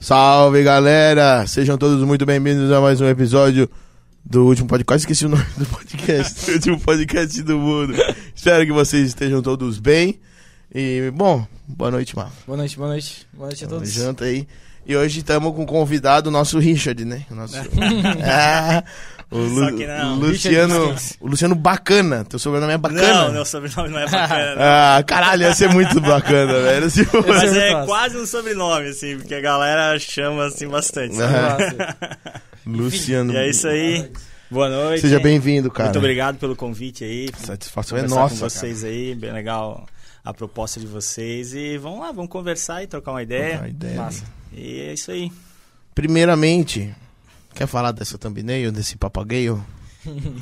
Salve galera! Sejam todos muito bem-vindos a mais um episódio do último podcast. Esqueci o nome do podcast. do último podcast do mundo. Espero que vocês estejam todos bem. E, bom, boa noite, Marco. Boa noite, boa noite. Boa noite a Tamo todos. junto aí. E hoje estamos com o convidado, o nosso Richard, né? O nosso. Ah, o Lu- Só que não. Luciano. O Luciano Bacana. Teu sobrenome é bacana. Não, meu sobrenome não é bacana. Ah, caralho, ia ser muito bacana, velho. Mas é fácil. quase um sobrenome, assim, porque a galera chama assim bastante. Luciano. E é isso aí. Boa noite. Seja bem-vindo, cara. Muito obrigado pelo convite aí. Satisfação é nossa. com vocês aí, bem legal a proposta de vocês. E vamos lá, vamos conversar e trocar uma ideia. Trocar ideia. Massa. E é isso aí. Primeiramente, quer falar dessa thumbnail, desse papagaio?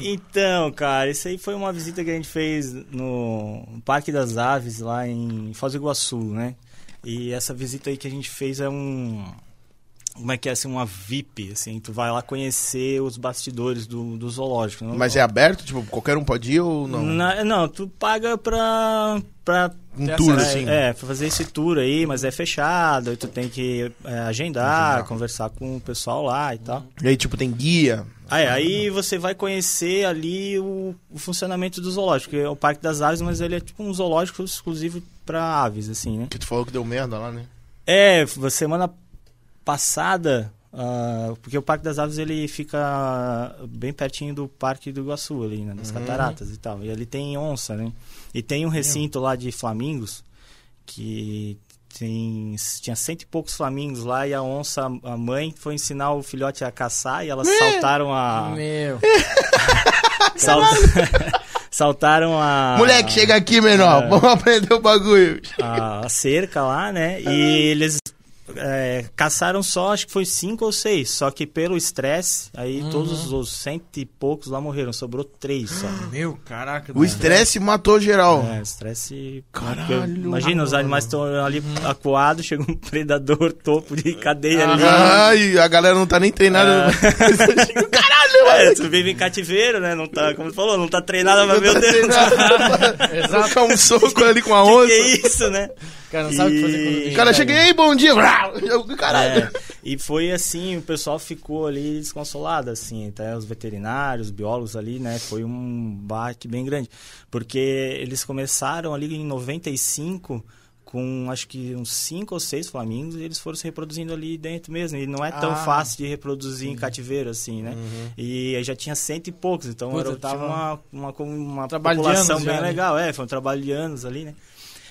Então, cara, isso aí foi uma visita que a gente fez no Parque das Aves, lá em Foz do Iguaçu, né? E essa visita aí que a gente fez é um. Como é que é assim? Uma VIP, assim. Tu vai lá conhecer os bastidores do, do zoológico. Não, Mas é aberto? Tipo, qualquer um pode ir ou não? Na- não, tu paga pra. pra Um tour, acesso, assim. é, pra fazer esse tour aí, mas é fechado, aí tu tem que é, agendar, conversar com o pessoal lá e tal. E aí, tipo, tem guia. Ah, é, aí você vai conhecer ali o, o funcionamento do zoológico, é o Parque das Aves, mas ele é tipo um zoológico exclusivo para aves, assim, né? Que tu falou que deu merda lá, né? É, semana passada, ah, porque o Parque das Aves ele fica bem pertinho do Parque do Iguaçu ali, né, das Uhum. cataratas e tal. E ali tem onça, né? E tem um recinto lá de flamingos que tem, tinha cento e poucos flamingos lá e a onça, a mãe, foi ensinar o filhote a caçar e elas saltaram a... Meu. Sal- Saltaram a. Moleque, chega aqui, menor. É. Vamos aprender o bagulho. A, a cerca lá, né? E eles é, caçaram só, acho que foi cinco ou seis. Só que pelo estresse, aí todos os cento e poucos lá morreram. Sobrou três só. Meu, caraca. O estresse matou geral. É, estresse. Caralho. Imagina, os animais estão ali acuados, chega um predador topo de cadeia ali. Ai, a galera não tá nem treinada. Caralho, É, mano. tu vive em cativeiro, né? Não tá, como tu falou, não tá treinado, mas Não meu tá Deus. treinado. Exato. Ficar um soco ali com a Que onça. que é isso, né? O cara não sabe o que fazer quando E- vem, O cara chega aí, bom dia. Caralho. É, e foi assim, o pessoal ficou ali desconsolado, assim, até os veterinários, os biólogos ali, né? Foi um baque bem grande. Porque eles começaram ali em 95 com acho que uns cinco ou seis flamingos e eles foram se reproduzindo ali dentro mesmo. E não é tão Ah. fácil de reproduzir em cativeiro, assim, né? E aí já tinha cento e poucos, então Puta, era, tava uma, uma, uma população bem já, né? legal. É, foi um trabalho de anos ali, né?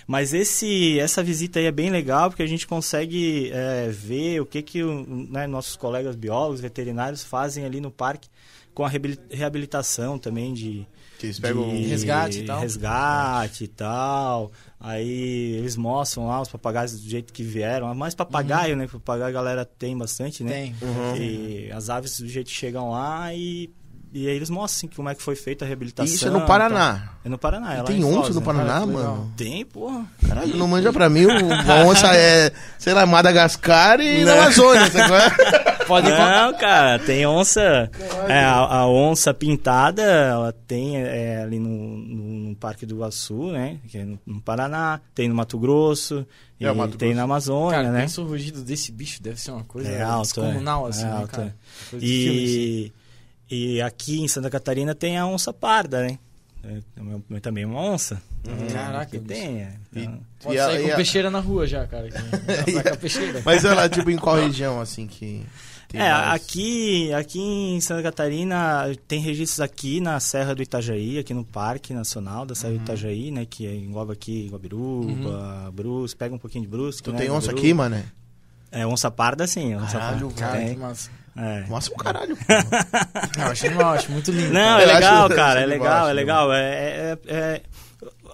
Mas esse, essa visita aí é bem legal porque a gente consegue é, ver o que, que né, nossos colegas biólogos, veterinários fazem ali no parque com a reabili- reabilitação também de, Que eles pegam de Resgate e tal. resgate e tal. Aí eles mostram lá os papagaios do jeito que vieram. Mais papagaio, né? Papagaio a galera tem bastante, né? Tem. Uhum. E as aves do jeito que chegam lá e, e aí eles mostram assim, como é que foi feita a reabilitação. Isso é no e Paraná. É no Paraná. é Tem em onça no né? Paraná, legal. mano? Tem, porra. Caralho, não manja pra mim. o- A onça é, sei lá, Madagascar e na Não. Amazônia. sabe qual é? Pode Não, cara, tem onça. É, a, a onça pintada, ela tem é, ali no, no, no Parque do Iguaçu, né? Que é no, no Paraná, tem no Mato Grosso, e É, Mato tem Grosso. na Amazônia, Cara, né? pensa o rugido desse bicho, deve ser uma coisa É alto, descomunal, é. assim, É né, alto, cara? é. Filme, assim. E, e aqui em Santa Catarina tem a onça parda, né? É, também uma onça. Hum. Caraca, que tem. é. Então, Pode E a- sair e com a- peixeira na rua já, cara. a. Mas ela, tipo, em qual região, assim, que... tem É, mais? aqui, aqui em Santa Catarina tem registros aqui na Serra do Itajaí, aqui no Parque Nacional da Uhum. Serra do Itajaí, né? Que engloba aqui Guabiruba, Brusque, pega um pouquinho de Brusque, Tu né? tem onça Guabiruba. aqui, mano? É, onça parda sim, onça Caralho, parda. Cara, que massa. É. Nossa, o caralho. pô. Eu acho animal, acho muito lindo. Não, cara. é legal, cara, é legal, embaixo, é legal. É, é- é-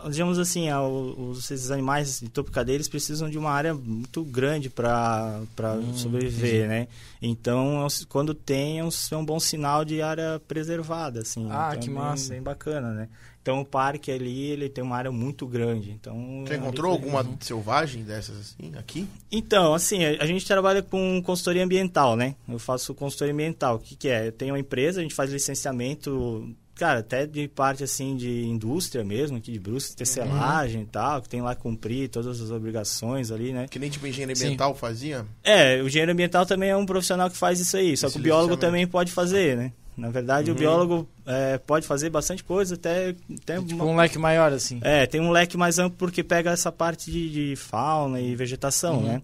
digamos assim, os, esses animais de topo cadeia, eles precisam de uma área muito grande para Hum, sobreviver, né? Então, quando tem, é um, é um bom sinal de área preservada, assim. Ah, Então, que é bem- massa. Bem bacana, né? Então, o parque ali, ele tem uma área muito grande. Então, Você ali encontrou alguma selvagem dessas, assim, aqui? então, assim, a a gente trabalha com consultoria ambiental, né? Eu faço consultoria ambiental. O que, que é? Eu tenho uma empresa, a gente faz licenciamento cara, até de parte assim de indústria mesmo, aqui de Brusque, tecelagem e tal, que tem lá cumprir todas as obrigações ali, né? Que nem tipo engenharia Sim. ambiental fazia? É, o engenheiro ambiental também é um profissional que faz isso aí, só Esse que o biólogo também pode fazer, né? Na verdade, Uhum. o biólogo é, pode fazer bastante coisa, até, até Tipo uma- um leque maior, assim. é, tem um leque mais amplo porque pega essa parte de, de fauna e vegetação, Uhum. né?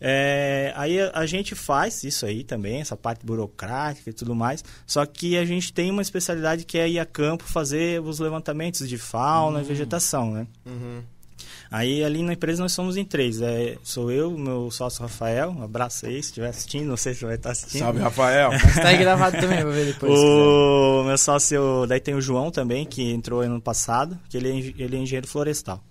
É, aí a, a gente faz isso aí também, essa parte burocrática e tudo mais, só que a gente tem uma especialidade que é ir a campo fazer os levantamentos de fauna e vegetação, né? Uhum. Aí ali na empresa nós somos em três, é, sou eu, meu sócio Rafael, um abraço aí se estiver assistindo, não sei se vai estar assistindo. Salve, Rafael. Mas tá aí gravado também, vou ver depois. O meu sócio, daí tem o João também, que entrou ano passado, que ele é, ele é engenheiro florestal.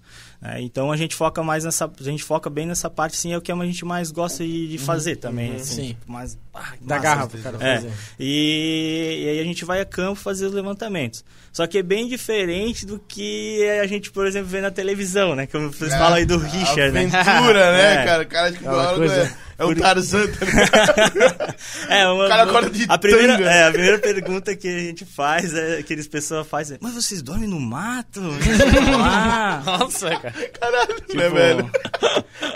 É, então a gente foca mais nessa, a gente foca bem nessa parte, sim, é o que a gente mais gosta de, de fazer também, uhum. assim, Sim. tipo, mais ah, que Da massa. garra pro cara É. fazer. E, e aí a gente vai a campo fazer os levantamentos. Só que é bem diferente do que a gente, por exemplo, vê na televisão, né? Como vocês falam aí do Richard, né? Aventura, né, É. cara? O cara de que biólogo coisa. É, é o Tarzan, tá ligado? É, uma, O cara acorda de a primeira, tanga. é, a primeira pergunta que a gente faz, é, que as pessoas fazem, mas vocês dormem no mato? Ah. Nossa, cara. Caralho, Tipo, né, velho?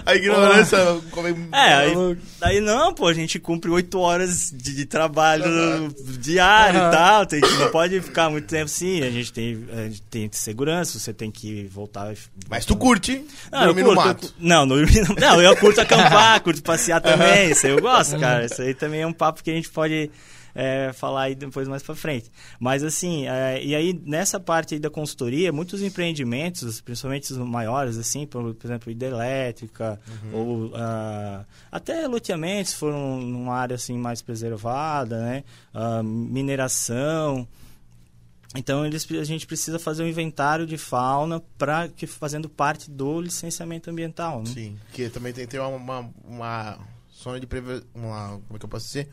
A ignorância come... É, aí, aí não, pô, a gente cumpre oito horas de, de trabalho diário Aham. e tal, tem, não pode ficar muito tempo assim, a gente tem, a gente tem segurança, você tem que voltar... Mas tu curte Não, dormir no mato. eu não, não, não, eu curto acampar, curto passear também, isso aí eu gosto, cara. Isso aí também é um papo que a gente pode é, falar aí depois mais pra frente. Mas assim, é, e aí nessa parte aí da consultoria, muitos empreendimentos, principalmente os maiores, assim, por, por exemplo, hidrelétrica, ou ah, até loteamentos foram numa área assim mais preservada, né? Ah, mineração. Então eles, a gente precisa fazer um inventário de fauna para que fazendo parte do licenciamento ambiental, né? Sim, que também tem que ter uma, uma, uma zona de preve... uma, como é que eu posso dizer?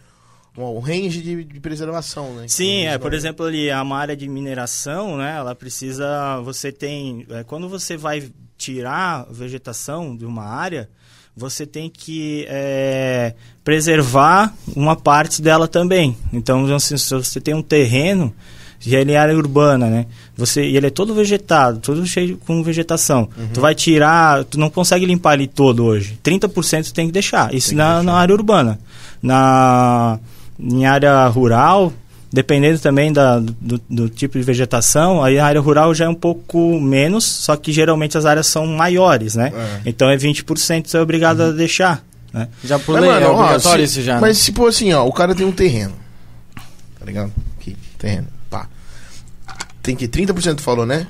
Um, range de, de preservação, né? Sim, é, por exemplo, ali a uma área de mineração, né? Ela precisa, você tem, é, quando você vai tirar vegetação de uma área, você tem que é, preservar uma parte dela também. Então, se você tem um terreno e ele é área urbana, né? Você, e ele é todo vegetado, todo cheio com vegetação. Tu vai tirar, tu não consegue limpar ele todo hoje. 30% tu tem que deixar. Isso que na, deixar. na área urbana. Na em área rural, dependendo também da, do, do tipo de vegetação, aí a área rural já é um pouco menos, só que geralmente as áreas são maiores, né? É. Então é 20% você é obrigado a deixar. Né? Já por Mas, lei, mano, é ó, obrigatório se- isso já. né? Mas, tipo assim, ó, o cara tem um terreno. Tá ligado? Aqui, terreno. Tem que 30% tu falou, né?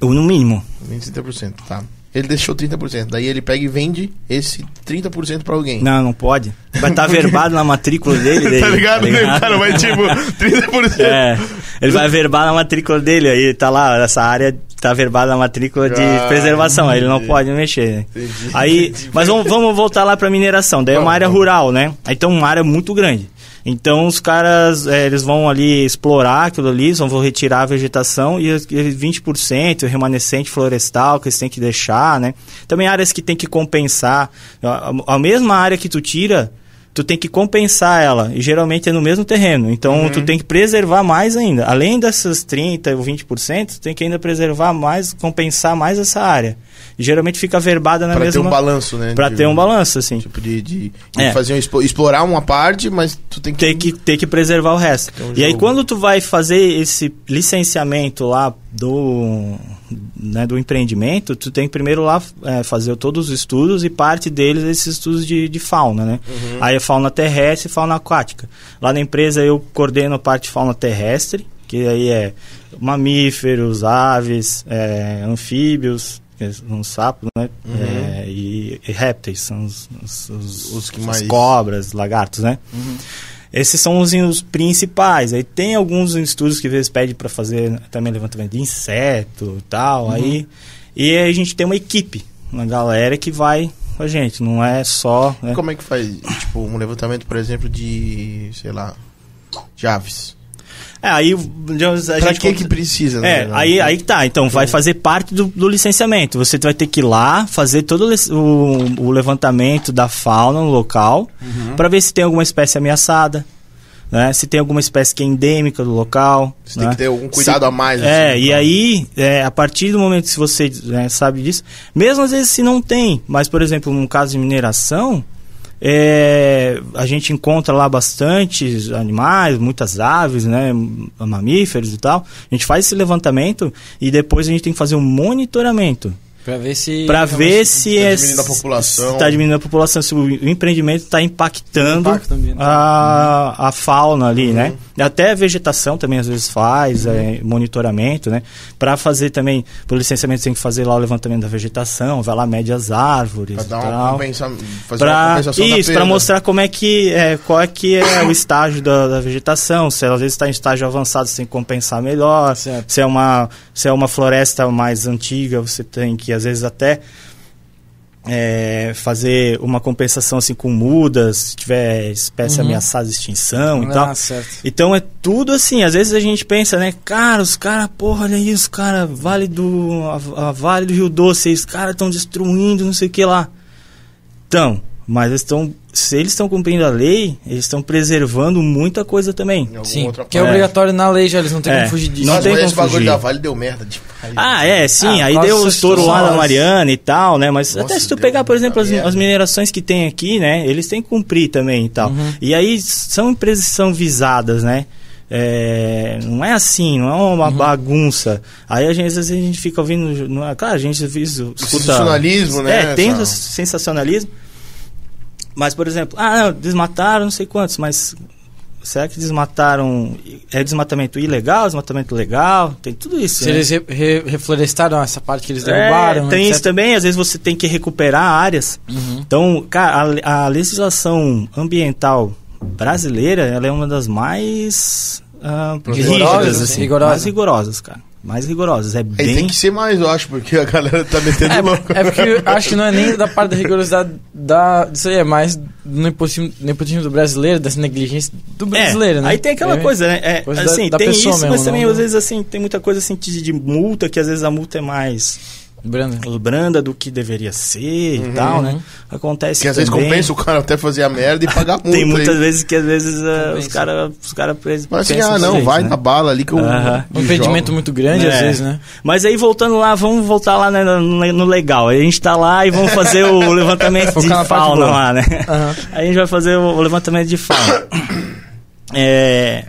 Ou no mínimo. 30%, tá. Ele deixou 30%. Daí ele pega e vende esse 30% pra alguém. Não, não pode. Vai estar verbado na matrícula dele. dele tá ligado? O cara vai tipo 30%. É, ele vai verbar na matrícula dele, aí tá lá, essa área tá verbada na matrícula de Ah, preservação, aí ele não pode mexer. Entendi. Aí, mas vamos, vamos voltar lá pra mineração, daí é uma área rural, né? Aí tem uma área muito grande. Então os caras, é, eles vão ali explorar aquilo ali, eles vão retirar a vegetação e, e 20% o remanescente florestal que eles têm que deixar, né? Também áreas que tem que compensar. A, a- a mesma área que tu tira, tu tem que compensar ela. E geralmente é no mesmo terreno. Então Uhum. tu tem que preservar mais ainda. Além dessas 30% ou 20%, tu tem que ainda preservar mais, compensar mais essa área. Geralmente fica verbada na Pra ter mesma. um balanço, né? Pra de- ter um balanço, assim. Tipo de, de, de É. fazer um, explorar uma parte, mas tu tem que. Tem que, tem que preservar o resto. Um e aí, quando tu vai fazer esse licenciamento lá do, né, do empreendimento, tu tem que primeiro lá é, fazer todos os estudos e parte deles esses estudos de, de fauna, né? Uhum. Aí é fauna terrestre e fauna aquática. Lá na empresa eu coordeno a parte de fauna terrestre, que aí é mamíferos, aves, é, anfíbios, que são sapos, né? Uhum. É, e, e répteis, são os, os, os- Os que mais- cobras, lagartos, né? Esses são os, os principais. Aí tem alguns estudos que às vezes pede para fazer também levantamento de inseto e tal. Aí, e aí a gente tem uma equipe, uma galera que vai com a gente, não é só. né? Como é que faz? Tipo, um levantamento, por exemplo, de. sei lá. de aves. É, aí digamos, a pra gente que conta- que precisa, né? É, aí, aí que tá. Então, vai fazer parte do, do licenciamento. Você vai ter que ir lá, fazer todo o o, levantamento da fauna no local, Uhum. para ver se tem alguma espécie ameaçada, né? Se tem alguma espécie que é endêmica do local. Você né? tem que ter algum cuidado a mais. É, assim, e pra- aí, é, a partir do momento que você né, sabe disso, mesmo às vezes se não tem, mas por exemplo, num caso de mineração, é, a gente encontra lá bastantes animais, muitas aves, né, mamíferos e tal. A gente faz esse levantamento e depois a gente tem que fazer um monitoramento Pra ver se. para ver se tá é diminuindo a população. está diminuindo a população, se o, empreendimento está impactando Impacto ambiental. a, a fauna ali, Uhum. né? Até a vegetação também às vezes faz, é, monitoramento, né? Para fazer também, por licenciamento tem que fazer lá o levantamento da vegetação, vai lá mede as árvores Pra e dar uma, tal. compensa... fazer uma Pra, compensação da isso, para mostrar como é que é, qual é que é o estágio da, da vegetação. Se ela às vezes está em estágio avançado, você tem que compensar melhor. Certo. Se é uma se é uma floresta mais antiga, você tem que às vezes até é, fazer uma compensação assim com mudas, se tiver espécie Uhum. ameaçada de extinção e Ah, tal. certo. Então é tudo assim, às vezes a gente pensa, né, cara, os caras, porra, olha isso, cara, Vale do a, a Vale do Rio Doce, os caras estão destruindo, não sei o que lá. Então, mas eles estão, se eles estão cumprindo a lei, eles estão preservando muita coisa também. Sim, que é obrigatório na lei já, eles não têm É. como fugir disso. Não Nossa, tem mas como esse bagulho fugir. da Vale deu merda demais. Ah, é, sim, Ah, aí deu os touros lá na Mariana e tal, né? Mas Nossa, até se tu pegar, por exemplo, as, as minerações que tem aqui, né? Eles têm que cumprir também e tal. Uhum. E aí são empresas que são visadas, né? É, não é assim, não é uma Uhum. bagunça. Aí a gente, às vezes a gente fica ouvindo. Não é, claro, a gente escuta. sensacionalismo, né, É, tem essa- sensacionalismo. Mas, por exemplo, ah, não, desmataram não sei quantos, mas será que desmataram. É desmatamento ilegal, desmatamento legal? Tem tudo isso. Se né? eles re- re- reflorestaram essa parte que eles É, derrubaram. tem etc. isso também, às vezes você tem que recuperar áreas. Uhum. Então, cara, a, a legislação ambiental brasileira, ela é uma das mais Rigorosas, rígidas, assim. assim, Rigorosas. mais rigorosas, cara. Mais rigorosas, é Aí bem... tem que ser mais, eu acho, porque a galera tá metendo louco. É porque eu acho que não é nem da parte da rigorosidade da, disso aí, é mais do nepotismo, nepotismo do brasileiro, dessa negligência do É, brasileiro, né? aí tem aquela É, coisa, né? É, coisa da- assim, da tem pessoa isso, mesmo, mas também não às do- vezes assim, tem muita coisa assim de, de multa, que às vezes a multa é mais Brando. branda do que deveria ser Uhum. e tal, né? Acontece Que às vezes compensa o cara até fazer a merda e pagar multa. Tem muitas aí. vezes que às vezes ah, os caras os cara Mas assim, ah, não, desse vai jeito, na né? bala ali que eu. Aham. Um impedimento muito grande, às É. vezes, né? Mas aí voltando lá, vamos voltar lá né, no, no legal. A gente tá lá e vamos fazer o levantamento de fauna lá, né? Aí a gente vai fazer o, o levantamento de fauna. É,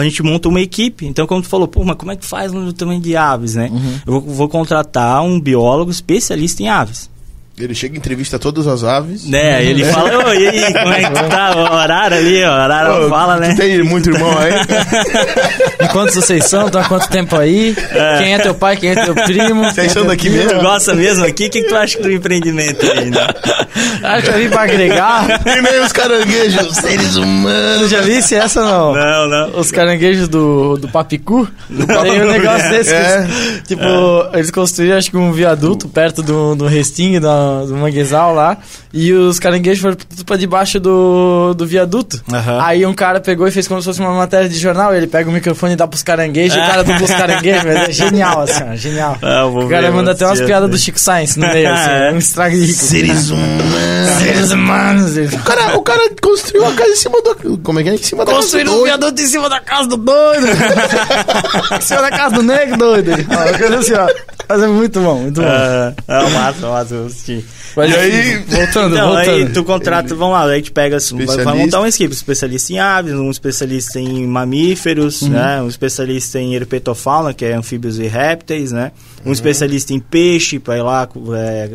a gente monta uma equipe. Então, como tu falou, pô, mas como é que faz no levantamento de aves, né? Uhum. Eu vou, vou contratar um biólogo especialista em aves. Ele chega e entrevista todas as aves. Né? Ele fala, ô, e aí, como é que tá? O horário ali, o horário Ô, fala, né? Tu tem muito irmão aí? E quantos vocês são? Estão há quanto tempo aí? Quem é teu pai? Quem é teu primo? Vocês são é daqui teu mesmo? Tu gosta mesmo aqui? O que, que tu acha do empreendimento aí, né? Acho que eu vim pra agregar. e nem os caranguejos, seres Tu humanos. já visse essa não? Não, não. Os caranguejos do, do Papicu. Tem um negócio desse. que É. eles- tipo, eles construíram acho que um viaduto perto do, do restingue, do, do manguezal lá. E os caranguejos foram tudo pra debaixo do, do viaduto. Aham. Aí um cara pegou e fez como se fosse uma matéria de jornal. Ele pega o microfone e dá pros caranguejos. E o cara dubla os caranguejos. Mas é genial, assim, ó, genial. Ah, O cara ver, manda até umas piadas do Chico Science no meio, assim. É. Um estrago rico. Seres humanos. Seres humanos. O cara, o cara construiu uma casa em cima do. Como é que é? Em cima da do um viaduto em cima da casa do doido. em cima da casa do negro, doido. Ó, assim, ó. Mas é muito bom, muito bom. Ah, é massa, massa, eu assisti. Mas, E aí- voltando, Então, voltando. aí tu contrata, vamos lá, aí a gente pega assim, vai, montar uma equipe, um especialista em aves, um especialista em mamíferos, né? Um especialista em herpetofauna, que é anfíbios e répteis, né? Um especialista em peixe, para ir lá é,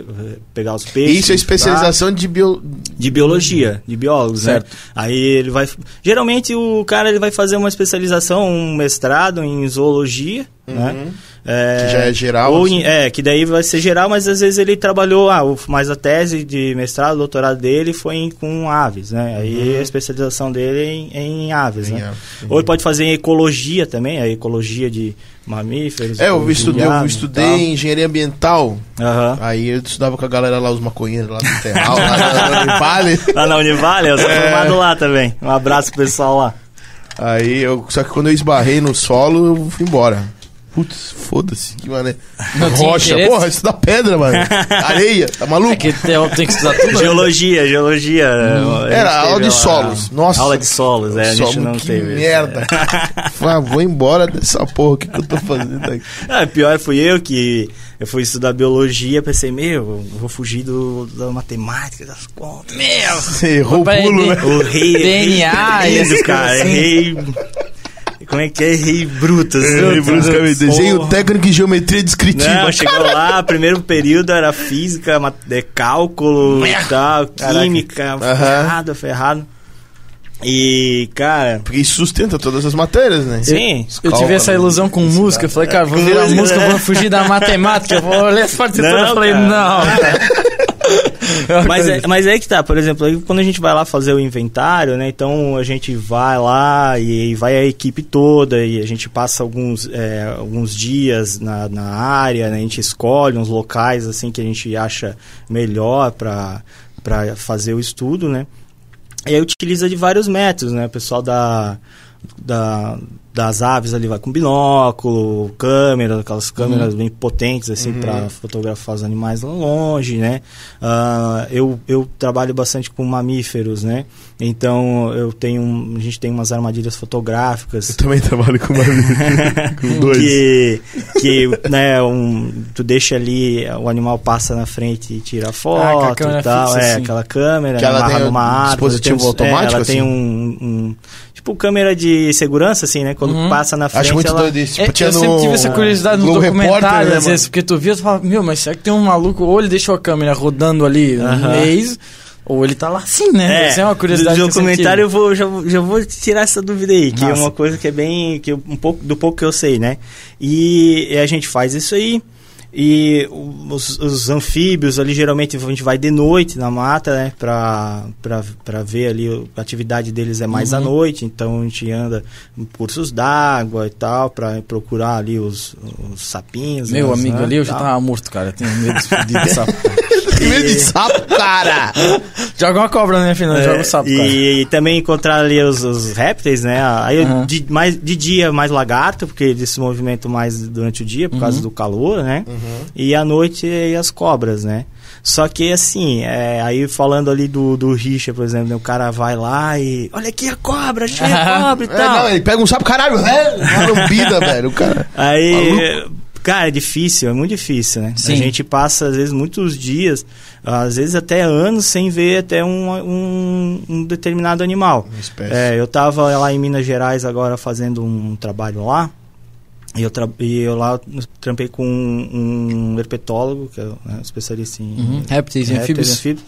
pegar os peixes. Isso é especialização de bio... de biologia, de biólogos, Certo. né? Aí ele vai geralmente o cara ele vai fazer uma especialização, um mestrado em zoologia, né? É, Que já é geral, Ou assim. é, que daí vai ser geral, mas às vezes ele trabalhou, ah, mas a tese de mestrado, doutorado dele foi em- com aves, né? Aí a especialização dele é em, é em aves, Em né? aves, Ou ele pode fazer em ecologia também, a ecologia de mamíferos. É, eu estudei, de eu e estudei engenharia ambiental. tal. Aham. Aí eu estudava com a galera lá, os maconheiros lá do Terral, lá na- na Vale. Lá na Univale, eu sou É. formado lá também. Um abraço pro pessoal lá. Aí eu. Só que quando eu esbarrei no solo, eu fui embora. Putz, foda-se, que mané. Não Rocha, interesse? porra, isso dá pedra, mano. Areia, tá maluco? É que tem, tem que estudar tudo. né? Geologia, geologia. a gente Era aula de lá- solos. Nossa. Aula de solos, é, a gente Solo, não que teve. isso, merda. Ah, vou embora dessa porra, o que, que eu tô fazendo aqui? Ah, pior fui eu que eu fui estudar biologia, pensei, meu, eu vou fugir do, da matemática, das contas. Meu! Você errou o pulo, né? O rei. DNA essas cara, assim. rei. Como é que é? Rei Brutus. Errei bruscamente. Desenho técnico e geometria descritiva. Não, chegou lá, primeiro período era física, é, cálculo e tal, química, ferrado, ferrado. E, cara, Porque isso sustenta todas as matérias, né? sim. Eu tive essa ilusão com música. Eu falei, cara, vou virar Música, música, né? vou fugir da matemática, eu vou ler as partituras. Não, Eu falei, cara. não. cara. Mas é, mas é que tá, por exemplo, aí quando a gente vai lá fazer o inventário, né? Então a gente vai lá e, vai a equipe toda e a gente passa alguns, é, alguns dias na, na área, né? A gente escolhe uns locais assim que a gente acha melhor para para fazer o estudo, né? E aí utiliza de vários métodos, né? O pessoal da, da, das aves ali vai com binóculo, câmera, aquelas câmeras bem potentes, assim, para fotografar os animais lá longe, né? Ah, eu, eu trabalho bastante com mamíferos, né? Então, eu tenho... um- A gente tem umas armadilhas fotográficas Eu também trabalho com uma com dois. que, que né, um, tu deixa ali, o animal passa na frente e tira foto Ah, com a câmera e tal. fixa, é, assim. aquela câmera, Que ela amarra tem um numa árvore. dispositivo tem um- automático, é, ela tem assim? um, um- Tipo câmera de segurança, assim, né? Quando Uhum. passa na frente. Acho muito ela... doido isso. É, Tipo, tinha eu no... sempre tive essa curiosidade no Globo documentário, Repórter, né, às vezes, porque tu via e fala, meu, mas será que tem um maluco, ou ele deixou a câmera rodando ali um Aham. mês, ou ele tá lá assim, né? Essa é uma curiosidade do eu documentário eu tive. vou, já, já vou tirar essa dúvida aí, que é Massa. uma coisa que é bem, que eu- um pouco, do pouco que eu sei, né? E, a gente faz isso aí, e os, os anfíbios ali, geralmente a gente vai de noite na mata, né? Pra, pra, pra ver ali, a atividade deles é mais à Uhum. noite, então a gente anda em cursos d'água e tal, pra procurar ali os, os sapinhos. Meu as, amigo né, ali, eu já tava morto, cara. Tenho medo de, sapo. Tem medo de sapo, cara! Joga uma cobra na minha frente, não É, joga o sapo, cara. e, também encontrar ali os, os répteis, né? Aí eu- Aham. de, mais, de dia mais lagarto, porque eles se movimentam mais durante o dia por Uhum. causa do calor, né? E à noite e as cobras, né? Só que assim, é, aí falando ali do, do Richa, por exemplo, né, o cara vai lá e. Olha aqui a cobra, achei a cobra e É, tal. não, ele pega um sapo, caralho, é, uma lambida, velho, o cara. Aí, cara, é difícil, é muito difícil, né? Sim. A gente passa, às vezes, muitos dias, às vezes até anos, sem ver até um, um, um determinado animal. Uma espécie. É, eu tava lá em Minas Gerais agora fazendo um trabalho lá. E eu, e eu lá trampei com um, um herpetólogo, que é né, especialista em Uhum. Répteis e répteis anfíbios.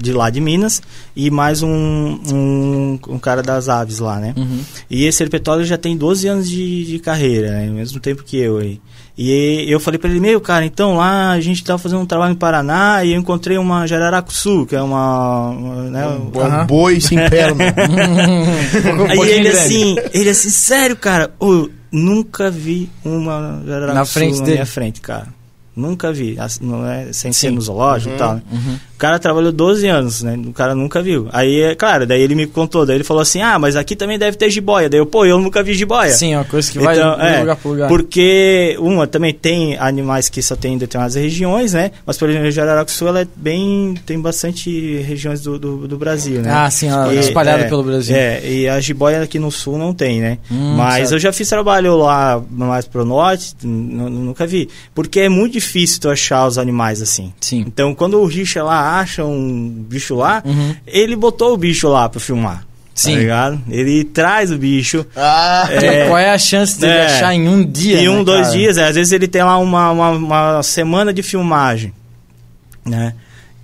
de lá de Minas, e mais um, um, um cara das aves lá, né? Uhum. E esse herpetólogo já tem 12 anos de, de carreira, né? Ao mesmo tempo que eu aí. E eu falei pra ele, meu, cara, então lá a gente tava fazendo um trabalho no Paraná e eu encontrei uma jararacuçu, que é uma... uma, né, Um, Aham. um boi sem perna. Aí ele assim, ele assim, sério, cara, nunca vi uma jararacuçu Na frente na minha frente, cara. Nunca vi, não é, sem ser Sim. no zoológico e tal. né? Uhum. O cara trabalhou 12 anos, né? O cara nunca viu. Aí, é claro, daí ele me contou, daí ele falou assim, ah, mas aqui também deve ter jiboia. Daí eu, pô, eu nunca vi jiboia. Sim, é uma coisa que vai Então, de é, lugar pro lugar. Porque, uma, também tem animais que só tem em determinadas regiões, né? Mas, por exemplo, a Jararacuçu, ela é bem... Tem bastante regiões do, do, do Brasil, né? Ah, sim, ela é espalhada é, pelo Brasil. É, e a jiboia aqui no sul não tem, né? Hum, Mas certo. eu já fiz trabalho lá mais pro norte, nunca vi. Porque é muito difícil tu achar os animais assim. Sim. Então, quando o Richa lá acha um bicho lá, Uhum. ele botou o bicho lá pra filmar. Sim. Tá ligado? Ele traz o bicho. Ah, É. Qual é a chance dele É. achar em um dia? em um, né, dois cara? dias, é, às vezes ele tem lá uma, uma, uma semana de filmagem, né?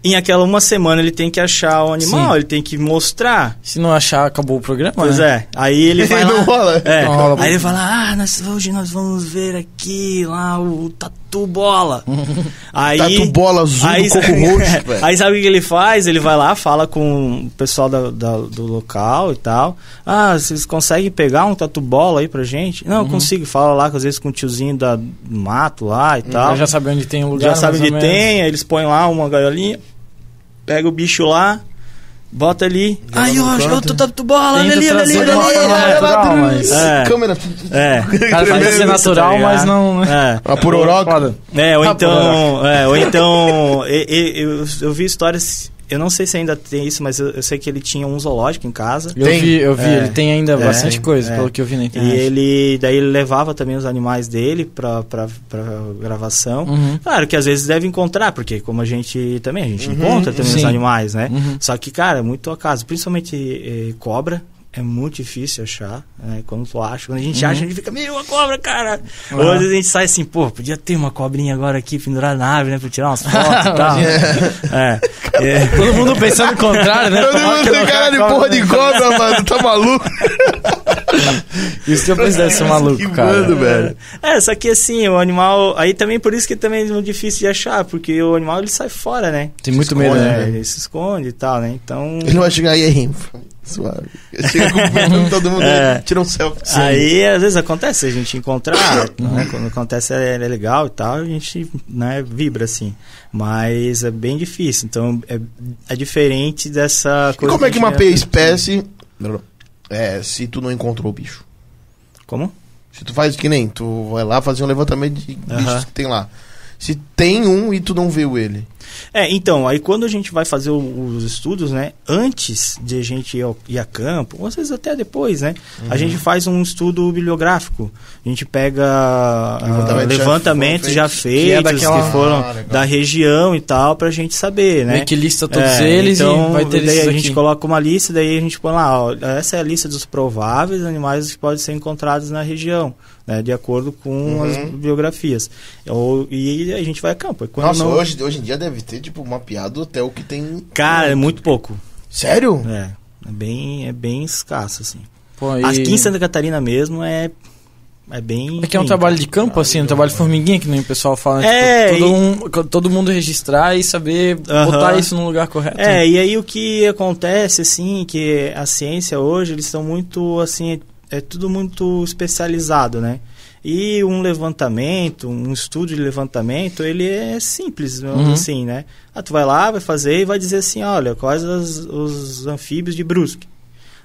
Em aquela uma semana ele tem que achar o animal, Sim. ele tem que mostrar. Se não achar, acabou o programa. Pois né? é. Aí ele vai não lá. rola. É, Não rola. aí ele fala, ah, nós- hoje nós vamos ver aqui lá o tatu bola. aí, Tatu bola azul aí, coco sabe- roxo, velho. aí sabe o que ele faz? Ele vai lá, fala com o pessoal da- da- do local e tal. Ah, vocês conseguem pegar um tatu bola aí pra gente? Não, eu consigo. Fala lá, às vezes com o tiozinho da, do mato lá e tal. Ela já sabe onde tem o lugar. Já sabe onde tem, aí eles põem lá uma gaiolinha, pega o bicho lá, bota ali. No ó, eu tô dando bola, olha ali, olha ali, olha ali. É. Câmera. É. Cara faz ser natural, mas não. né? É. A pororoca. Foda. É, ou Ah, então. É, ou então. e- e- eu, eu vi histórias. Eu não sei se ainda tem isso, mas eu, eu sei que ele tinha um zoológico em casa. Eu Tem. vi, eu vi, É. ele tem ainda É. bastante coisa, É. pelo que eu vi na E internet. ele. Daí ele levava também os animais dele pra, pra, pra gravação. Uhum. Claro que às vezes deve encontrar, porque como a gente também, a gente Uhum, encontra também os sim. animais, né? Uhum. Só que, cara, é muito acaso. Principalmente eh, cobra. É muito difícil achar, né? Quando tu acha, quando a gente Uhum. acha, a gente fica, meu, uma cobra, cara! Uhum. Ou às vezes a gente sai assim, pô, podia ter uma cobrinha agora aqui pendurada na árvore, né? Pra tirar umas fotos e tal. é. é. Todo mundo pensando o contrário, né? Todo mundo tem cara de porra de cobra, mano. Tá maluco? Isso depois deve ser maluco, Que cara. mano, velho. É, só que assim, o animal. Aí também por isso que também é muito difícil de achar, porque o animal ele sai fora, né? Tem muito Se medo, esconde, né? É, ele se esconde e tal, né? Então. Ele não vai chegar aí, aí, suave. Chega com todo mundo É. tira um selfie. Aí às vezes acontece a gente encontrar, né? quando acontece é, é legal e tal, a gente né, vibra assim. Mas é bem difícil, então é, é diferente dessa E coisa. como é que mapeia espécie é, se tu não encontrou o bicho? Como? Se tu faz que nem, tu vai lá fazer um levantamento de bichos que tem lá. Se tem um e tu não viu ele. É, então, aí quando a gente vai fazer o- os estudos, né, antes de a gente ir, ao- ir a campo, ou às vezes até depois, né, Uhum. a gente faz um estudo bibliográfico. A gente pega ah, Levantamento já levantamentos já foram feitos, Que é que, daquela- foram Ah, da região e tal, pra gente saber, né. Meio que lista todos É, eles então, e vai ter daí a gente aqui. coloca uma lista, daí a gente põe lá, ó, essa é a lista dos prováveis animais que podem ser encontrados na região, né, de acordo com Uhum. as biografias. Ou, e a gente vai a campo. E Quando Nossa, não- hoje, hoje em dia deve ter, tipo, mapeado até o que tem. Cara, é muito pouco. Sério? É, é bem, é bem escasso, assim. Pô, e- Aqui em Santa Catarina mesmo é, é bem... É que é um trabalho de campo, assim, um trabalho de formiguinha, que nem o pessoal fala. né? É, Tipo, todo, e- um- todo mundo registrar e saber botar isso no lugar correto. É, e aí o que acontece, assim, que a ciência hoje, eles estão muito, assim, é tudo muito especializado, né? E um levantamento, um estudo de levantamento, ele é simples, Uhum. assim, né? Ah, tu vai lá, vai fazer e vai dizer assim, olha, quais os, os anfíbios de Brusque.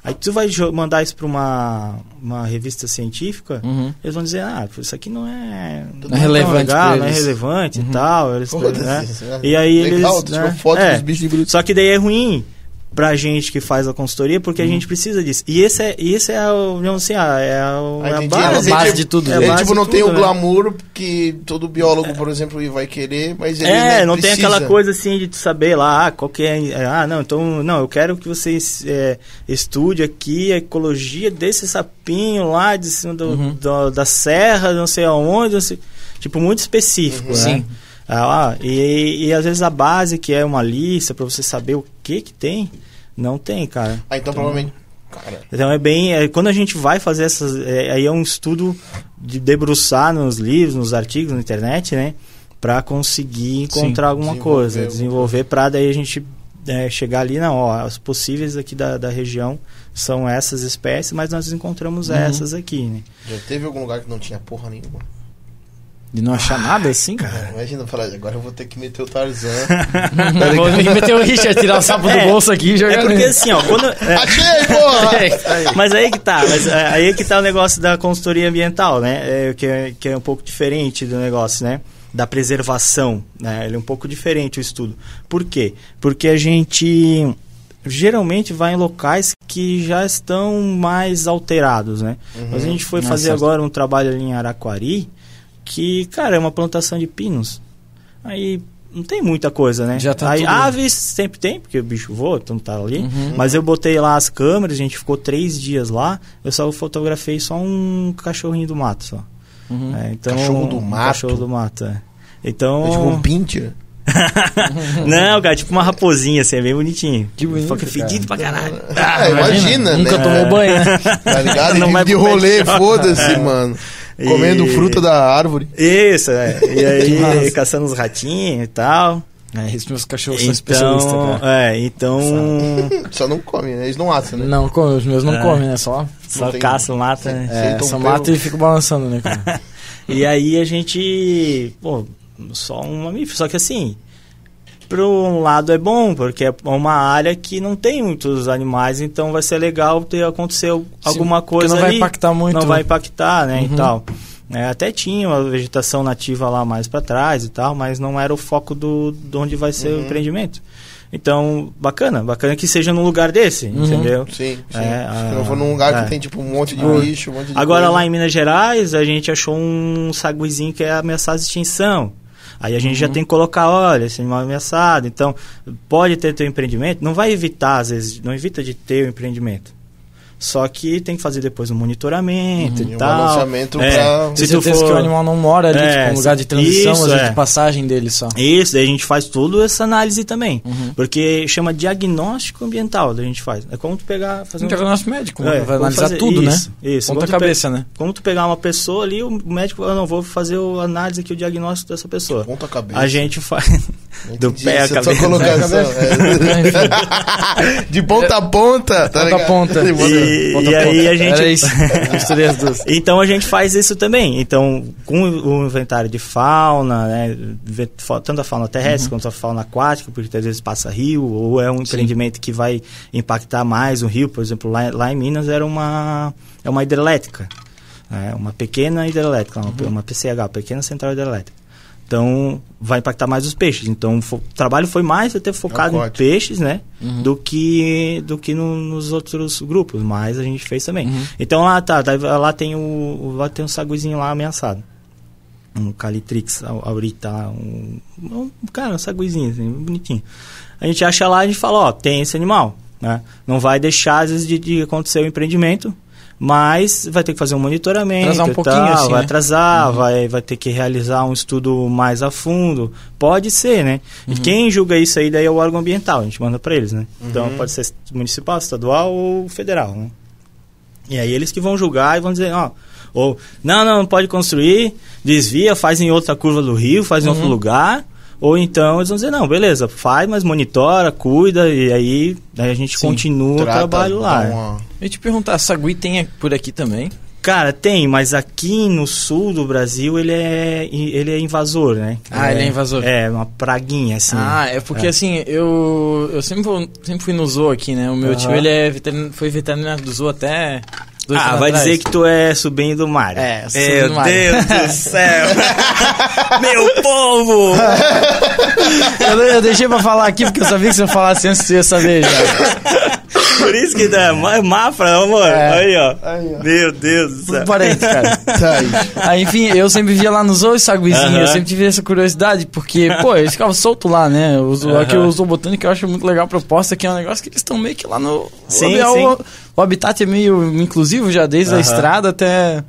Aí tu vai mandar isso para uma, uma revista científica, Uhum. eles vão dizer, ah, isso aqui não é, Não é relevante legal, não é relevante Uhum. e tal. Eles, né? né? E aí Legal, eles, né? foto É. dos bichos de bruto. Só que daí é ruim pra gente que faz a consultoria, porque a gente precisa disso. E esse é, esse é o, digamos assim, ah, é a, é a entendi. base. a base de tudo, É a né? Ele, base tipo, não tem tudo, o né? glamour que todo biólogo, por exemplo, vai querer, mas ele É, né, não tem aquela coisa assim de saber lá, ah, qual que é, é, ah, não, então, não, eu quero que vocês é, estude aqui a ecologia desse sapinho lá de cima do, Uhum. do- da serra, não sei aonde, não sei, tipo, muito específico, Uhum. né? Sim. Ah, e, e às vezes a base, que é uma lista pra você saber o que que tem, não tem, cara. Ah, então provavelmente. Cara, Então é bem. é, quando a gente vai fazer essas. é, aí é um estudo de debruçar nos livros, nos artigos, na internet, né? Pra conseguir encontrar Sim, alguma desenvolver coisa. Desenvolver pra daí a gente é, chegar ali, não, ó, as possíveis aqui da, da região são essas espécies, mas nós encontramos Uhum. essas aqui, né? já teve algum lugar que não tinha porra nenhuma? De não achar nada assim? Cara, imagina falar, agora eu vou ter que meter o Tarzan. Vou ter que meter o Richard, tirar o sapo do É, bolso aqui e jogar É porque assim, ó, quando. é, Achei, porra! Mas aí que tá, mas é, aí que tá o negócio da consultoria ambiental, né? É, que, é, que é um pouco diferente do negócio, né? Da preservação, né? Ele é um pouco diferente o estudo. Por quê? Porque a gente geralmente vai em locais que já estão mais alterados, né? Mas a gente foi Ah, fazer certo. agora um trabalho ali em Araquari, que, cara, é uma plantação de pinos. Aí não tem muita coisa, né? Já tá Aí tudo- aves sempre tem, porque o bicho voa, então tá ali. Uhum. Mas eu botei lá as câmeras, a gente ficou três dias lá. Eu só fotografei só um cachorrinho do mato só. Uhum. É, então, Cachorro do um mato? Cachorro do mato, é. Então. É tipo um pincher. Não, cara, tipo uma raposinha, assim, é bem bonitinho. Que bonito, é cara. fedido pra caralho. Ah, imagina, Nunca né? tomou banho, né? Tá ligado? Não de, rolê, foda-se, mano. E- Comendo fruta da árvore. Isso, é. E aí, caçando os ratinhos e tal. É, esses meus cachorros são especialistas, Então, cara. é, então. Só não come, né? Eles não assam, né? Não, come, os meus não É. comem, né? Só, Só Não tem- caça, mata. né? É, só pelo. mata e fica balançando, né, cara? E aí a gente, pô, só um mamífero. Só que assim, por um lado é bom, porque é uma área que não tem muitos animais, então vai ser legal ter acontecer alguma porque coisa não vai ali. impactar muito. Não vai impactar, né, Uhum. e tal. É, até tinha uma vegetação nativa lá mais para trás e tal, mas não era o foco do de onde vai ser o empreendimento. Então, bacana, bacana que seja num lugar desse, Uhum. entendeu? Sim, sim. É, Se a- não for num lugar é. que tem, tipo, um monte de Uhum. bicho, um monte de Agora coisa. lá em Minas Gerais, a gente achou um saguizinho que é ameaçado de extinção. Aí a gente já tem que colocar, olha, esse animal é ameaçado. Então, pode ter teu empreendimento, não vai evitar, às vezes, não evita de ter o empreendimento. Só que tem que fazer depois um monitoramento E e um tal. É, pra- Se tu certeza for... que o animal não mora ali, É, tipo, um lugar de transição, isso, mas é de passagem dele só. Isso, daí a gente faz toda essa análise também. Uhum. Porque chama diagnóstico ambiental, a gente faz. É como tu pegar, fazer Então, é o nosso médico, É, vai analisar fazer- tudo, isso, né? Isso, Ponta tu pe- cabeça, né? Como tu pegar uma pessoa ali, o médico, eu não vou fazer a análise aqui, o diagnóstico dessa pessoa. Ponta cabeça. A gente faz do Entendi pé tua cabeça. colocação. Enfim, é. De ponta a ponta, tá ponta a ligado? ponta. Ponta- E, Ponta e a aí ponta. a gente. Era isso, misturei as duas. Então a gente faz isso também. Então, com o inventário de fauna, né, tanto a fauna terrestre Uhum. quanto a fauna aquática, porque às vezes passa rio, ou é um empreendimento que vai impactar mais o rio. Por exemplo, lá, lá em Minas era uma, é uma hidrelétrica. né, uma pequena hidrelétrica, uma, Uhum. uma PCH, pequena central hidrelétrica. Então, vai impactar mais os peixes. Então, o trabalho foi mais até focado em Aquático. peixes, né? Uhum. Do que, do que no- nos outros grupos. Mas a gente fez também. Uhum. Então, lá, tá, tá, lá tem o, lá tem um saguizinho lá ameaçado. Um Calitrix au- aurita, um, um, cara, um saguizinho, assim, bonitinho. A gente acha lá e a gente fala, ó, tem esse animal, né? Não vai deixar, às vezes, de, de acontecer o empreendimento, mas vai ter que fazer um monitoramento Atrasar um pouquinho, tal, assim, vai né? atrasar, vai, vai ter que realizar um estudo mais a fundo. Pode ser, né? E quem julga isso aí daí é o órgão ambiental, a gente manda para eles, né? Então pode ser municipal, estadual ou federal, né? E aí eles que vão julgar e vão dizer, ó, ou não, não, não pode construir, desvia, faz em outra curva do rio, faz em outro Uhum. lugar. Ou então eles vão dizer, não, beleza, faz, mas monitora, cuida, e aí, a gente Sim, continua o trabalho lá. uma- Eu ia te perguntar, sagui tem por aqui também? Cara, tem, mas aqui no sul do Brasil ele é, ele é invasor, né? Ah, ele é invasor. É, uma praguinha, assim. Ah, é porque É. assim, eu, eu sempre, vou- sempre fui no zoo aqui, né? O meu Aham. tio, ele é veterin- foi veterinário do zoo até dois Ah, vai atrás. dizer que tu é sobrinho do Mário. É, sou Meu do. Deus do céu! Meu povo! Eu, eu deixei pra falar aqui porque eu sabia que se eu falasse antes você ia saber já. Por isso que dá Ma- Mafra, amor. É. Aí, ó. Aí, ó. Meu Deus do céu. Tudo parente, cara. Tá aí. Aí, enfim, eu sempre via lá no zoo e saguizinho, Aham. eu sempre tive essa curiosidade, porque, pô, eles ficavam soltos lá, né? O zoo, aqui Aham. o zoo botânico eu acho muito legal a proposta, que é um negócio que eles estão meio que lá no... Sim, sim. O, o habitat é meio inclusivo já, desde a Aham. estrada até...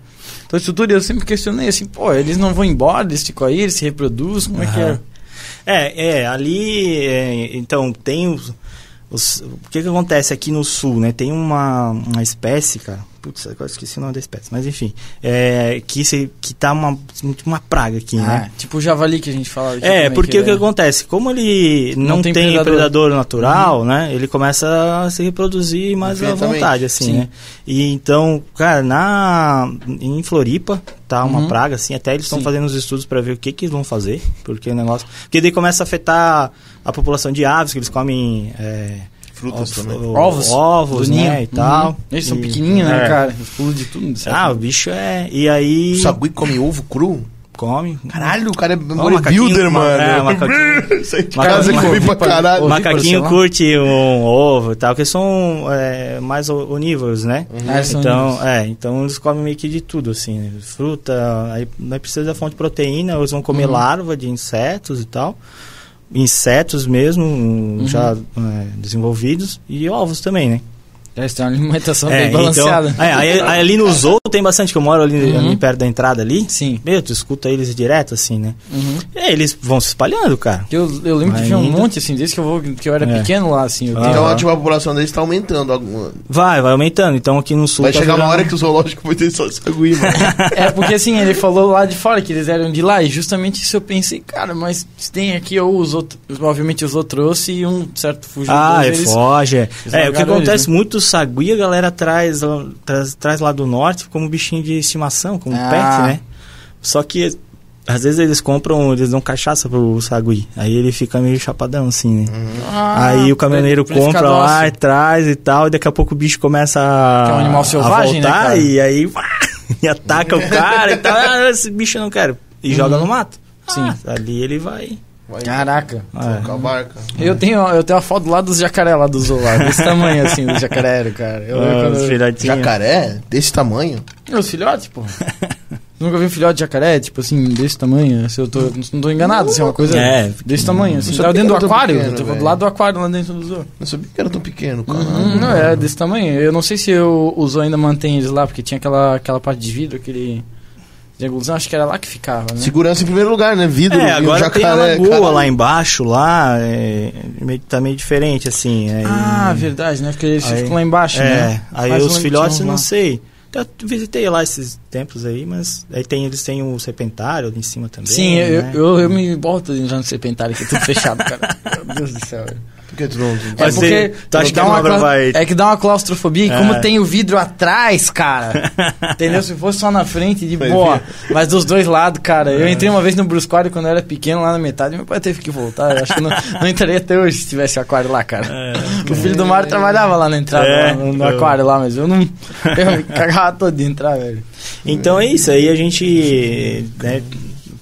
Toda a estrutura, eu sempre questionei assim, pô, eles não vão embora, eles ficam aí, eles se reproduzem, como é que é? É, é, ali, é, então, tem os, os- O que que acontece aqui no sul, né? Tem uma, uma espécie, cara. Putz, agora esqueci o nome da espécie, mas enfim. É, que, se, que tá uma, uma praga aqui, né? Ah, tipo o javali que a gente fala aqui É, também, porque o que é- acontece? Como ele não, Não tem, tem predador, predador. Uhum. natural, né? Ele começa a se reproduzir mais à vontade, assim, Sim. né? E então, cara, na em Floripa tá uma Uhum. praga, assim, até eles estão fazendo os estudos para ver o que que eles vão fazer, porque o negócio... Porque daí começa a afetar a população de aves, que eles comem... É, Frutas também. o- Ovos. Ovos, do né, e tal. Uhum. Eles são E- pequenininhos, né, é. cara? Eles pulam de tudo. certo? Ah, o bicho é... E aí... O sagui come ovo cru? Come. Caralho, o cara é macaquinho, bodybuilder, ma- mano. é, macaquinho. Sai de Macaquinho, casa e come pra caralho. Macaquinho curte um ovo e tal, que são é, mais onívoros, né? Eles são Então, onívoros. é, então eles comem meio que de tudo, assim, né? fruta, aí não precisa da fonte de proteína, eles vão comer Uhum. larva de insetos e tal, insetos mesmo, Uhum. já é, desenvolvidos, e ovos também, né? Eles têm uma alimentação É, bem balanceada. Então, é, aí, aí ali no zoo tem bastante, que eu moro ali, Uhum. ali perto da entrada ali, Sim. meu, tu escuta eles direto, assim, né? Uhum. E aí eles vão se espalhando, cara. Eu, eu lembro que tinha um monte, assim, desde que eu, vou, que eu era É. pequeno lá, assim. Eu tenho- Então, Aham. tipo, a população deles tá aumentando. alguma- Vai, vai aumentando. Então aqui no sul. Vai tá chegar uma virando- hora que o zoológico vai ter só mano. É porque assim, ele falou lá de fora que eles eram de lá, e justamente isso eu pensei, cara, mas se tem aqui, ou os outros, obviamente os outros trouxe e um certo fugiu. Ah, é eles, foge. É, eles É, o que acontece eles, né? muito sagui, a galera traz, traz, traz lá do norte como bichinho de estimação, como Ah. pet, né? Só que Às vezes eles compram, eles dão cachaça pro sagui. Aí ele fica meio chapadão, assim, né? Ah, Aí o caminhoneiro compra lá e traz e tal, e daqui a pouco o bicho começa a, Que é um animal selvagem, né, voltar, cara? E aí e ataca o cara e tal. Ah, esse bicho eu não quero. E joga no mato. Sim. Ah, ali ele vai. Vai Caraca. É. com a barca. Eu tenho, eu tenho a foto lá dos jacaré lá do zoo lá, desse tamanho assim, do jacaré, cara. Eu, quando os filhotinhos. Jacaré? Desse tamanho? Os filhotes, pô. Nunca vi um filhote de jacaré, tipo assim, desse tamanho. Se eu tô, não tô enganado, assim, é uma coisa É. desse tamanho. Assim, Não tava dentro do aquário. pequeno, eu tava do lado do aquário lá dentro do zoo. Não sabia que era tão pequeno, cara. Uhum, não, é desse tamanho. Eu não sei se o, o zoo ainda mantém eles lá, porque tinha aquela, aquela parte de vidro, aquele. De acho que era lá que ficava, né? Segurança em primeiro lugar, né? Vidro É, e o agora tem a jacaré. lagoa lá embaixo, lá, é, meio- tá meio diferente, assim. aí- Ah, verdade, né? Porque eles Aí- ficam lá embaixo, É, né? aí eu os que filhotes, um não sei. Eu visitei lá esses templos aí, mas aí tem, eles têm o serpentário ali em cima também. Sim, eu, né? eu, eu me boto já no serpentário aqui, tudo fechado, cara. Meu Deus do céu. velho. Por que tu não... É Mas porque você- tu acha dá que a uma cobra clau- vai- É que dá uma claustrofobia e É. como tem o vidro atrás, cara. entendeu? Se fosse só na frente, de boa. ver. Mas dos dois lados, cara. Eu entrei uma vez no Brusquário quando eu era pequeno, lá na metade, meu pai teve que voltar. Eu acho que não, não entraria até hoje se tivesse aquário lá, cara. O filho do Mário trabalhava lá na entrada, É, no, no aquário lá, mas eu não. Eu cagava todo de entrar, velho. Então é isso, aí a gente né,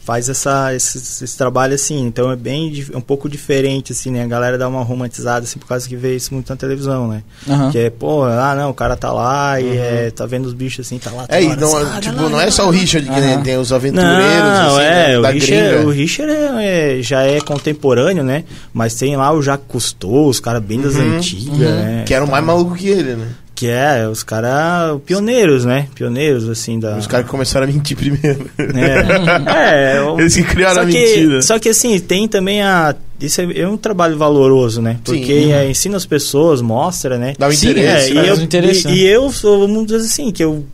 faz essa, esse, esse trabalho assim, então é bem dif- um pouco diferente, assim, né? A galera dá uma romantizada, assim, por causa que vê isso muito na televisão, né? Aham. Que é, pô, ah não, o cara tá lá e é, tá vendo os bichos assim, tá lá. É, e não, hora, tipo, "Ah, lá, não é só lá". o Richard que Aham. tem os aventureiros, Não, assim, é, né, o da Richard, gringa. o Richard é- é- já é contemporâneo, né? Mas tem lá o Jacques Cousteau, os caras bem das Uhum, antigas, uhum. né? Que eram mais malucos que ele, né? Que é, os caras pioneiros, né? Pioneiros, assim, da... Os caras que começaram a mentir primeiro. É, é o- Eles que criaram só a que, mentira. Só que assim, tem também a. Isso é, é um trabalho valoroso, né? Sim. Porque é, ensina as pessoas, mostra, né? Dá um Sim, interesse. é, né? e, eu, Faz um interesse, e, né? e eu sou, vamos dizer assim, que eu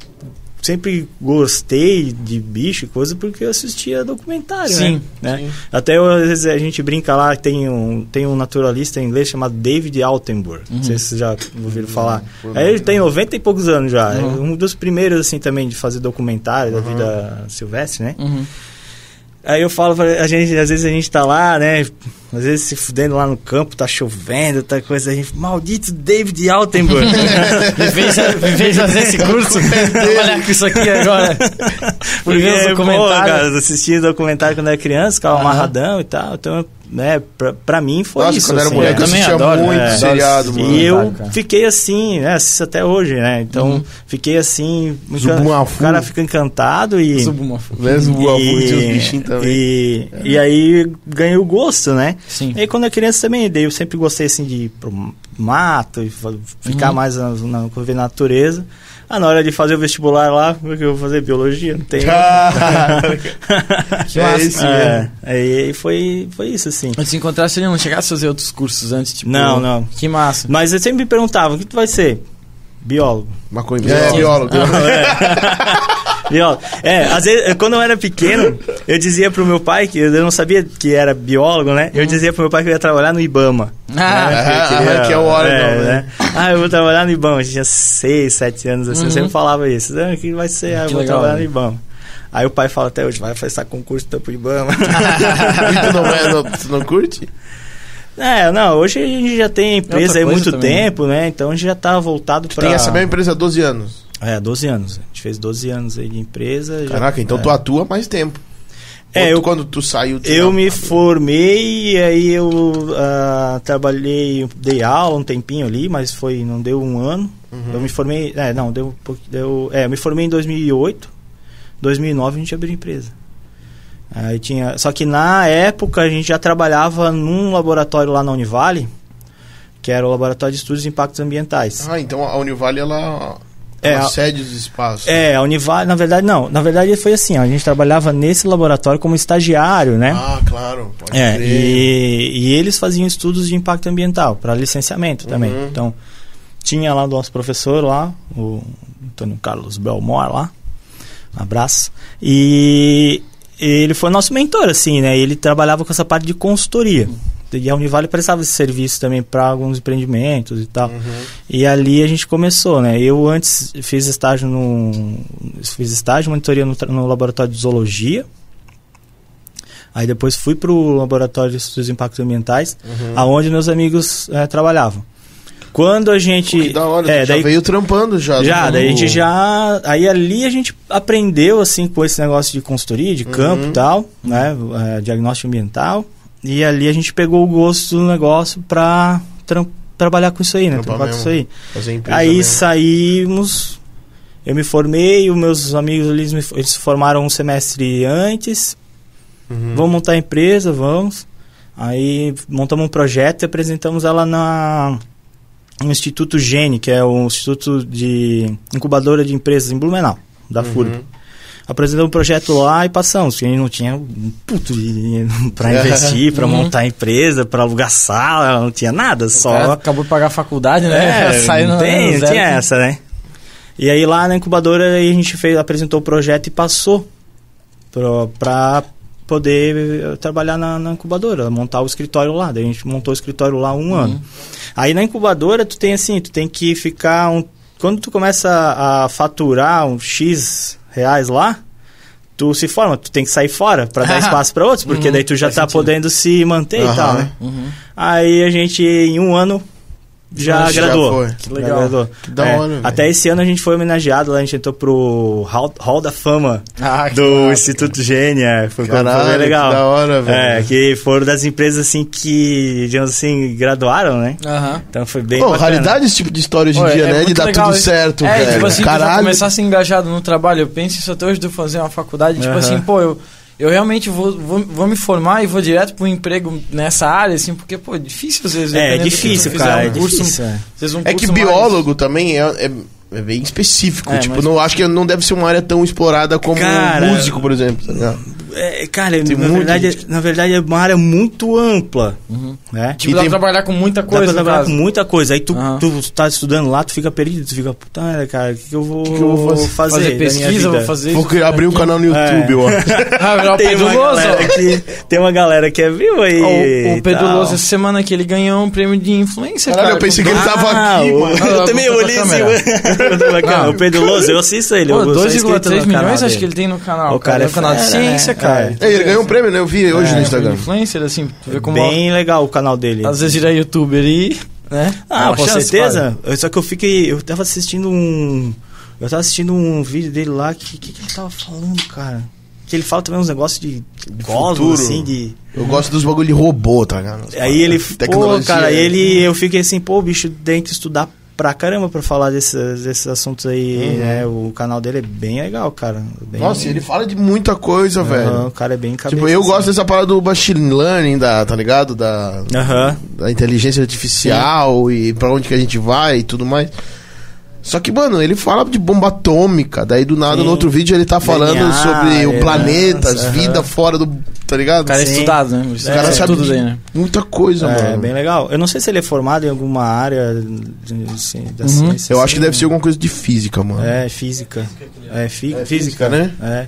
sempre gostei de bicho e coisa porque eu assistia documentário, Sim, né? sim. Até eu, às vezes a gente brinca lá, tem um, tem um naturalista em inglês chamado David Altenburg. Não sei se vocês já ouviram falar. por Aí ele tem 90 e poucos anos já. É Uhum. um dos primeiros, assim, também de fazer documentário da vida silvestre, né? Uhum. Aí eu falo, pra- a gente, às vezes a gente tá lá, né? Às vezes se fudendo lá no campo, tá chovendo, tá coisa, a gente, maldito David Altenburg. Me fez, me fez fazer esse curso, trabalhar com isso aqui agora. Por ver os Porque, pô, cara, eu assistia documentário quando era criança, ficava Aham. amarradão e tal. Então, né, pra, pra mim foi Nossa, isso. quando era assim, moleque é. eu também assistia adoro, muito é. seriado, mano. E eu cara. fiquei assim, né? Assisto até hoje, né? Então, Uhum. fiquei assim. Zubumafu. O cara fica encantado e. O avô e, tinha os bichinhos também. e, e aí ganhei o gosto, né? Sim. E aí quando eu criança também, daí eu sempre gostei assim de ir pro mato e ficar Uhum. mais na, na, na natureza. Ah, na hora de fazer o vestibular lá, como é que eu vou fazer biologia? Não tem. Que é massa. esse é, aí foi, foi isso, assim. Mas se encontrasse ele não chegasse a fazer outros cursos antes, tipo. Não, não. Que massa. Mas eu sempre me perguntava, o que tu vai ser? Biólogo. Maconha. É, É, biólogo. Biólogo. É, às vezes, quando eu era pequeno, eu dizia pro meu pai, que eu não sabia que era biólogo, né? Eu dizia pro meu pai que eu ia trabalhar no Ibama. Ah, né? ah, eu queria- que é o órgão, né? Ah, eu vou trabalhar no Ibama. Eu tinha 6, 7 anos assim, eu Uhum. sempre falava isso. Ah, que vai ser? Ah, eu vou legal, trabalhar né? no Ibama. Aí o pai fala até hoje, vai prestar concurso então pro Ibama. E tu não, é, não, tu não curte? é, não, hoje a gente já tem empresa aí muito também, né? tempo, né? Então a gente já tá voltado pra... Tem essa mesma empresa há 12 anos. É, 12 anos. A gente fez 12 anos aí de empresa. já- Caraca, então é. tu atua mais tempo. É, Ou tu, eu- quando tu saiu... tu Eu não- me formei e aí eu ah, trabalhei, dei aula um tempinho ali, mas foi não deu um ano. Uhum. Eu me formei, é, não, deu, um pouco- deu, é, eu me formei em 2008. 2009 a gente abriu empresa. Aí tinha, só que na época a gente já trabalhava num laboratório lá na Univale, que era o laboratório de estudos de impactos ambientais. Ah, então a Univale, ela... É, ela a- cede os espaços. É, a Univale, na verdade não, na verdade foi assim, ó, a gente trabalhava nesse laboratório como estagiário, né? Ah, claro. Pode É, crer. e, e eles faziam estudos de impacto ambiental para licenciamento também. Uhum. Então, tinha lá o nosso professor lá, o Antônio Carlos Belmore lá, um abraço. E ele foi nosso mentor, assim, né? Ele trabalhava com essa parte de consultoria. E a Univale prestava esse serviço também para alguns empreendimentos e tal. Uhum. E ali a gente começou, né? Eu antes fiz estágio no fiz estágio, monitoria no, no laboratório de zoologia. Aí depois fui pro laboratório de estudos de impactos ambientais, Uhum. aonde meus amigos eh, trabalhavam. Quando a gente. Que da hora, é, tu já daí, veio trampando já. já, no- daí a gente já. Aí ali a gente aprendeu, assim, com esse negócio de consultoria, de campo Uhum. e tal, né? é, diagnóstico ambiental. E ali a gente pegou o gosto do negócio pra tram- trabalhar com isso aí, né? Trabalhar com isso aí. Aí mesmo. saímos. Eu me formei, os meus amigos eles, me- eles se formaram um semestre antes. Uhum. Vamos montar a empresa, vamos. Aí montamos um projeto e apresentamos ela na no Instituto Gene, que é o Instituto de Incubadora de Empresas em Blumenau, da Uhum. FURB. Apresentamos o projeto lá e passamos, porque a gente não tinha um puto de dinheiro para investir, para Uhum. montar a empresa, para alugar sala, não tinha nada, só acabou de pagar a faculdade, né? é, Saiu não tem, não tinha essa, né? E aí lá na incubadora a gente fez, apresentou o projeto e passou pro, pra poder eh, trabalhar na, na incubadora, montar o escritório lá. Daí a gente montou o escritório lá um ano. Aí na incubadora tu tem assim, tu tem que ficar um. Quando tu começa a faturar um X reais lá, tu se forma, tu tem que sair fora pra dar espaço pra outros, porque Uhum, daí tu já tá sentido. podendo se manter e Aham. tal, né? Uhum. Aí a gente, em um ano, já Já graduou. foi. Que Já legal. graduou. Que da É, hora. Até esse ano a gente foi homenageado lá, a gente entrou pro Hall, Hall da Fama Ah, do massa. Instituto Gênia. Foi, foi Caralho, bem legal. que da hora, velho. É, que foram das empresas assim que, digamos assim, graduaram, né? Aham. Então foi bem Pô, bacana. raridade esse tipo de história hoje em dia, é né? De dar tudo isso. certo, é, velho. tipo assim, tu já Caralho. começasse engajado no trabalho. Eu penso isso até hoje de fazer uma faculdade. Tipo Aham. assim, pô, eu, eu realmente vou, vou, vou me formar e vou direto pro emprego nessa área, assim, porque, pô, é difícil às vezes. É, tu difícil, cara. um É curso, difícil. é. vezes um É que curso mais- biólogo também é, é, é bem específico. É, tipo, mas- não, acho que não deve ser uma área tão explorada como Cara, músico, por exemplo. tá? É, cara, Tem na verdade, gente. na verdade é uma área muito ampla, Uhum. né? Tipo, E dá tem- pra trabalhar com muita Dá coisa, pra no trabalhar caso. com muita coisa. Aí tu, Aham. tu tá estudando lá, tu fica perdido, tu fica, puta, cara, o que, que eu vou, que eu vou fazer? fazer? Pesquisa, vou fazer Vou criar- abrir um canal no É. YouTube, eu acho. Ah, virar o tem, Pedro uma Loso. galera que, tem uma galera que é viva aí. Ó, O, o Pedro tal. Loso, essa semana aqui, ele ganhou um prêmio de influencer, Caralho, cara. eu pensei que ele tava Ah, aqui, mano. Ah, Eu também olhei pra assim. o- o Pedro Loso, eu assisto ele. Pô, eu sou inscrito 2,3 no canal milhões acho que ele tem no canal. O cara Tem é um canal de ciência, né? Cara. É. É, ele ganhou um prêmio, né? Eu vi hoje É, no Instagram. Influencer, assim, tu vê como Bem legal o canal dele. às vezes vira youtuber e, né? Ah, Uma com chance, certeza. Eu- Só que eu fiquei. Eu tava assistindo um. Eu tava assistindo um vídeo dele lá que. O que, que ele tava falando, cara? Que ele fala também uns negócios de, De cosmos, futuro. assim, de. Eu gosto dos bagulho de robô, tá ligado? Aí ele. Pô, cara, é. ele. Eu fiquei assim, pô, bicho, tem que estudar pra caramba pra falar desses, desses assuntos aí, Uhum. né? O canal dele é bem legal, cara. Bem- Nossa, ele fala de muita coisa, Aham, velho. O cara é bem cabeça. Tipo, eu assim. gosto dessa parada do machine learning, da, tá ligado? Da, Aham. da inteligência artificial e pra onde que a gente vai e tudo mais. Só que, mano, ele fala de bomba atômica, daí do nada Sim. no outro vídeo ele tá falando DNA, sobre o é, planeta, as aham. vida fora do. tá ligado? O cara é Sim. estudado, né? O cara é sabe tudo daí, né? muita coisa, É, mano. bem legal. Eu não sei se ele é formado em alguma área de, assim, da Uhum. ciência. Eu assim, acho que deve ser alguma coisa de física, mano. É, física. É, fi- É física, física, né? É.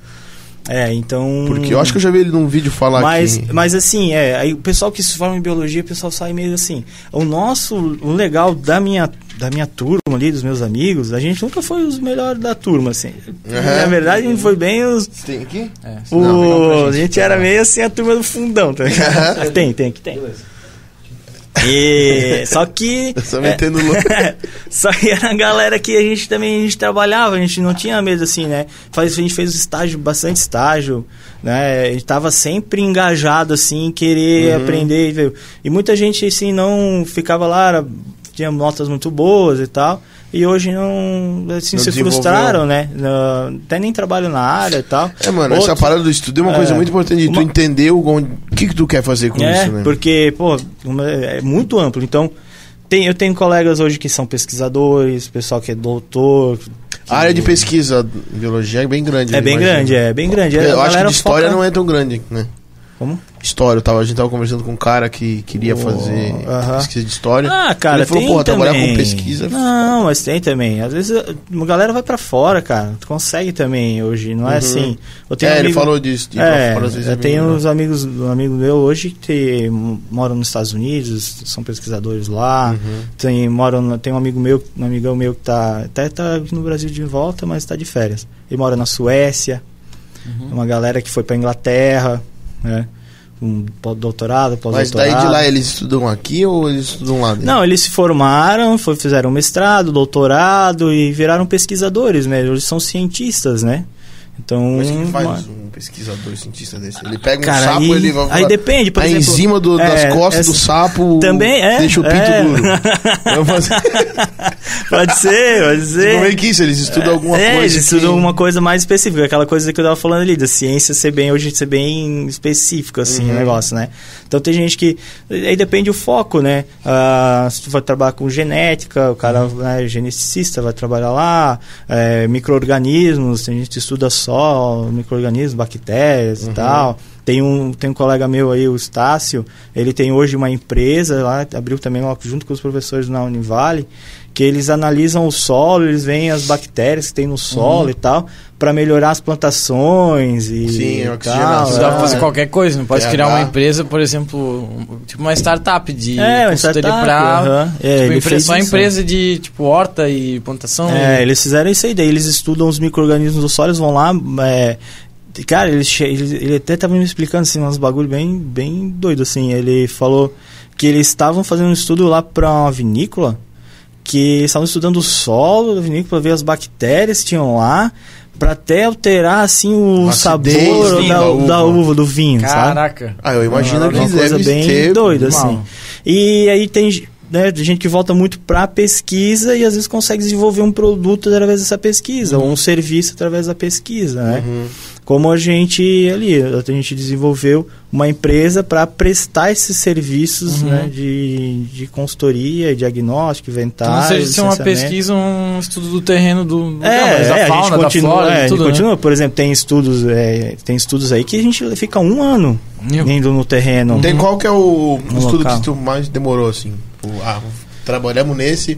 É, então. Porque eu acho que eu já vi ele num vídeo falar Mas, que. mas assim, é, aí o pessoal que se forma em biologia, o pessoal sai meio assim. O nosso, o legal da minha, da minha turma ali, dos meus amigos, a gente nunca foi os melhores da turma, assim. Uhum. Na verdade, a gente foi bem os. Tem aqui? É. O, Não, a gente. era meio assim a turma do fundão, tá ligado? tem, tem, que tem. E, só que. Só é, metendo louco. só que era a galera que a gente também a gente trabalhava, a gente não tinha medo assim, né? Faz, a gente fez estágio, bastante estágio, né? A gente tava sempre engajado assim, em querer Uhum. aprender. viu? E muita gente assim não ficava lá, era- tinha notas muito boas e tal. E hoje não, assim, Não se frustraram, né? Não- até nem trabalho na área e tal. É, mano, essa Outros- parada do estudo é uma coisa É. muito importante. de Tu Uma- entender o, o que, que tu quer fazer com é, isso, né? porque, pô, uma- é muito amplo. Então, tem, eu tenho colegas hoje que são pesquisadores, pessoal que é doutor. que- A área de pesquisa biologia é bem grande. É eu bem imagino. grande, é bem grande. Eu A acho que de história foca- não é tão grande, né? Como? História, tava, a gente tava conversando com um cara que queria Oh, fazer aham. pesquisa de história. Ah, cara, Ele falou, tem porra, trabalhar também. com pesquisa é Não, mas tem também. Às vezes a uma galera vai pra fora, cara. Tu consegue também hoje, não é Uhum. assim. Eu tenho É, um ele amigo- falou disso. É, fora, às vezes, eu é tenho uns amigos, um amigo meu hoje que moram nos Estados Unidos, são pesquisadores lá. Uhum. Tem, moram, tem um amigo meu, um amigão meu que tá até tá no Brasil de volta, mas tá de férias. Ele mora na Suécia. Uhum. Uma galera que foi pra Inglaterra, né? um doutorado, Mas pós-doutorado. daí de lá eles estudam aqui ou eles estudam lá dentro? Não, eles se formaram, foi, fizeram mestrado, doutorado e viraram pesquisadores, né? Eles são cientistas, né? Então, Mas o que faz uma- um pesquisador cientista desse? Ele pega um Cara, sapo aí- ele vai aí depende, por a exemplo, enzima do- das é, costas essa- do sapo Também é, deixa o pinto é. duro. Pode ser, pode ser. Como é que isso? Eles estudam alguma é, coisa. eles que- estudam alguma coisa mais específica, aquela coisa que eu tava falando ali, da ciência ser bem, hoje ser bem específico, assim, Uhum. o negócio, né? Então tem gente que. Aí depende o foco, né? Ah, se tu vai trabalhar com genética, o cara Uhum. né, geneticista vai trabalhar lá, é, micro-organismos, tem gente que estuda só micro-organismos, bactérias Uhum. e tal. Tem um, tem um colega meu aí, o Estácio, ele tem hoje uma empresa lá, abriu também junto com os professores na Univale, que eles analisam o solo, eles veem as bactérias que tem no solo e tal, para melhorar as plantações e Sim, e oxigenação. Você dá pra é. fazer qualquer coisa, não pode PH. criar uma empresa, por exemplo, tipo uma startup de É, uma consultoria startup, pra aham. É, tipo, empre- só empresa de tipo horta e plantação. É, e- eles fizeram isso aí, daí eles estudam os micro-organismos do solo, eles vão lá, é, cara, ele, ele, ele até tava me explicando, assim, uns bagulho bem, bem doido, assim, ele falou que eles estavam fazendo um estudo lá pra uma vinícola, que estavam estudando o solo da vinícola, ver as bactérias que tinham lá, pra até alterar, assim, o sabor acidez da, da da uva. uva, do vinho, sabe? Caraca. Ah, eu imagino É que uma coisa bem ter... doida, mal. assim. E aí tem né, gente que volta muito pra pesquisa e às vezes consegue desenvolver um produto através dessa pesquisa, ou um serviço através da pesquisa, né? Uhum. Como a gente ali, a gente desenvolveu uma empresa para prestar esses serviços Uhum. né, de, de consultoria, diagnóstico, Então, inventário. seja isso é uma pesquisa, um estudo do terreno do É, não, mas da é, a fauna, gente da continua, flora, é, de a gente tudo, né? continua, por exemplo, tem estudos, é, tem estudos aí que a gente fica um ano indo no terreno. Tem qual que é o No estudo local. que tu mais demorou, assim? Tipo, ah, trabalhamos nesse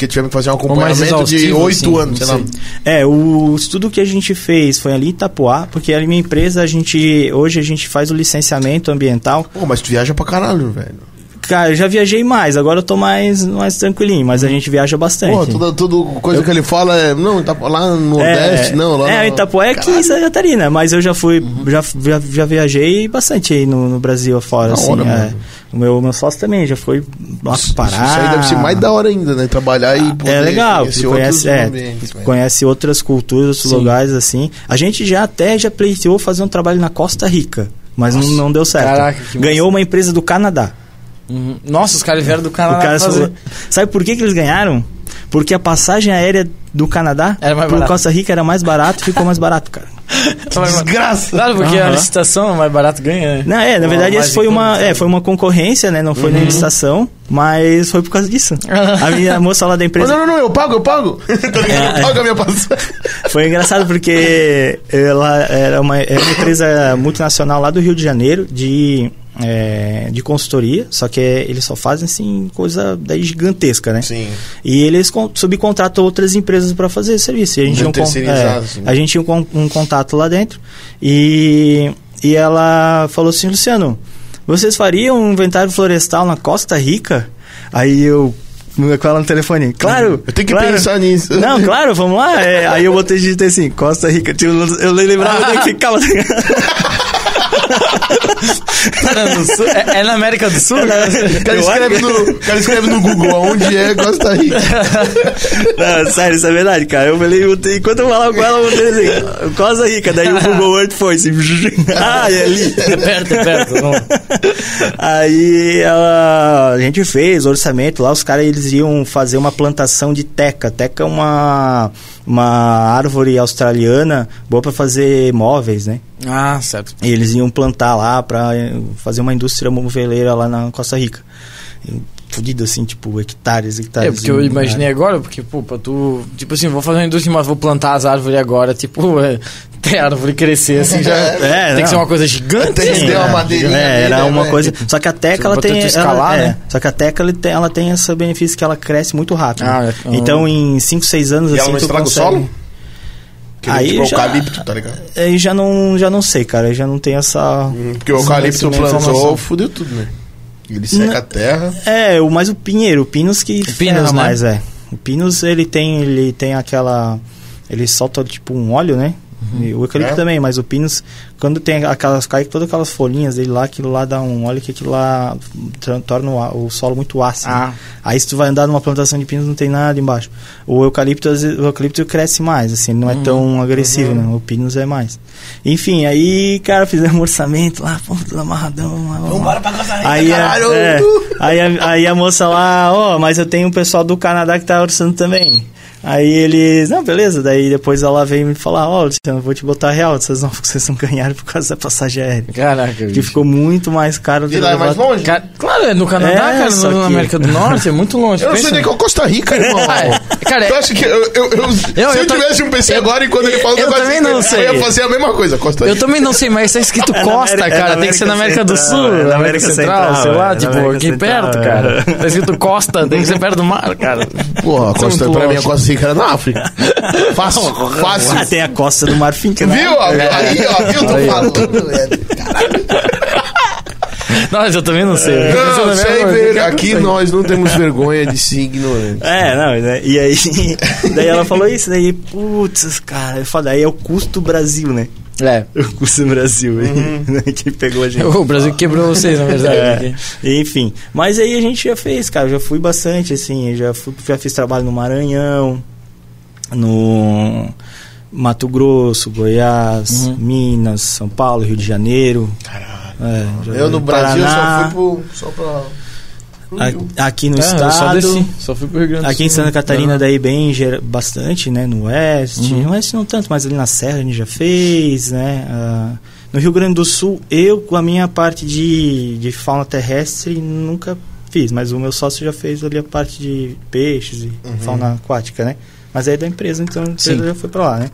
porque tivemos que fazer um acompanhamento de oito assim, anos, sei lá. É, o estudo que a gente fez foi ali em Itapuá, porque a minha empresa, a gente, hoje a gente faz o licenciamento ambiental. Pô, mas tu viaja pra caralho, velho. Cara, eu já viajei mais, agora eu tô mais, mais tranquilinho, mas a gente viaja bastante. Pô, toda, toda coisa que ele fala é. Não, tá lá no Nordeste, não, lá É, no- Itapuá é aqui em Santa Catarina, mas eu já fui, já, já, já viajei bastante aí no, no Brasil afora, assim. hora, é. O meu, meu sócio também já foi lá Isso, pro Pará. isso aí deve ser mais da hora ainda, né? Trabalhar e poder É legal, outros conhece, é, ambientes, conhece outras culturas, outros Sim. lugares assim. A gente já até já pleiteou fazer um trabalho na Costa Rica, mas não, não deu certo. Caraca, Ganhou uma empresa do Canadá. Uhum. Nossa, os caras vieram do O Canadá cara fazer. falou- Sabe por que, que eles ganharam? Porque a passagem aérea do Canadá Era mais pro barato. Costa Rica era mais barato, ficou mais barato, cara. Desgraça! Claro, porque a Aham. licitação é mais barato ganha, né? Não, é, na verdade esse foi uma, é, foi uma concorrência, né? Não foi Uhum. nem licitação, mas foi por causa disso. A minha a moça lá da Não, empresa não, não, eu pago, eu pago. Tá ligado? É, Eu pago a minha passagem. Foi engraçado porque ela era uma, era uma empresa multinacional lá do Rio de Janeiro de, é, de consultoria, só que eles só fazem assim coisa daí gigantesca, né? Sim. E eles con- subcontratam outras empresas para fazer esse serviço. E a gente, tinha um, con- Terceirizado, é, a gente tinha um, um contato lá dentro e, e ela falou assim, Luciano, vocês fariam um inventário florestal na Costa Rica? Aí eu com ela no telefone, claro. Eu tenho que claro. pensar nisso. Não, claro, vamos lá. É, aí eu botei digitei assim, Costa Rica. Tipo, eu lembrava onde é que ficava. tá ligado? Cara, no sul- é, é na América do Sul? O cara, escreve acho- no, o cara escreve no Google aonde é Costa Rica. Não, sério, isso é verdade, cara. Eu falei, eu te- enquanto eu falava com ela, eu botei assim, Costa Rica. Daí o Google Earth foi assim, ah, é ali. É perto, é perto. Aí ela, a gente fez orçamento lá, os caras eles iam fazer uma plantação de teca. Teca é uma, uma árvore australiana boa para fazer móveis, né? Ah, certo. E eles iam plantar lá para fazer uma indústria moveleira lá na Costa Rica. Fudido assim, tipo, hectares, hectares. É, porque eu imaginei agora, porque, pô, pra tu. Tipo assim, vou fazer uma indústria, mas vou plantar as árvores agora. Tipo, é, até a árvore crescer assim já. É, tem que não. ser uma coisa gigante. Até assim, render uma né? madeirinha É, ali, era né, uma velho? coisa. Só que a Teca ela tem. escalar, ela, é, né? Só que a Teca ela tem, ela tem esse benefício que ela cresce muito rápido. Ah, é. Então em 5, 6 anos E ela assim não tu estraga o consegue- solo? Que Aí tipo, já- eucalipto, tá ligado? Aí já não, já não sei, cara. Eu já não tenho essa. Hum, Porque o eucalipto plantou, fudeu tudo, né? Ele seca Não. a terra. É, o mais o pinheiro, o pinus que O pinus, ferra né? mais, é. O pinus ele tem, ele tem aquela, ele solta tipo um óleo, né? E o eucalipto É? também, mas o pinus quando tem aquelas cai todas aquelas folhinhas dele lá, aquilo lá dá um, olha que aquilo lá torna o, a- o solo muito ácido. Ah. Aí se tu vai andar numa plantação de pinos não tem nada embaixo. O eucalipto, o eucalipto cresce mais, assim, não é tão agressivo, né? O pinus é mais. Enfim, aí, cara, fizemos um orçamento lá, pô, tudo amarradão. Vambora pra Costa Rica, Aí, a- caralho! é, aí, a, aí a moça lá, ó, mas eu tenho um pessoal do Canadá que tá orçando também. Aí eles, não, beleza. Daí depois ela veio me falar, ó, Luciano, eu vou te botar real, vocês não, vocês não ganharam por causa da passagem aérea. Caraca, Que ficou muito mais caro do E lá é mais longe? Ca- Claro, é no Canadá, É, cara, na América do Norte, é muito longe. Eu não sei nem qual é Costa Rica, irmão. Ah, é. Cara, Tu é- acha que eu, eu, eu- se eu, eu tivesse um PC eu- agora e quando ele falou eu também não eu sei. ia fazer a mesma coisa, Costa Eu Rica. também não sei, mas tá escrito É Costa, cara. é Tem que ser na América do Sul, é na América Central, sei é, lá, tipo, aqui perto, é. cara. Tá escrito Costa, tem que ser perto do mar, cara. Porra, é Costa, pra mim a. Costa Rica era na África. Fácil, Ah, fácil. tem a costa do Marfim, que Viu? ó, É. Aí, ó, viu? Aí, ó. Não, mas eu também não sei. É Não, coisa. ver, aqui nós não temos vergonha de ser ignorantes. É, não, né? e aí, daí ela falou isso, daí, putz, cara, é foda, aí é o custo Brasil, né? É. O custo Brasil, né, que pegou a gente. O Brasil quebrou vocês, na verdade. É, aqui. enfim, mas aí a gente já fez, cara, já fui bastante, assim, já, fui, já fiz trabalho no Maranhão, no Mato Grosso, Goiás, Uhum. Minas, São Paulo, Rio de Janeiro. Caralho. É, Eu no Brasil Paraná, só fui pro. Só pra. pro a- Aqui no É, eu só estado. desci, só fui pro Rio Grande do Aqui em Sul. Santa Catarina, daí bem gera- bastante, né? No oeste. Uhum. No oeste não tanto, mas ali na Serra a gente já fez, né? Ah, no Rio Grande do Sul, eu, com a minha parte de, de fauna terrestre, nunca fiz. Mas o meu sócio já fez ali a parte de peixes e Uhum. fauna aquática, né? Mas é da empresa, então a empresa Sim. já foi pra lá, né?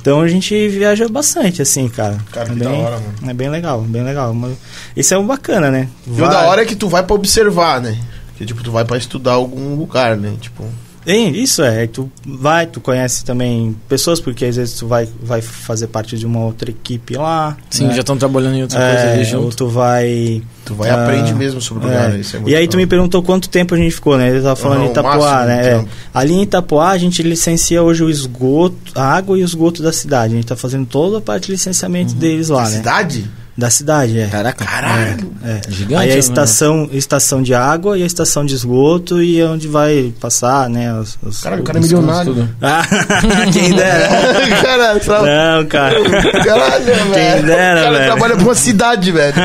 Então a gente viaja bastante, assim, cara. Cara, é que bem, da hora, mano. É bem legal, bem legal. Mas Isso é um bacana, né? E o Vai- da hora é que tu vai pra observar, né? Que tipo, tu vai pra estudar algum lugar, né? Tipo. Tem, isso é. Tu vai, tu conhece também pessoas, porque às vezes tu vai, vai fazer parte de uma outra equipe lá. Sim, né? já estão trabalhando em outra coisa é, Ou junto. tu vai. Tu vai Ah, aprende mesmo sobre o lugar. é. Isso é muito E aí tu da me perguntou quanto tempo a gente ficou, né? Ele tava falando Aham, em máximo né? É. tempo. Ali em Itapoá a gente licencia hoje o esgoto, a água e o esgoto da cidade. A gente tá fazendo toda a parte de licenciamento deles lá, né? Cidade? Da cidade, é. Caraca, Caralho. É. Gigante, Aí a né? estação, estação de água e a estação de esgoto e é onde vai passar, né? Os, os- Caralho, o cara é milionário. Ah, quem dera. Caralho, tra- Não, cara. Caralho, velho. dera, o cara velho. trabalha pra uma cidade, velho.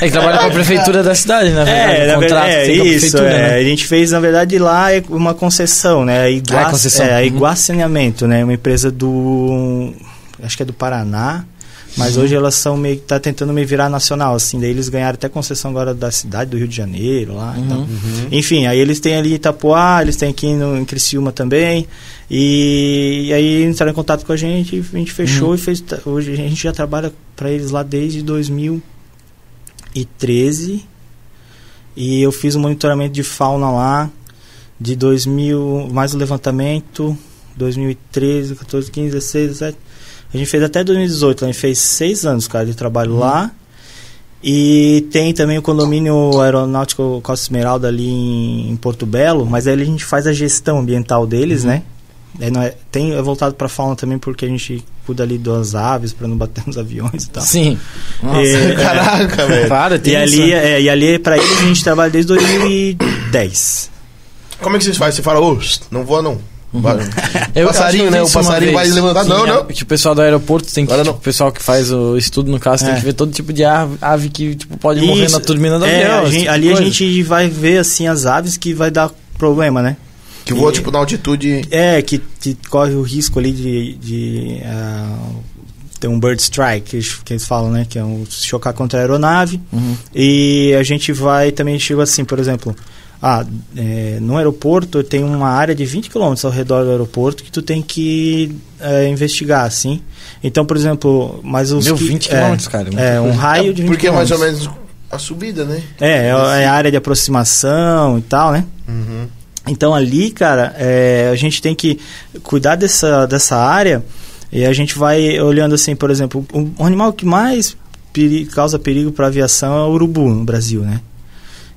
É que trabalha com a prefeitura da cidade, na verdade. É, o na contrato verdade, é tem com a isso. prefeitura, é. né? A gente fez, na verdade, lá é uma concessão, né? A Iguá, Ah, é concessão. é, a Uhum. Iguá Saneamento, né? Uma empresa do. Acho que é do Paraná. Mas Uhum. hoje elas são meio que tá tentando me virar nacional, assim. Daí eles ganharam até concessão agora da cidade do Rio de Janeiro lá. Uhum. Então. Enfim, aí eles têm ali Itapuá, eles têm aqui no, em Criciúma também. E, e aí entraram em contato com a gente, a gente fechou Uhum. e fez. Hoje a gente já trabalha para eles lá desde 2013. E eu fiz um monitoramento de fauna lá de 2000, mais o levantamento, 2013, 14, 15, 16, 17. A gente fez até 2018, a gente fez seis anos, cara, de trabalho Uhum. lá. E tem também o condomínio aeronáutico Costa Esmeralda ali em, em Porto Belo, mas aí a gente faz a gestão ambiental deles, Uhum. né? Não é, tem, é voltado para fauna também porque a gente cuida ali das aves para não bater nos aviões e tal. Sim. Nossa. É, Caraca, velho. Para, tem E isso. ali, é, e ali para eles a gente trabalha desde 2010. Como é que vocês fazem? Você fala, ô, não voa não. Vai. Eu passarinho, né? O passarinho vai levantar. Que Não, a- não. Que o pessoal do aeroporto tem que. Agora Tipo, não. o pessoal que faz o estudo no caso tem É. que ver todo tipo de ave, ave que tipo, pode morrer Isso. na turbina do É, avião. a tipo ali a coisa. gente vai ver assim as aves que vai dar problema, né? Que voa, E- tipo, na altitude. É, que, que corre o risco ali de, de ter um bird strike, que eles, falam, né? Que é um chocar contra a aeronave. Uhum. E a gente vai também, chega assim, por exemplo, ah, é, no aeroporto tem uma área de 20 km ao redor do aeroporto que tu tem que é, investigar, assim. Então, por exemplo, mas os Meu, que- 20 é, quilômetros, cara, muita É, um raio de 20 Porque é mais ou quilômetros. menos a subida, né? É, é a área de aproximação e tal, né? Uhum. Então ali, cara, é, a gente tem que cuidar dessa, dessa área e a gente vai olhando assim, por exemplo, o, o animal que mais peri- causa perigo para a aviação é o urubu no Brasil, né?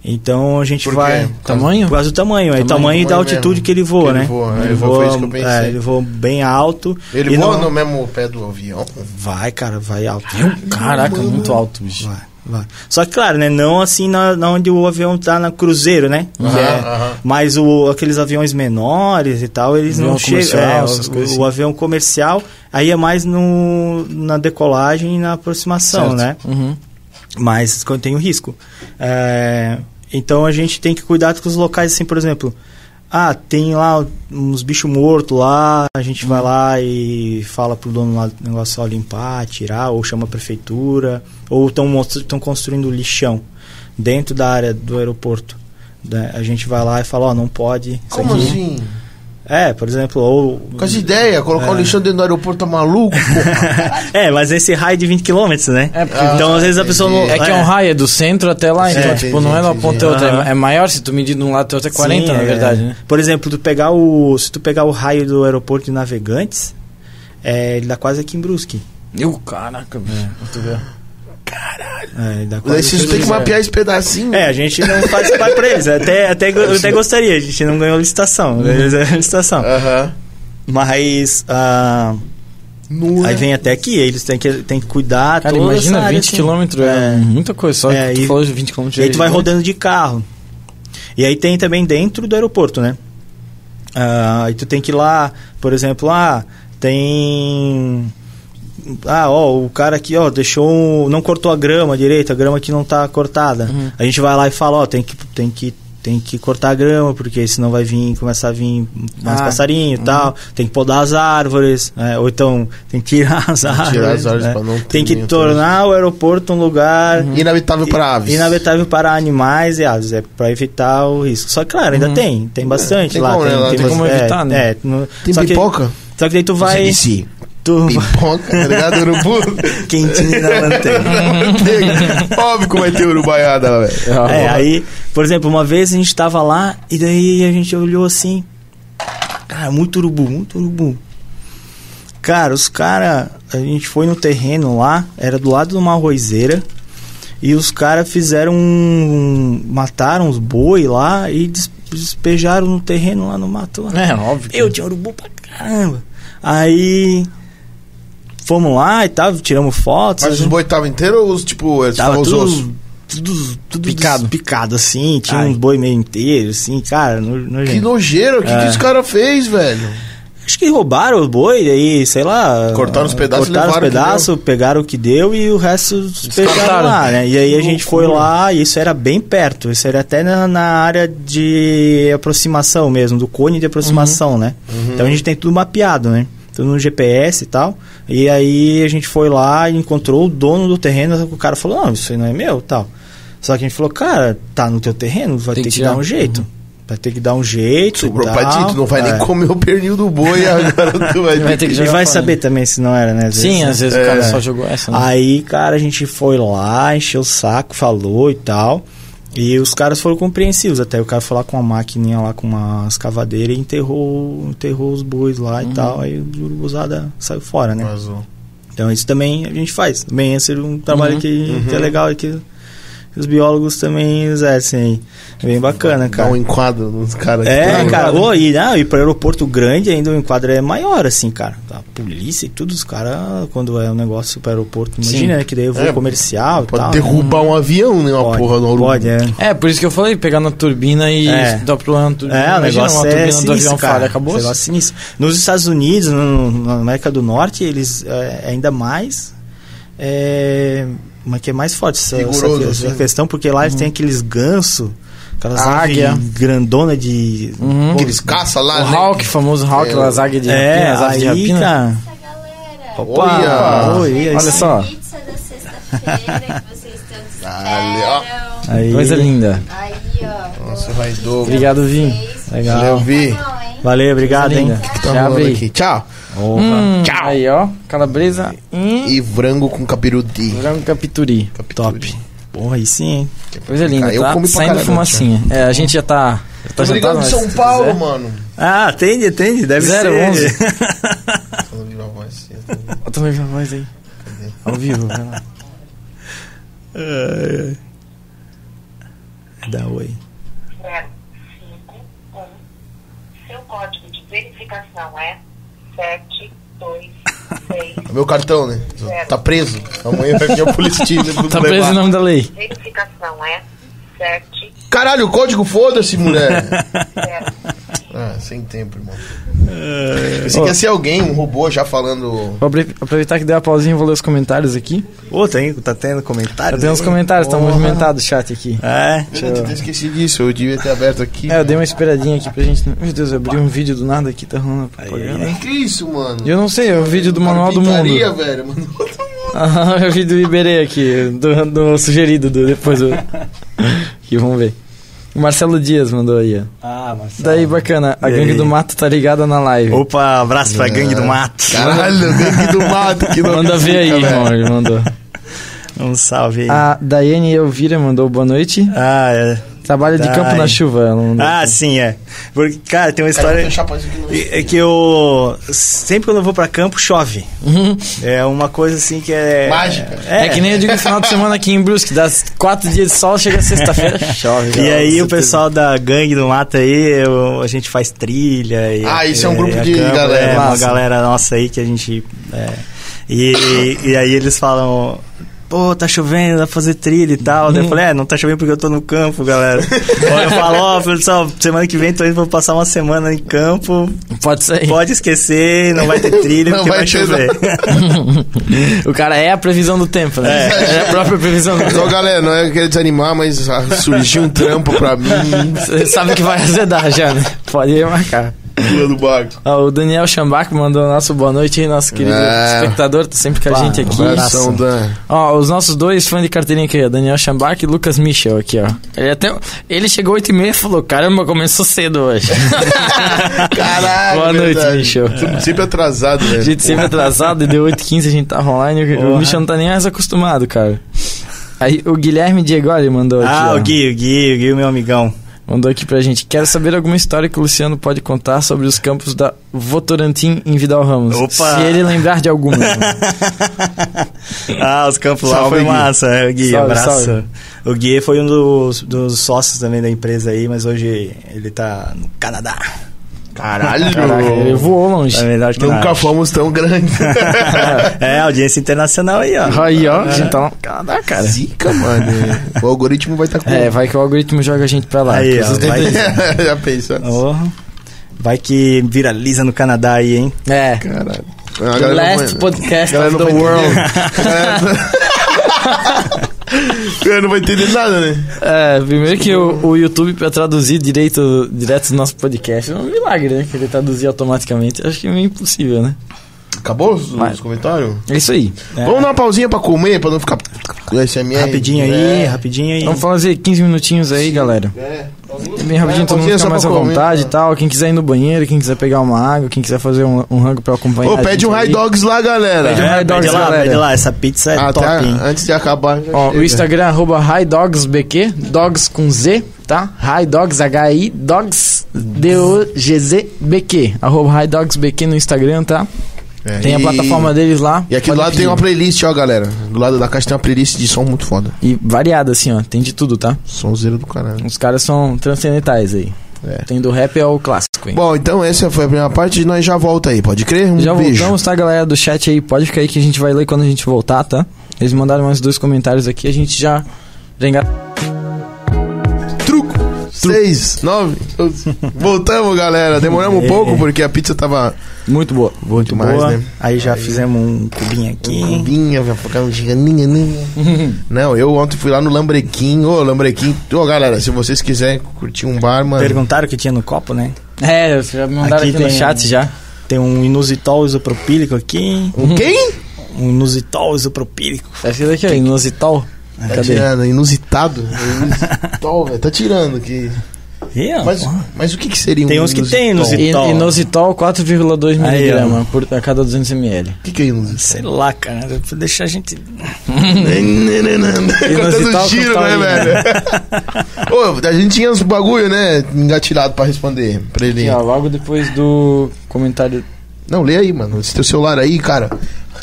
Então a gente Por vai. Por Tamanho? Por causa do tamanho, é o Tamanho, tamanho e da tamanho altitude mesmo. que ele voa, Que ele né? voa, ele, ele voa, voa, foi isso que eu pensei. é, ele voa bem alto. Ele voa não- no mesmo pé do avião? Vai, cara, vai alto. Caraca, muito alto, bicho. Vai, vai. Só que, claro, né? Não assim na, na onde o avião tá na cruzeiro, né? Aham, Que é-. Mas o, aqueles aviões menores e tal, eles Avião não chegam. É, essas o, coisas o assim. avião comercial, aí é mais no, na decolagem e na aproximação, Certo. né? Uhum. Mas quando tem o risco. É, então a gente tem que cuidar com os locais, assim, por exemplo. Ah, tem lá uns bichos mortos lá, a gente vai lá e fala pro dono lá do negócio ó, limpar, tirar, ou chama a prefeitura, ou estão construindo lixão dentro da área do aeroporto. né? A gente vai lá e fala, ó, não pode. Como aqui. assim? É, por exemplo, ou. Com essa ideia, colocar o lixão dentro do aeroporto tá maluco. É, mas esse raio de 20 km, né? É, porque então, às vezes a pessoa não. É que é um raio, é do centro até lá, então, É, tipo, entendi, não é de uma entendi. ponta outra. É é maior se tu medir de um lado até outro é 40, Sim, na é. verdade, né? Por exemplo, tu pegar o, se tu pegar o raio do aeroporto de Navegantes, é, ele dá quase aqui em Brusque. Eu, caraca, velho. Vê. É, vocês têm que mapear esse pedacinho. É, a gente não faz vai pra eles. Até, até, eu até gostaria, a gente não ganhou licitação. ganhou licitação. Aham. Mas Nu, aí né? vem até aqui, eles têm que, têm que cuidar Cara, toda imagina essa área, 20 assim. km, é, É. muita coisa. Só É, que tu e- falou de 20 km. E aí tu vai rodando de carro. E aí tem também dentro do aeroporto, né? Ah, aí tu tem que ir lá, por exemplo, ah, tem. Ah, ó, o cara aqui, ó, deixou. um- não cortou a grama direito, a grama aqui não tá cortada. Uhum. A gente vai lá e fala, ó, tem que, tem que, tem que cortar a grama, porque senão vai vir, começar a vir mais Ah, passarinho e tal. Tem que podar as árvores, né? ou então tem que tirar as árvores. tirar as árvores né? pra não Tem que tornar o aeroporto um lugar Inabitável para aves. Inabitável para animais e aves, é para evitar o risco. Só que, claro, ainda Uhum. tem, tem bastante tem lá. como, né? Lá tem bas- como é, evitar, né? É, no- Tem só que- pipoca? só que daí tu vai. Você disse Tu vai pipoca, tá ligado? Urubu? quentinho na manteiga. Manteiga. Óbvio que vai ter urubaiada lá, velho. É, aí, por exemplo, uma vez a gente tava lá e daí a gente olhou assim. Cara, muito urubu, muito urubu. Cara, os caras. A gente foi no terreno lá, era do lado de uma arrozeira. E os caras fizeram um. Mataram os boi lá e des- despejaram no terreno lá no mato. Lá. É, óbvio. que- Eu tinha urubu pra caramba. Aí. Fomos lá e tal, tiramos fotos. Mas os boi estavam inteiros ou os, tipo, eles Tava estavam os ossos? tudo, tudo, tudo Picado. picado assim, tinha Ai. uns boi meio inteiros, assim, cara, no, nojento. Que nojeiro, o que, É. que esse cara fez, velho? Acho que roubaram os boi, aí, sei lá. Cortaram os pedaços Cortaram os o pedaços, pegaram o que deu e o resto Descartaram. lá, né? E aí a gente foi lá e isso era bem perto, isso era até na, na área de aproximação mesmo, do cone de aproximação, né? Uhum. Então a gente tem tudo mapeado, né? Tudo no GPS e tal. E aí a gente foi lá e encontrou o dono do terreno, o cara falou, não, isso aí não é meu, tal. Só que a gente falou, cara, tá no teu terreno, vai Tem ter que que, dar um jeito. Vai ter que dar um jeito. Sobrou e pra ti, tu não vai É. nem comer o pernil do boi agora tu vai, Vai ter que jogar vai fora, saber né? também se não era, né? Sim, às vezes É. o cara só jogou essa, né? Aí, cara, a gente foi lá, encheu o saco, falou e tal. E os caras foram compreensivos. Até o cara foi lá com uma maquininha lá, com uma escavadeira e enterrou, enterrou os bois lá Uhum. e tal. Aí o urubuzada saiu fora, né? Vazou. Então isso também a gente faz. Também esse é um trabalho Uhum. que, que é legal e que os biólogos também exercem aí. É bem bacana, Dá cara. um enquadro nos caras. É, tem- cara, ô, e, não, e para aeroporto grande ainda o enquadro é maior, assim, cara. A polícia e tudo, os caras, quando é um negócio para aeroporto, imagina, né, que daí eu vou É, comercial e Pode tal. derrubar um avião, né? Uma Pode, porra do urubu. Pode, é. É, por isso que eu falei, pegar na turbina e É. dar problema na turbina. É, o Imagina negócio uma é turbina do sinistro, avião cara. falha, acabou. Negócio sinistro. Nos Estados Unidos, no- na América do Norte, eles é, ainda mais... É, mas que é mais forte essa, essa, assim. questão, porque lá eles têm aqueles ganso, aquelas Águia. aves grandona de... Uhum. Aqueles caça lá, O né? Hawk, famoso Hawk, É, las águias de É, rapina, as aves de rapina. cara... Opa! Olha! Oi, Olha só. Pizza da sexta-feira que vocês tanto esperam. Coisa linda. Aí, ó. Nossa, vai dobro. Obrigado, Vim. Legal. Valeu, Vi. Tá? Valeu, obrigado, hein? aqui. Tchau. Hum, Tchau. Aí, ó. Calabresa e E frango com capirudi. frango capituri. Top. Porra, aí sim, hein? Coisa linda, eu tá? comi pra Saindo caramba, fumacinha. É, a gente já tá... Já tá Tô ligado jantado, de São Paulo, quiser- mano. Ah, atende, atende, deve Zero ser. onze. Falando viva voz, assim, Bota minha voz aí. Ao vivo, vai lá. É da Oi. 051. Seu código de verificação é 726. Meu cartão, né? Tá preso. Amanhã vai vir a polícia te Tá preso em nome da lei. Verificação é 7 Caralho, o código foda-se, mulher. 0. Ah, sem tempo, irmão. Pensei que ia ser alguém, um robô já falando. Vou aproveitar que deu a pausinha e vou ler os comentários aqui. Ô, tem, tá tendo comentários? tem uns aí? comentários, tá movimentado o chat aqui. É. Eu tinha esquecido disso, eu devia ter aberto aqui. É, eu dei uma esperadinha aqui pra gente. Meu Deus, eu abri um vídeo do nada aqui, tá rolando propaganda. Que isso, mano? Eu não sei, é o vídeo do Manual do Mundo. Velho. Mano. Ah, eu vi do Iberê aqui, do, do sugerido, do, depois do. Aqui, vamos ver. O Marcelo Dias mandou aí, ó. Ah, Marcelo. Daí, bacana, a E gangue aí? do mato tá ligada na live. Opa, abraço pra gangue do mato. Caralho, gangue do mato. Que Manda ver aí, irmão, ele mandou. Um salve aí. A Daiane Elvira mandou boa noite. Ah, é. Trabalho de Dai. campo na chuva. Mandou. Ah, sim, é. Porque, cara, tem uma história. É que eu. Sempre quando eu vou pra campo, chove. Uhum. É uma coisa assim que é. Mágica. É, que nem eu digo no final de semana aqui em Brusque, das quatro dias de sol, chega sexta-feira, chove. E aí o pessoal da gangue do mato aí, eu- a gente faz trilha. E, Ah, isso é um grupo de galera, É, uma galera nossa aí que a gente. é. e, e aí eles falam. Pô, tá chovendo, dá pra fazer trilha e tal. Daí eu falei, é, não tá chovendo porque eu tô no campo, galera. Eu falo, ó, pessoal, semana que vem tô indo pra passar uma semana em campo. Pode sair. Pode esquecer, não vai ter trilha Não porque vai vai, chover. o cara é a previsão do tempo, né? É, a própria previsão do Então, tempo. galera, não é querer desanimar, mas ah, surgiu um trampo pra mim. Você sabe que vai azedar já, né? Pode marcar. Do barco. Ó, o Daniel Chambach mandou nosso boa noite aí, nosso querido É. espectador, tá sempre com a Pá, gente aqui. Abração da... Ó, os nossos dois fãs de carteirinha aqui, ó, Daniel Chambach e Lucas Michel aqui, ó. Ele até ele chegou 8 e meia e falou, caramba, começou cedo hoje. Caralho, Boa noite, verdade. Michel. Sempre- Sempre atrasado, A velho. gente sempre atrasado e deu 8h15 a gente tava online. O Porra. Michel não tá nem mais acostumado, cara. Aí o Guilherme Diegoli mandou aqui. Ah, ó. o Gui, o Gui, o Gui, o meu amigão. Mandou aqui pra gente. Quero saber alguma história que o Luciano pode contar sobre os campos da Votorantim em Vidal Ramos. Opa! Se ele lembrar de alguma. ah, os campos lá Salve, foi Gui. massa, é, Gui, Salve, abraço. salve. O Gui foi um dos, dos sócios também da empresa aí, mas hoje ele tá no Canadá. Caralho. Caraca, ele voou longe. É melhor que Nunca fomos tão grandes. É, audiência internacional aí, ó. Aí, ó, tá no Canadá, cara. Zica, mano. O algoritmo vai estar com... É, vai que o algoritmo joga a gente pra lá. Aí, ó, vocês vai- Já pensou? Oh, vai que viraliza no Canadá aí, hein? É. Caralho. The não last podcast of the world. Galera não vai entender nada, né? É, primeiro que o, o YouTube pra traduzir direito, direto do nosso podcast é um milagre, né? Que ele traduzir automaticamente. Acho que é meio impossível, né? Acabou os, Vai. os comentários? É isso aí. É. Vamos dar uma pausinha pra comer, pra não ficar... SMR. Rapidinho aí, É. rapidinho aí. Vamos fazer 15 minutinhos aí, galera. É. Bem rapidinho, todo mundo fica mais à vontade e tá? tal. Quem quiser ir no banheiro, quem quiser pegar uma água, quem quiser fazer um, um rango pra acompanhar. Ô, a pede gente um high dogs lá, galera. Pede um É, high dogs, pede lá, galera. pede lá, essa pizza é Até top, hein? antes de acabar. já Ó, chega. o Instagram é arroba highdogsbq, dogs com Z, tá? Highdogs, H-I, dogs, D-O-G-Z-B-Q. Arroba highdogsbq no Instagram, tá? É, Tem a plataforma deles lá. E aqui do lado pedir. tem uma playlist, ó, galera. Do lado da caixa tem uma playlist de som muito foda. E variada, assim, ó. Tem de tudo, tá? Sonzeiro do caralho. Os caras são transcendentais aí. É. Tem do rap ao clássico, hein? Bom, então essa foi a primeira parte e nós já volta aí, pode crer? Um Já beijo. voltamos, tá, galera do chat aí? Pode ficar aí que a gente vai ler quando a gente voltar, tá? Eles mandaram mais dois comentários aqui, a gente já... já. Seis, nove. Voltamos, galera. Demoramos um É. pouco porque a pizza tava Muito boa. muito mais, Boa. né? Aí já fizemos um cubinho aqui. Cubinha, vai ficar um giganinha, né? Não, eu ontem fui lá no Lambrequim. Ô, Lambrequim. Ô, galera, se vocês quiserem curtir um bar, mano. Perguntaram o que tinha no copo, né? É, vocês já me mandaram Aqui aqui, no tem- chat já. Tem um inositol isopropílico aqui. Um quem? Um inositol isopropílico. Esse daqui, ó, inositol. Tá Cadê? tirando, inusitado. Inusitol, velho. Tá tirando aqui. Ó, Mas, mas o que que seria um Tem uns que tem inusitol? inusitol. In- Inositol 4,2 Aí, ó. miligramas por a cada 200 ml. O que que é inusitol? Sei lá, cara. Pra deixar a gente. Contando Inusital giro, né, taurina. velho? Ô, a gente tinha uns bagulho, né? Engatilhado pra responder pra ele. Aqui, ó, logo depois do comentário. Não, lê aí, mano. Esse teu celular aí, cara.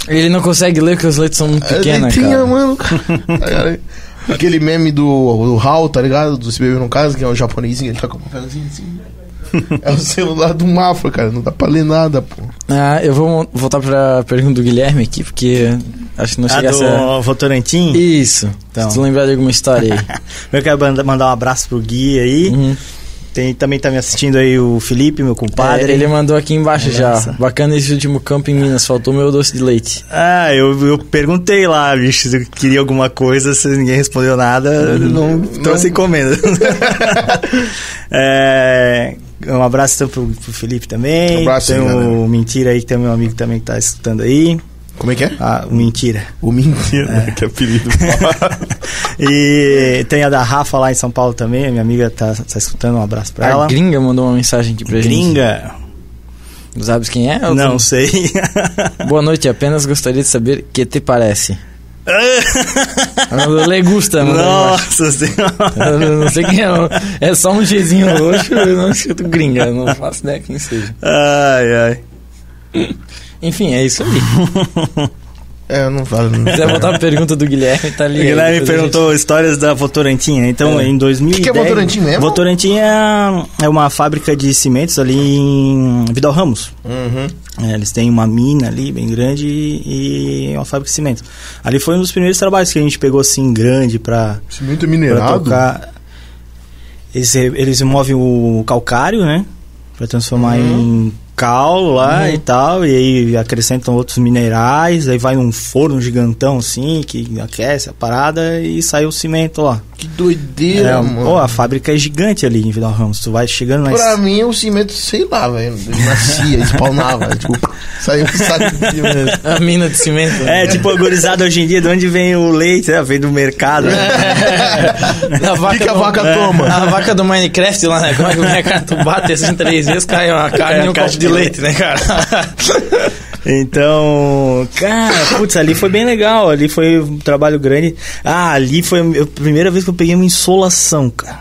Ele não consegue ler porque as letras são muito É pequenas, letrinha, cara. mano. Aquele meme do, do HAL, tá ligado? Do Se Beber no Caso, que é um japonesinho, ele tá com um papelzinho assim. É o celular do Mafra, cara. Não dá pra ler nada, pô. Ah, eu vou voltar pra pergunta do Guilherme aqui, porque acho que não chega a ser... do Votorantim? Isso. Então. Se tu lembrar de alguma história aí. Eu quero manda- mandar um abraço pro Gui aí. Uhum. Tem, também tá me assistindo aí o Felipe, meu compadre. É, ele mandou aqui embaixo Nossa. já. Bacana esse último campo em Minas, faltou meu doce de leite. Ah, eu, eu perguntei lá, bicho, se eu queria alguma coisa, se ninguém respondeu nada, eu não trouxe encomenda. é, um abraço então pro, pro Felipe também. Um abraço, Tem o Mentira aí, que tem meu amigo também que tá escutando aí. Como é que é? Ah, o Mentira. O Mentira, que apelido. E tem a da Rafa lá em São Paulo também, a minha amiga tá, tá escutando, um abraço pra A ela. gringa mandou uma mensagem aqui pra Gringa? gente. Sabes quem é? ou Não sei. Boa noite, apenas gostaria de saber que te parece. Le gusta, mandou embaixo. Nossa senhora. Eu não sei quem é. não. É só um Gzinho roxo e não escrito gringa. eu Não faço ideia quem seja. Ai, ai. Enfim, é isso aí. é, eu não falo. Se quiser voltar pra pergunta do Guilherme, tá ali. O Guilherme a perguntou histórias da Votorantim. né? Então, É. em 2010... O que que é Votorantim mesmo? Votorantim é, é uma fábrica de cimentos ali em Vidal Ramos. Uhum. É, eles têm uma mina ali bem grande e, e uma fábrica de cimentos. Ali foi um dos primeiros trabalhos que a gente pegou assim grande pra, Cimento pra minerado? tocar. Eles, eles removem o calcário, né? Pra transformar em cal lá e tal. E aí acrescentam outros minerais. Aí vai num forno gigantão assim que aquece a parada e sai o cimento lá. Que doideira, É, mano. pô, a fábrica é gigante ali em Vidal Ramos. Tu vai chegando na Pra mim, o cimento, sei lá, velho. Nascia, spawnava. tipo, saiu um saco de cimento. A mina de cimento. É, tipo, a gurizada hoje em dia, de onde vem o leite? É, vem do mercado. A O que, que a do- vaca toma? A vaca do Minecraft lá, né? Como é que o mercado tu bate assim três vezes, cai uma carne e um caixa de de leite, né, cara? Então, cara, putz, ali foi bem legal. Ali foi um trabalho grande. Ah, ali foi a primeira vez que eu peguei uma insolação, cara.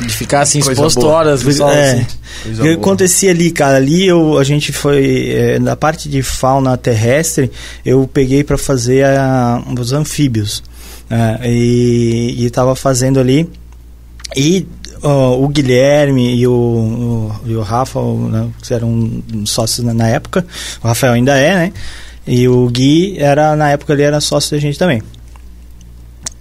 De ficar assim Coisa exposto boa. horas no sol, é. assim. O que boa. acontecia ali, cara? Ali eu, a gente foi. é, na parte de fauna terrestre, eu peguei pra fazer a- os anfíbios. né? e, e tava fazendo ali. E ó, o Guilherme e o, o, e o Rafa, o, né, que eram sócios na, na época, o Rafael ainda é, né? E o Gui era, na época, ele era sócio da gente também.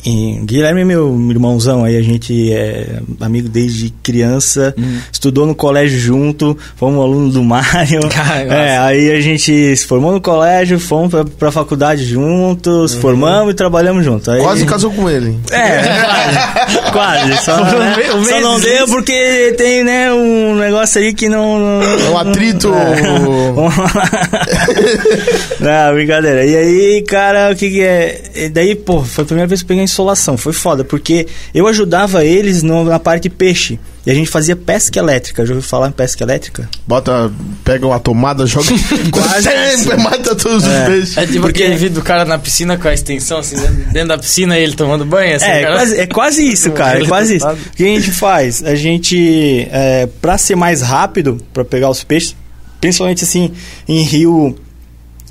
E Guilherme é meu irmãozão aí, a gente é amigo desde criança, estudou no colégio junto, fomos aluno do Mário. É, aí a gente se formou no colégio, fomos pra, pra faculdade juntos, formamos e trabalhamos juntos. Aí, Quase casou com ele. é, quase. quase. Só, né, só não deu porque tem, né, um negócio aí que não. não Um atrito. não, brincadeira. E aí, cara, o que, que é? E daí, pô, foi a primeira vez que eu peguei insolação. Foi foda, porque eu ajudava eles no- na parte de peixe. E a gente fazia pesca elétrica. Já ouviu falar em pesca elétrica? Bota, pega uma tomada, joga. Quase Sempre mata todos os peixes. É tipo aquele vídeo do cara na piscina com a extensão, assim, dentro, dentro da piscina e ele tomando banho, assim, É, cara. quase, é quase isso, cara. É quase isso. O que a gente faz? A gente, é, pra ser mais rápido, pra pegar os peixes, principalmente assim, em rio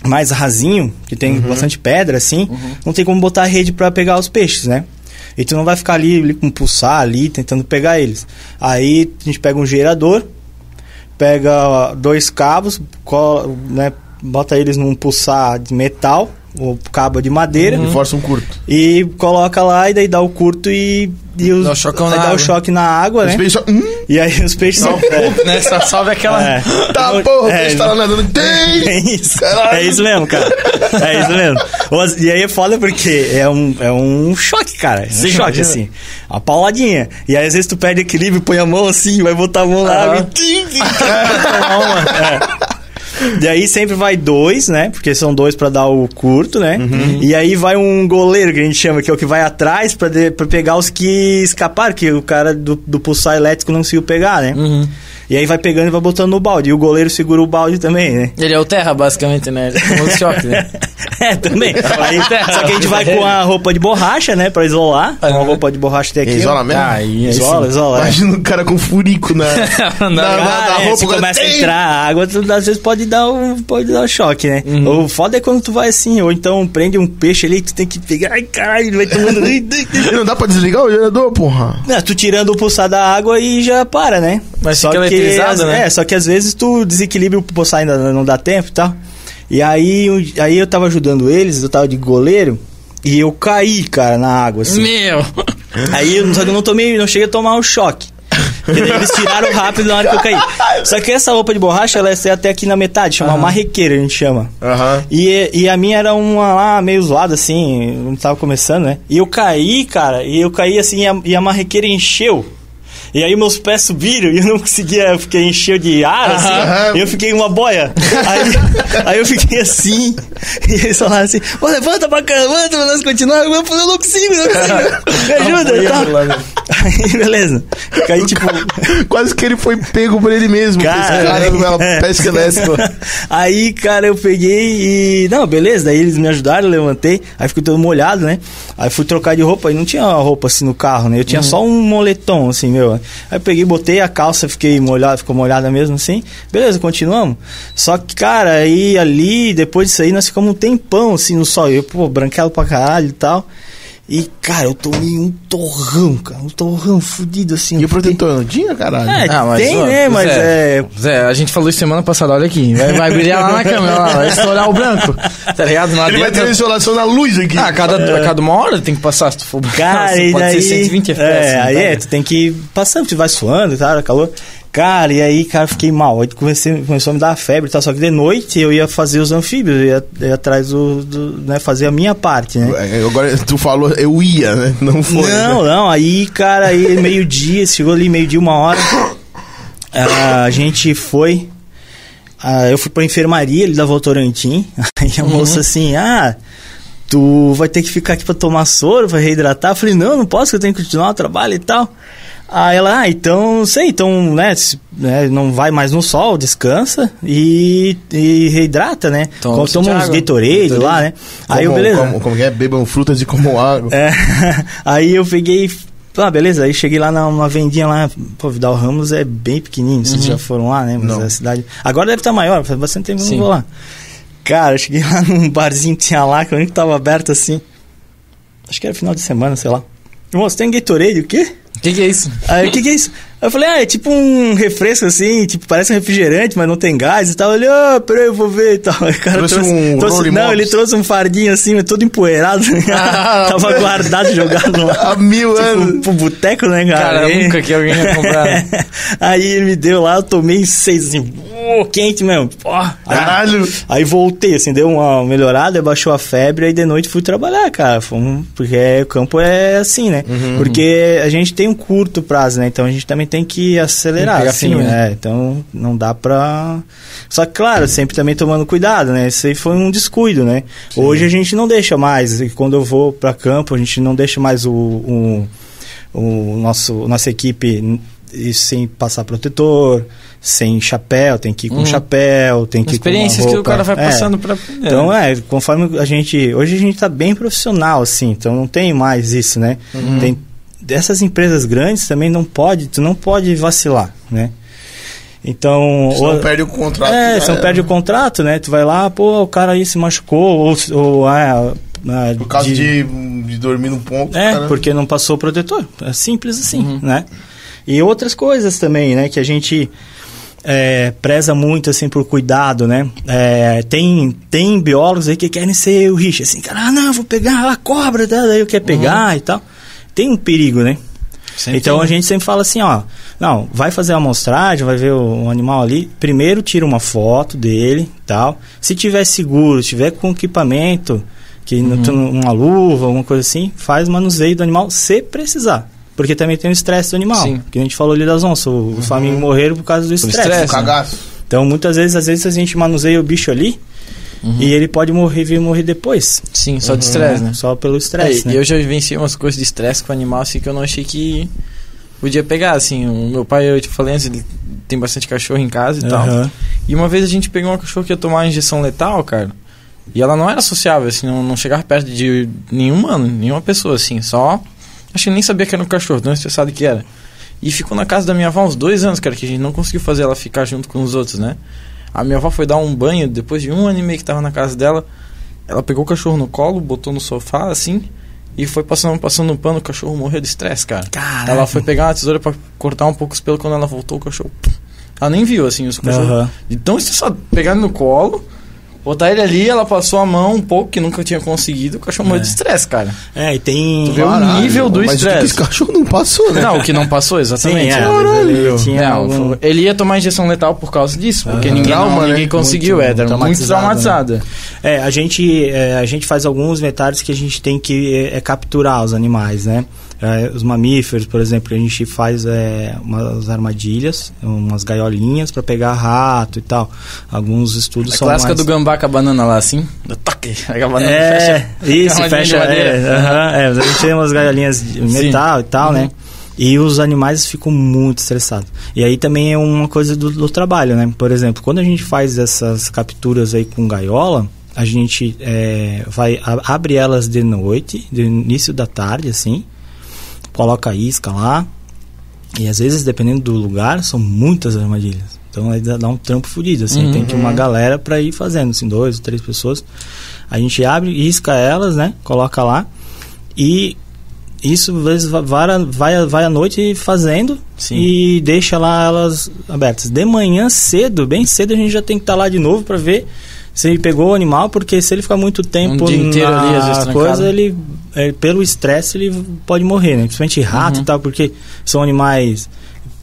mais rasinho, que tem Uhum. bastante pedra, assim, não tem como botar a rede pra pegar os peixes, né? E tu não vai ficar ali, ali com um pulsar ali, tentando pegar eles. Aí a gente pega um gerador, pega dois cabos, cola, né, bota eles num pulsar de metal, ou cabo de madeira, E força um curto. e coloca lá e daí dá o curto e, e os, Dá o aí na dá água. o choque na água, Os né? peixes só. Hum, E aí os peixes são. É, né? Só sobe aquela. é. tá, porra, o É, peixe tá lá nadando. Tem! É isso. Caralho. É isso mesmo, cara. É isso mesmo. Os- E aí é foda porque é um, é um choque, cara. É um Sim, choque, imagina. assim. Uma pauladinha. E aí às vezes tu perde equilíbrio, põe a mão assim, vai botar a mão na Ah. e... tomar uma. É. E aí sempre vai dois, né? Porque são dois pra dar o curto, né? E aí vai um goleiro, que a gente chama, que é o que vai atrás pra pegar os que escaparam, que o cara do, do pulsar elétrico não conseguiu pegar, né? Uhum. E aí vai pegando e vai botando no balde. E o goleiro segura o balde também, né? Ele é o terra, basicamente, né? O choque, né? É, também. Aí, só que a gente vai com a roupa de borracha, né? Pra isolar. Com a Aham. roupa de borracha tem aqui. Isola mesmo? Ah, Isola, sim. isola. é. Imagina o cara com furico na, na, na, na é, roupa. começa a tem. entrar água, tu, às vezes pode dar um, pode dar um choque, né? Uhum. O foda é quando tu vai assim, ou então prende um peixe ali, tu tem que pegar, ai caralho, ele vai tomando. E não dá pra desligar o gerador, porra. Não, tu tirando o pulsar da água e já para, né? Mas só que, às- né? É, só que às vezes tu desequilibra o pulsar ainda não dá tempo e tal. E aí, um- aí eu tava ajudando eles, eu tava de goleiro, e eu caí, cara, na água, assim. Meu! Aí, eu- só que eu não tomei, não cheguei a tomar um choque. Eles tiraram rápido na hora que eu caí. Só que essa roupa de borracha, ela é até aqui na metade, chama marrequeira, a gente chama. Aham. E, e a minha era uma lá meio zoada, assim, não tava começando, né? E eu caí, cara, e eu caí assim, e a, e a marrequeira encheu. E aí meus pés subiram e eu não conseguia, eu fiquei encheu de ar, assim, e eu fiquei uma boia. Aí, aí eu fiquei assim, e eles falaram assim, levanta pra cá, levanta pra nós continuar. Eu falei, eu não consigo, não consigo. Me ajuda tal. Aí, beleza. Caí, tipo... Quase que ele foi pego por ele mesmo. Cara, Caramba, ela é. pesca elétrica. Aí, cara, eu peguei e. Não, beleza, daí eles me ajudaram, eu levantei, aí fiquei todo molhado, né? Aí fui trocar de roupa e não tinha roupa assim no carro, né? Eu tinha só um moletom, assim, meu. Aí eu peguei, botei a calça, fiquei molhado, ficou molhada mesmo assim. Beleza, continuamos. Só que, cara, aí ali, depois disso aí, nós ficamos um tempão assim no sol. Eu, pô, branquelo pra caralho e tal. E, cara, eu tomei um torrão, cara, um torrão fudido assim. E o protetor não tinha, caralho? É, Ah, mas, tem, ó, né? Mas Zé, é. Zé, a gente falou isso semana passada, olha aqui. Vai, vai brilhar lá na câmera, lá, vai estourar o branco. Tá ligado? Não Ele vai ter insolação na luz aqui. Ah, a cada, a cada uma hora tem que passar, se tu for. Cara, Nossa, e pode daí, ser 120 FPS. É, aí tá? é, tu tem que ir passando, tu vai suando e tal, calor. Cara, e aí, cara, fiquei mal. Aí comecei, começou a me dar febre e tal. Só que de noite eu ia fazer os anfíbios, eu ia, ia atrás do, do, né, fazer a minha parte, né? É, Agora tu falou, eu ia, né? Não foi. Não, né? não, aí, cara, aí meio-dia, chegou ali meio-dia, uma hora, ah, a gente foi, ah, eu fui pra enfermaria ali da Votorantim, aí a moça assim, ah, tu vai ter que ficar aqui pra tomar soro, vai reidratar, eu falei, não, não posso, que eu tenho que continuar o trabalho e tal. Aí ela, ah, então, sei, então, né, né, não vai mais no sol, descansa e, e reidrata, né? Toma Toma, bastante uns. Gatorade Gatorade. lá, né? Aí eu, Como- beleza. Como, como que é? Bebam frutas e comam água. É, aí eu peguei. Ah, beleza. Aí cheguei lá numa vendinha lá. Pô, Vidal Ramos é bem pequenininho. Vocês já foram lá, né? Mas Não. é a cidade. Agora deve estar maior. Faz bastante tempo que não vou lá. Cara, eu cheguei lá num barzinho que tinha lá, que o único que tava aberto assim. Acho que era final de semana, sei lá. Moço, tem Gatorade, o quê? Que, que é isso? O que, que é isso? Aí eu falei, ah, é tipo um refresco assim, tipo, parece um refrigerante, mas não tem gás e tal. Ele, ah, peraí, eu vou ver e tal. Aí O cara Trouxe trouxe, um trouxe- Não, ele trouxe um fardinho assim, todo empoeirado. Ah, Tava guardado, jogado lá. Há mil anos. Tipo, pro boteco, né, cara? Cara, Aí- nunca que alguém ia comprar. Aí ele me deu lá, eu tomei seis, assim, quente mesmo. Aí- Caralho. Aí voltei, assim, deu uma melhorada, baixou a febre, aí de noite fui trabalhar, cara. Fomos- porque o campo é assim, né? Uhum. Porque a gente tem um curto prazo, né? Então a gente também tem que acelerar, assim, né? Então não dá pra. Só que, claro, sempre também tomando cuidado, né? Isso aí foi um descuido, né? Hoje a gente não deixa mais. e Quando eu vou pra campo, a gente não deixa mais o. o o nosso nossa equipe sem passar protetor, sem chapéu, tem que ir com Uhum. chapéu, tem que ir com uma Experiências que o cara vai é. passando pra. Então é, conforme a gente. Hoje a gente tá bem profissional, assim, então não tem mais isso, né? Uhum. Tem, dessas empresas grandes também não pode, tu não pode vacilar, né? Então. Senão ou- perde o contrato. é, já você não era. perde o contrato, né? Tu vai lá, pô, o cara aí se machucou, ou. ou ah, ah, Por causa de, de dormir no ponto. é, cara. porque não passou o protetor. É simples assim, Uhum. né? E outras coisas também, né? Que a gente é, preza muito, assim, por cuidado, né? É, tem, tem biólogos aí que querem ser o Rich, assim, cara, ah, não, vou pegar a cobra, tá? daí eu quero pegar e tal. Tem um perigo, né? Sempre então tem. a gente sempre fala assim, ó, não, vai fazer a amostragem, vai ver o, o animal ali, primeiro tira uma foto dele, tal. Se tiver seguro, se tiver com equipamento, que não tem uma luva, alguma coisa assim, faz manuseio do animal se precisar. Porque também tem o estresse do animal. Sim. Que a gente falou ali das onças, o- os flamingos morreram por causa do estresse. cagaço. Então muitas vezes, às vezes a gente manuseia o bicho ali e ele pode morrer, vir morrer depois. Sim, só de estresse, né? Só pelo estresse, É, né? Eu já vivenciei umas coisas de estresse com animal assim que eu não achei que. podia pegar, assim. O meu pai, eu te falei antes, ele tem bastante cachorro em casa e tal. Aham. E uma vez a gente pegou uma cachorro que ia tomar uma injeção letal, cara. E ela não era sociável, assim, não, não chegava perto de nenhum humano, nenhuma pessoa, assim. Só. Acho que nem sabia que era um cachorro, tão estressado que era. E ficou na casa da minha avó uns dois anos, cara, que a gente não conseguiu fazer ela ficar junto com os outros, né? A minha avó foi dar um banho depois de um ano e meio que tava na casa dela. Ela pegou o cachorro no colo, botou no sofá, assim, e foi passando, passando um pano, o cachorro morreu de estresse, cara. Caraca. Ela foi pegar uma tesoura pra cortar um pouco os pelos, quando ela voltou, o cachorro. Ela nem viu, assim, os cachorros. Aham. De tão estressado, pegar ele no colo, botar ele ali, ela passou a mão um pouco, que nunca tinha conseguido, o cachorro morreu de estresse, cara. É, e tem. Tu vê o nível do Mas o estresse. cachorro não passou, né? Não, o que não passou, Sim, exatamente. é, Caralho. ele tinha Não, algum- ele ia tomar injeção letal por causa disso, porque ninguém, Trauma, não, né? ninguém conseguiu, Muito é, era muito traumatizado, traumatizada. É, a gente, é, a gente faz alguns vetários que a gente tem que é, é, capturar os animais, né? É, os mamíferos, por exemplo, a gente faz é, umas armadilhas, umas gaiolinhas para pegar rato e tal. Alguns estudos A são clássica mais... do gambá com a banana lá, assim, do toque, a banana É, fecha. isso, fecha. É, aham, é, a gente tem umas gaiolinhas de Sim. metal e tal, né? Uhum. E os animais ficam muito estressados. E aí também é uma coisa do, do trabalho, né? Por exemplo, quando a gente faz essas capturas aí com gaiola, a gente é, vai a- abre elas de noite, de início da tarde, assim, coloca a isca lá. E às vezes, dependendo do lugar, são muitas armadilhas. Então aí dá um trampo fodido, assim. Uhum. Tem que uma galera pra ir fazendo, assim, dois, três pessoas. A gente abre, isca elas, né? Coloca lá. E isso às vezes va- vara- vai, vai à noite fazendo Sim. e deixa lá elas abertas. De manhã cedo, bem cedo, a gente já tem que estar lá de novo pra ver se ele pegou o animal, porque se ele ficar muito tempo Um dia inteiro na ali, às vezes, trancado. coisa, ele é, pelo estresse ele pode morrer, né? Principalmente rato Uhum. e tal, porque são animais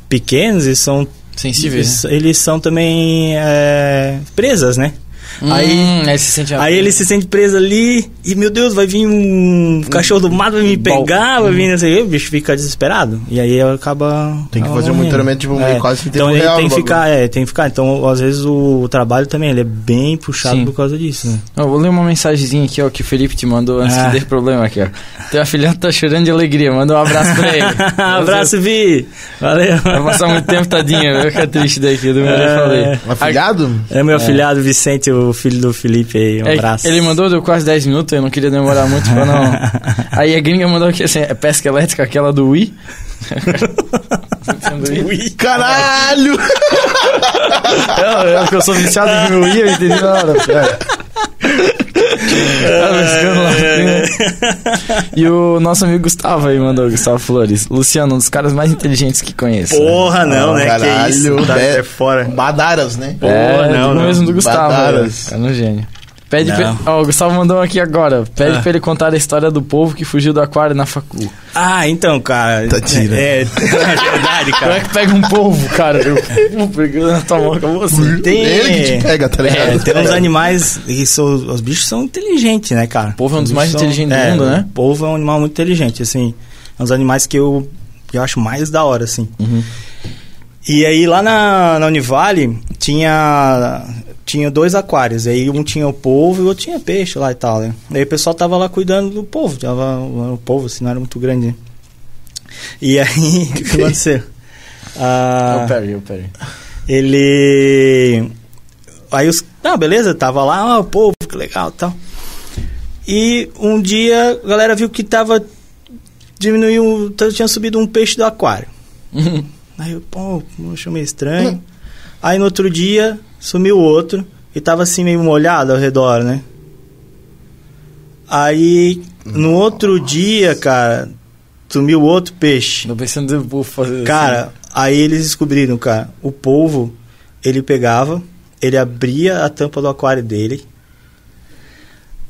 pequenos e são Sensíveis, né? eles, eles são também é, presas, né? Aí, Hum, aí se sente a- aí ele se sente preso ali e, meu Deus, vai vir um cachorro do mato, vai me Bom. pegar, vai vir, não sei o quê, o bicho fica desesperado. E aí acaba. Tem que fazer um monitoramento, tipo, meio quase tempo Então ele real tem que ficar, é, tem que ficar. Então, às vezes, o, o trabalho também ele é bem puxado Sim. por causa disso, né? Eu vou ler uma mensagenzinha aqui, ó, que o Felipe te mandou antes Ah. que dê problema aqui, ó. Teu afilhado tá chorando de alegria, manda um abraço pra ele. Abraço, Vi! Valeu! Vai passar muito tempo, tadinha, vai ficar triste daqui, do meu É. falei. Um afilhado? É meu afilhado Vicente, o filho do Felipe aí. Um É, abraço. ele mandou deu quase 10 minutos, eu não queria demorar muito pra não. Aí a gringa mandou aqui assim, é pesca elétrica, aquela do Wii. Caralho! É, é porque eu sou viciado em Wii, eu entendi na hora. É. Tava pescando lá. E o nosso amigo Gustavo aí mandou, Gustavo Flores. Luciano, um dos caras mais inteligentes que conheço. né? Porra, não, Ah, né? caralho, que isso? Tá né? é fora. Badaras, né? É, Porra, não, digo não. mesmo do Gustavo. Badaras. É, é no gênio. Pede pra, ó, o Gustavo mandou aqui agora. Pede Ah. pra ele contar a história do povo que fugiu do aquário na facu. Ah, então, cara. Tá tira. É, é verdade, Como é cara. que pega um polvo, cara? Eu vou pegando na tua mão, acabou assim. Tem, Ele que te pega, tá ligado? É, tem uns animais. E são, os bichos são inteligentes, né, cara? O polvo é um dos Os mais são- inteligentes do é, mundo, né? O polvo é um animal muito inteligente, assim. É um dos animais que eu, que eu acho mais da hora, assim. Uhum. E aí lá na, na Univale tinha tinha dois aquários. Aí um tinha o polvo e o outro tinha peixe lá e tal, né? Aí o pessoal tava lá cuidando do polvo. Tava, o polvo, assim, não era muito grande. né? E aí, o que aconteceu? Ah, Perry, é o Perry. ele. Aí os. Não, beleza, tava lá, ah, o povo, que legal tal. E um dia a galera viu que tava. Diminuiu. Tinha subido um peixe do aquário. Aí eu, pô, achei meio estranho. Aí no outro dia sumiu outro e tava assim meio molhado ao redor, né? Aí no outro dia, cara, sumiu outro peixe. Tô pensando em vou fazer Cara, aí eles descobriram, cara, o polvo, ele pegava, ele abria a tampa do aquário dele,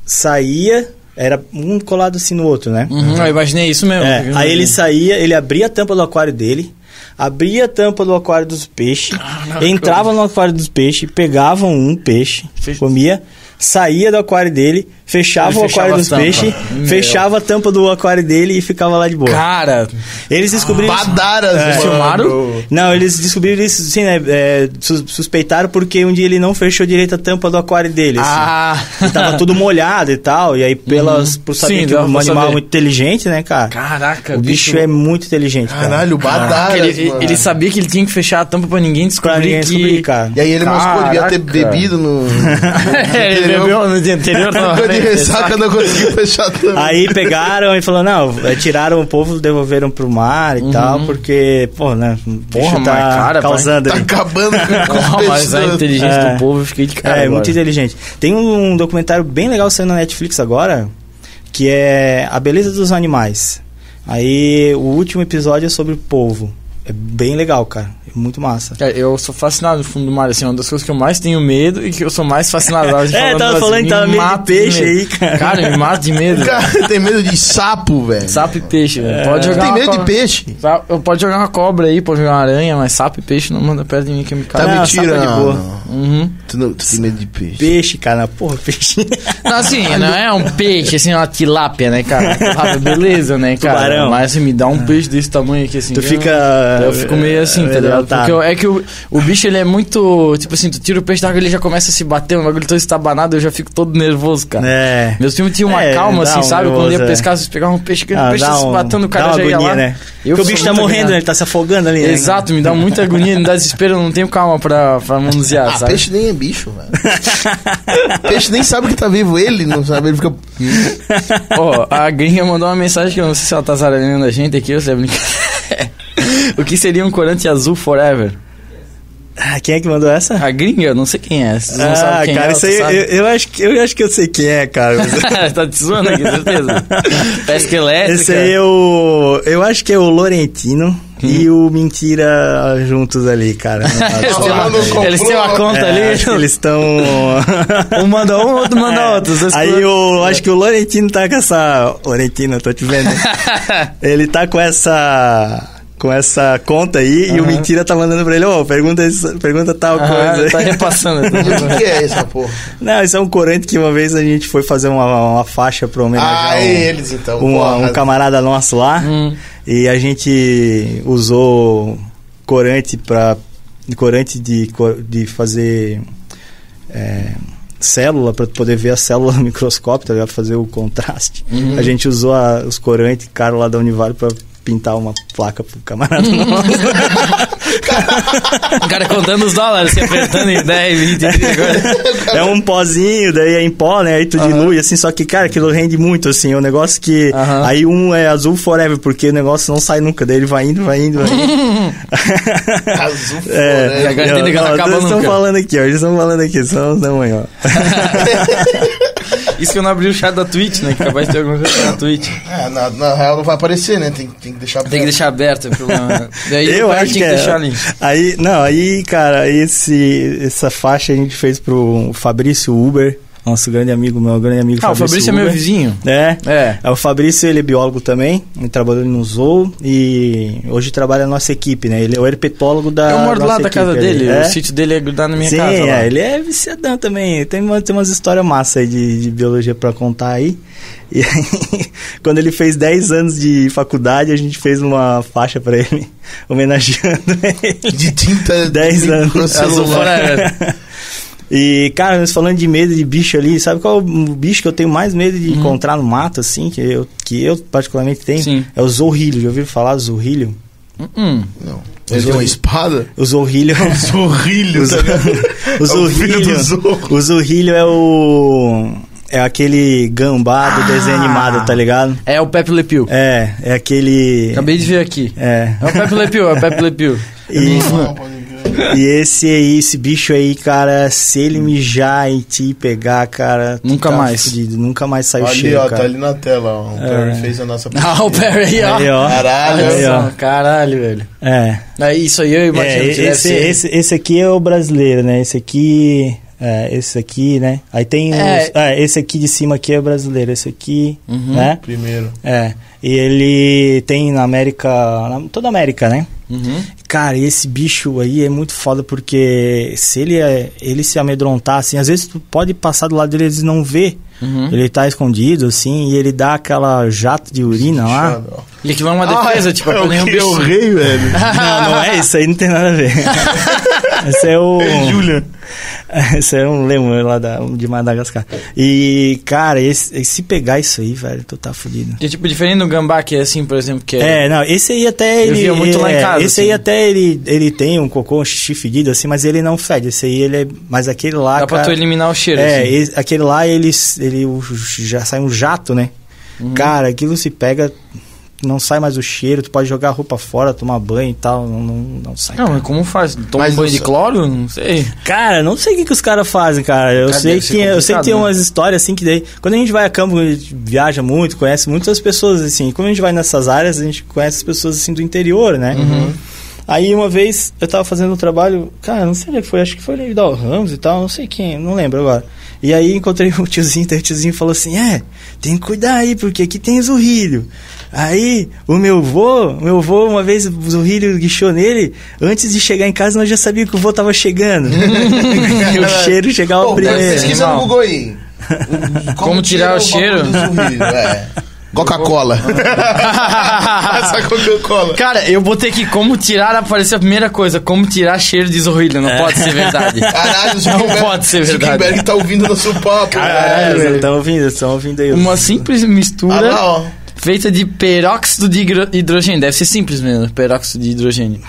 saía, era um colado assim no outro, né? assim. Uhum, eu imaginei isso mesmo. É, aí ele saía, ele abria a tampa do aquário dele, abria a tampa do aquário dos peixes, entrava no aquário dos peixes, pegava um peixe, comia, saía do aquário dele, fechava Ele o aquário dos peixes, fechava a tampa do aquário dele e ficava lá de boa. Cara, Eles descobriram. isso- Badaras, É. mano. filmaram? Não, eles descobriram isso, sim, né? é, sus- suspeitaram porque um dia ele não fechou direito a tampa do aquário dele. assim. ah, E tava tudo molhado e tal. E aí, pelas, por saber Sim, que o pra animal é saber. muito inteligente, né, cara? caraca, o bicho é muito inteligente, cara. Caralho, badaras, ele, mano. ele sabia que ele tinha que fechar a tampa pra ninguém descobrir Pra ninguém que... descobrir, cara. E aí ele moscou, devia ter Caraca. bebido no... É, ele Entendeu? bebeu no dia anterior, de ressaca, não conseguiu fechar tampa. Aí pegaram e falaram, não, é, tiraram o povo, devolveram pro mar e tal, porque, pô, né, o Uhum. Porra, tá mas, cara, causando Tá ali. acabando com, peixes. mas a inteligência É. do povo, eu fiquei de cara É, agora. muito inteligente. Tem um documentário bem legal saindo na Netflix agora, que é A Beleza dos Animais. Aí o último episódio é sobre o polvo. É bem legal, cara. É muito massa. Cara, eu sou fascinado no fundo do mar, assim, é uma das coisas que eu mais tenho medo e que eu sou mais fascinado. É, tava assim, falando que me tava meio de peixe medo. aí, cara. Cara, me mata de medo. Cara, tem medo de sapo, velho. Sapo e peixe, velho. Pode jogar Tem medo de peixe? Eu pode jogar uma cobra aí, pode jogar uma aranha, mas sapo e peixe não manda perto de mim que eu me Tá cago. Não, me sapo é de boa. Uhum. Tu, não, tu tem medo de peixe. Peixe, cara. Porra, peixe. Não, assim, não é um peixe, assim, uma tilápia, né, cara? Tilápia, beleza, né, cara? Tubarão. Mas assim, me dá um peixe desse tamanho aqui, assim. Tu fica. Eu fico meio assim, tá ligado? Tá. Porque eu- é que o, o bicho, ele é muito... Tipo assim, tu tira o peixe da água, ele já começa a se bater, um bagulho todo estabanado, eu já fico todo nervoso, cara. É. Meus filmes tinham uma É, calma, assim, um sabe? Quando nervoso, ia é. pescar, vocês pegavam um peixe, aquele Ah, peixe dá se um- batendo, o dá cara uma já ia agonia, lá. né? Eu Porque o bicho tá morrendo, né? Ele tá se afogando ali, né? Exato, me dá muita agonia, me dá desespero, eu não tenho calma pra, pra manusear, Ah, sabe? peixe nem é bicho, velho. peixe nem sabe que tá vivo ele, não sabe, ele fica... Ó, a gringa mandou uma mensagem que eu não sei se ela tá zaralhando a gente aqui ou se é brincadeira. o que seria um corante azul forever? Ah, quem é que mandou essa? A gringa, não sei quem é. Vocês não ah, sabem quem cara, é, isso aí, eu, eu acho que, eu acho que eu sei quem é, cara. mas- tá te zoando aqui, certeza. Pesca elétrica. Esse aí é o. Eu acho que é o Lorentino e o Mentira juntos ali, cara. Eles têm uma, eles têm uma conta É, ali. eles estão. Um manda um, outro manda outro. os dois Aí eu acho que o Lorentino tá com essa. Lorentino, eu tô te vendo. ele tá com essa. Com essa conta aí e o. Mentira tá mandando pra ele, ô, pergunta, isso- pergunta tal Ah, coisa. tá repassando. O que, que é essa porra? Não, isso é um corante que uma vez a gente foi fazer uma, uma faixa pra homenagear Ah, um, eles então. um, um camarada nosso lá. Hum. E a gente usou corante para corante de, de fazer é, célula para poder ver a célula no microscópio, tá ligado? fazer o contraste. Uhum. A gente usou a- os corantes caro lá da Univale para pintar uma placa pro camarada Uhum. nosso. O cara contando os dólares, se apertando em 10, 20, 30 agora. é um pozinho, daí é em pó, né? Aí tu dilui, assim, só que, cara, aquilo rende muito, assim. É um negócio que. Aham. Aí um é azul forever, porque o negócio não sai nunca. Daí ele vai indo, vai indo, vai indo. Azul É, E agora floresta. tem que não ó, acaba eles estão falando aqui, ó. Eles estão falando aqui, são os da manhã, ó. Isso que eu não abri o chat da Twitch, né? Que capaz de ter alguma coisa na Twitch. É, na, na real não vai aparecer, né? Tem, tem que deixar Tem que deixar aberto, é problema. Daí Eu acho que, que é. deixar ali. Aí, não, aí, cara, esse, essa faixa a gente fez pro Fabrício Uber, nosso grande amigo, meu grande amigo Ah, o Fabrício é meu Uber. vizinho. É. É. É, O Fabrício, ele é biólogo também, ele trabalhou no Zoo e hoje trabalha na nossa equipe, né? Ele é o herpetólogo da eu moro do lado da casa ali. dele, É? o sítio dele é grudado na minha Sim, casa. lá. é, ele é viciadão também. Tem, uma, tem umas histórias massas aí de, de biologia pra contar aí. E aí, quando ele fez 10 anos de faculdade, a gente fez uma faixa pra ele, homenageando ele. De tinta 10 de anos. celular. E, cara, nós falando de medo de bicho ali, sabe qual é o bicho que eu tenho mais medo de encontrar no mato, assim, que eu, que eu particularmente tenho? Uhum. Sim. É o zorrilho. Já ouviram falar do zorrilho? Hum. Não. Ele tem uma espada? O zorrilho... Zorrilho, o, tá ligado? o É o filho zorrilho... do zorro. o zorrilho é o... É aquele gambá do desenho Ah. animado, tá ligado? É o Pepe Le Pew. É, é aquele... Acabei de ver aqui. É. É o Pepe Le Pew, é o Pepe Le Pew. E. e esse aí, esse bicho aí, cara, se ele mijar em ti e pegar, cara... tu Nunca tá mais. fudido, nunca mais sai o Ali, cheiro, ó, cara. tá ali na tela, ó. O Perry fez a nossa Ah, o Perry aí, ó. Aí, ó. Caralho. Olha Aí, ó. Caralho, velho. É. É isso aí, eu imagino É, esse, esse, esse aqui é o brasileiro, né? Esse aqui. É, esse aqui, né? Aí tem É. os- é, esse aqui de cima aqui é o brasileiro, esse aqui, Uhum. né? Primeiro. É. E ele tem na América, na, toda a América, né? Uhum. Cara, esse bicho aí é muito foda porque se ele, é, ele se amedrontar, assim, às vezes tu pode passar do lado dele e eles não vê. Uhum. Ele tá escondido, assim, e ele dá aquela jato de urina lá. E aquilo é uma defesa, tipo, é é o, nenhum que- é bicho. o rei, velho. Não, não é isso aí, não tem nada a ver. Esse é o. É Julian. Esse é um lemur lá da, de Madagascar. E, cara, esse, se pegar isso aí, velho, tu tá fudido. Que é tipo diferente do gambá, que é assim, por exemplo, que é. É, não, esse aí até Eu ele. via muito lá em é, casa, Esse assim. aí até ele, ele tem um cocô, um xixi fedido, assim, mas ele não fede. Esse aí ele é. Mas aquele lá. Dá pra tu cara, eliminar o cheiro. É, assim. esse- aquele lá ele, ele já sai um jato, né? Uhum. Cara, aquilo se pega, não sai mais o cheiro, tu pode jogar a roupa fora, tomar banho e tal, não, não, não sai. Não, mas como faz? Toma Mas um banho de cloro? Não sei. Cara, não sei o que, que os caras fazem, cara. Eu Cara, sei que eu sei que tem né? umas histórias assim que daí, quando a gente vai a campo, a gente viaja muito, conhece muitas pessoas assim. Quando a gente vai nessas áreas, a gente conhece as pessoas assim do interior, né? Uhum. Aí uma vez eu tava fazendo um trabalho, cara, não sei onde é que foi, acho que foi ali Dal Ramos e tal, não sei quem, não lembro agora. E aí encontrei o tiozinho, daí o tiozinho falou assim: "É, tem que cuidar aí, porque aqui tem zurrilho". Aí, o meu vô, meu vô, uma vez o zurrilho guichou nele, antes de chegar em casa nós já sabíamos que o vô tava chegando. e o cheiro chegava Pô, primeiro. pesquisa no Não. Google aí. Como tirar o cheiro? é. Coca-Cola. Essa Coca-Cola. Cara, eu botei aqui como tirar, apareceu a primeira coisa, como tirar cheiro de zorrilha. Não pode ser verdade. Caralho, o Não pode ser verdade. Zuckerberg tá ouvindo nosso papo. Caralho, velho. estão ouvindo, estão ouvindo aí. Uma simples Ah mistura lá, ó. Feita de peróxido de hidro- hidrogênio. Deve ser simples mesmo, peróxido de hidrogênio.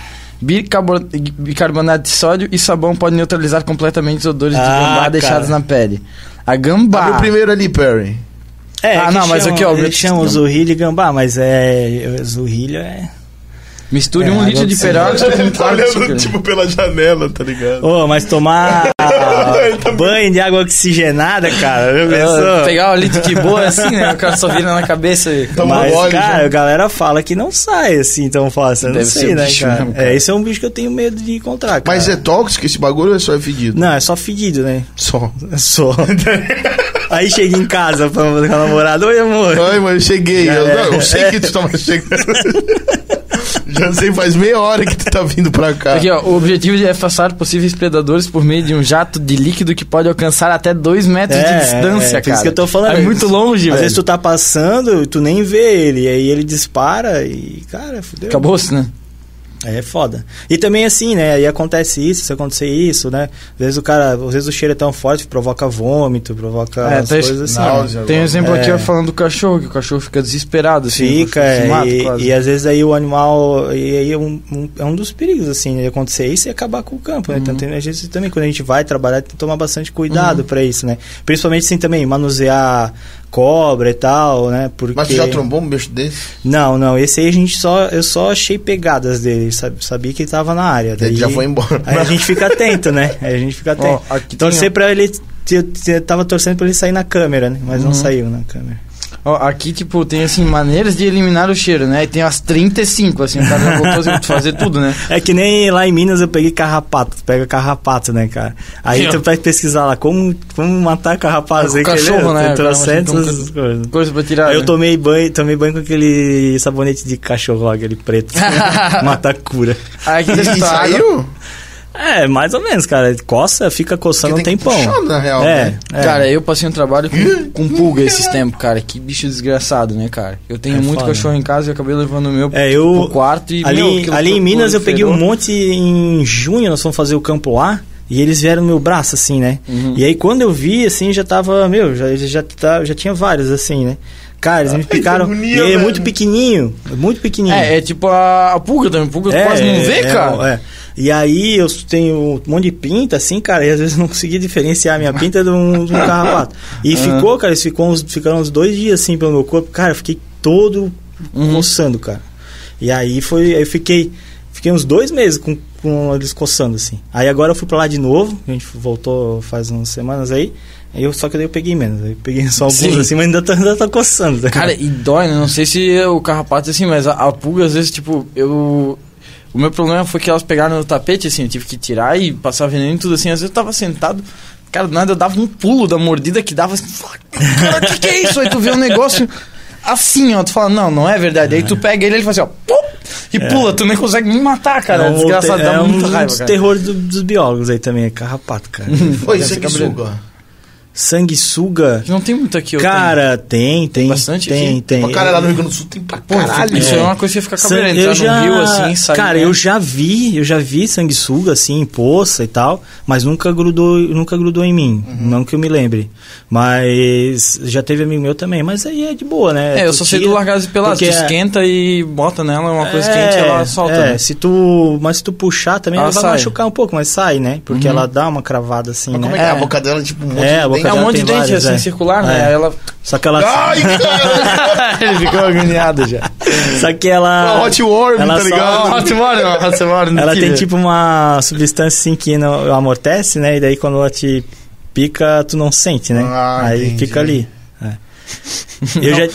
Bicarbon- Bicarbonato de sódio e sabão podem neutralizar completamente os odores de Ah, gambá cara. deixados na pele. A gambá. Abre o primeiro ali, Perry. É, Ah, não, mas aqui, ó, Eles eu- chamam zurrilho e gambá, mas é. Zurrilho é. Misture É, um litro de de peróxido com um tá quarto de olhando, açúcar. tipo, pela janela, tá ligado? Ô, mas tomar banho de água oxigenada, cara, eu pensou? pegar o litro de boa assim, né? O cara só vira na cabeça e... Toma Mas, óleo, cara, já. a galera fala que não sai assim tão fácil. Eu não Deve sei, ser um né, bicho cara? mesmo, cara. É, esse é um bicho que eu tenho medo de encontrar, cara. Mas é tóxico esse bagulho ou é só fedido? Não, é só fedido, né? Só. É só. Aí chega em casa pra com a namorada, oi amor. Ai, mas eu cheguei. Eu, É. não, eu sei que tu tava chegando. Já sei, faz meia hora que tu tá vindo pra cá. Aqui, ó, o objetivo é afastar possíveis predadores por meio de um jato de líquido que pode alcançar até 2 metros É, de é, distância, é, por cara. isso que eu tô falando. É muito longe, Às velho. vezes tu tá passando, tu nem vê ele, aí ele dispara e, cara, fudeu. Acabou-se, né? É foda. E também assim, né? Aí acontece isso, se acontecer isso, né? Às vezes o cara, às vezes o cheiro é tão forte que provoca vômito, provoca É, as tá- coisas assim. náusea. Tem um exemplo aqui É. ó, falando do cachorro, que o cachorro fica desesperado, assim. Fica, se mata e, e às vezes aí o animal, e aí é um, um- é um dos perigos, assim, de acontecer isso e acabar com o campo, né? Uhum. Então tem, a gente também, quando a gente vai trabalhar, tem que tomar bastante cuidado pra isso, né? Principalmente, assim, também, manusear cobra e tal, né? Porque... Mas tu já trombou um bicho desse? Não, não, esse aí a gente só, eu só achei pegadas dele, sabe, sabia que ele tava na área. Ele já foi embora. Aí a gente fica atento, né? Aí a gente fica atento. Ó, tem, pra ele. Eu, eu tava torcendo pra ele sair na câmera, né? Mas não Uhum. saiu na câmera. Ó, aqui, tipo, tem, assim, maneiras de eliminar o cheiro, né? E tem as 35, assim, o cara já botou assim, fazer tudo, né? É que nem lá em Minas eu peguei carrapato. Tu pega carrapato, né, cara? Aí Sim, tu vai pesquisar lá como, como matar carrapato. Com sem cachorro, né? Tem trocentas coisas. Coisa pra tirar. Aí eu né? tomei banho, tomei banho com aquele sabonete de cachorro aquele preto. Mata cura. Aí aqui E, tem e água. saiu? É, mais ou menos, cara. Coça, fica coçando um tem que tempão. puxar, na real, é, né? é. Cara, eu passei um trabalho com, com pulga esses tempos, cara. Que bicho desgraçado, né, cara? Eu tenho É muito foda. cachorro em casa e acabei levando o meu É, eu- pro quarto e ali, meu, ali em Minas eu peguei um monte em junho, nós fomos fazer o campo lá. E eles vieram no meu braço, assim, né? Uhum. E aí quando eu vi, assim, já tava, meu, já, já, já tinha vários, assim, né? Cara, eles me picaram. que agonia, e ele é velho. muito pequenininho, muito pequenininho. É, é tipo a, a pulga também. Pulga tu quase não vê, é, cara. é. E aí eu tenho um monte de pinta, assim, cara, e às vezes eu não conseguia diferenciar a minha pinta de um, de um carrapato. E ficou, cara, eles ficou uns, ficaram uns dois dias assim pelo meu corpo, cara, eu fiquei todo Uhum. coçando, cara. E aí foi, aí eu fiquei, fiquei uns dois meses com, com eles coçando, assim. Aí agora eu fui pra lá de novo, a gente voltou faz umas semanas aí. Aí eu, só que daí eu peguei menos, aí eu peguei só alguns Sim. assim, mas ainda tá, ainda tá coçando. tá? Cara, e dói, né? Não sei se o carrapato é assim, mas a, a pulga, às vezes, tipo, eu. O meu problema foi que elas pegaram no tapete, assim, eu tive que tirar e passar veneno e tudo assim. Às vezes eu tava sentado, cara, do nada eu dava um pulo da mordida que dava assim, "Fuck, cara, o que, que é isso? Aí tu vê um negócio. assim, ó. Tu fala, não, não é verdade. Aí tu pega ele e ele faz assim, ó. pum, e pula, tu nem consegue nem matar, cara. É, um desgraçado, te- dá é um muita raiva, dos cara. terrores do- dos biólogos aí também, é carrapato, cara. Oi, Deve ser sanguessuga. Sanguessuga. Não tem muito aqui, eu Cara, tem, tem. bastante tem, aqui? tem. Pra caralho, lá no Rio Grande do Sul tem pra Pô, caralho. Isso É. é uma coisa que fica cabreiro. eu Entrar já, no rio assim, sair. cara, né? eu já vi, eu já vi sanguessuga assim, em poça e tal, mas nunca grudou, nunca grudou em mim, Uhum. não que eu me lembre. Mas já teve amigo meu também, mas aí é de boa, né? É, eu Tu só sei do tira, largados e pelados. Tu porque é- esquenta e bota nela uma coisa é, quente e ela solta. É, né? se tu, mas se tu puxar também Ela ela, vai machucar um pouco, mas sai, né? Porque Uhum. ela dá uma cravada assim, Mas né? como é que é? É. A boca dela, tipo, um monte É, a de boca. É um monte de dente vários, assim, é. circular, né? É. Aí ela. Só que ela Ai, cara! ele ficou agoniado já. só que ela Uma Hot Worm, ela tá só- ligado? Hot water, não, hot water. Ela tem tipo uma substância assim que não amortece, né? E daí quando ela te pica, tu não sente, né? Ah, Aí entendi. fica ali. É. Eu já.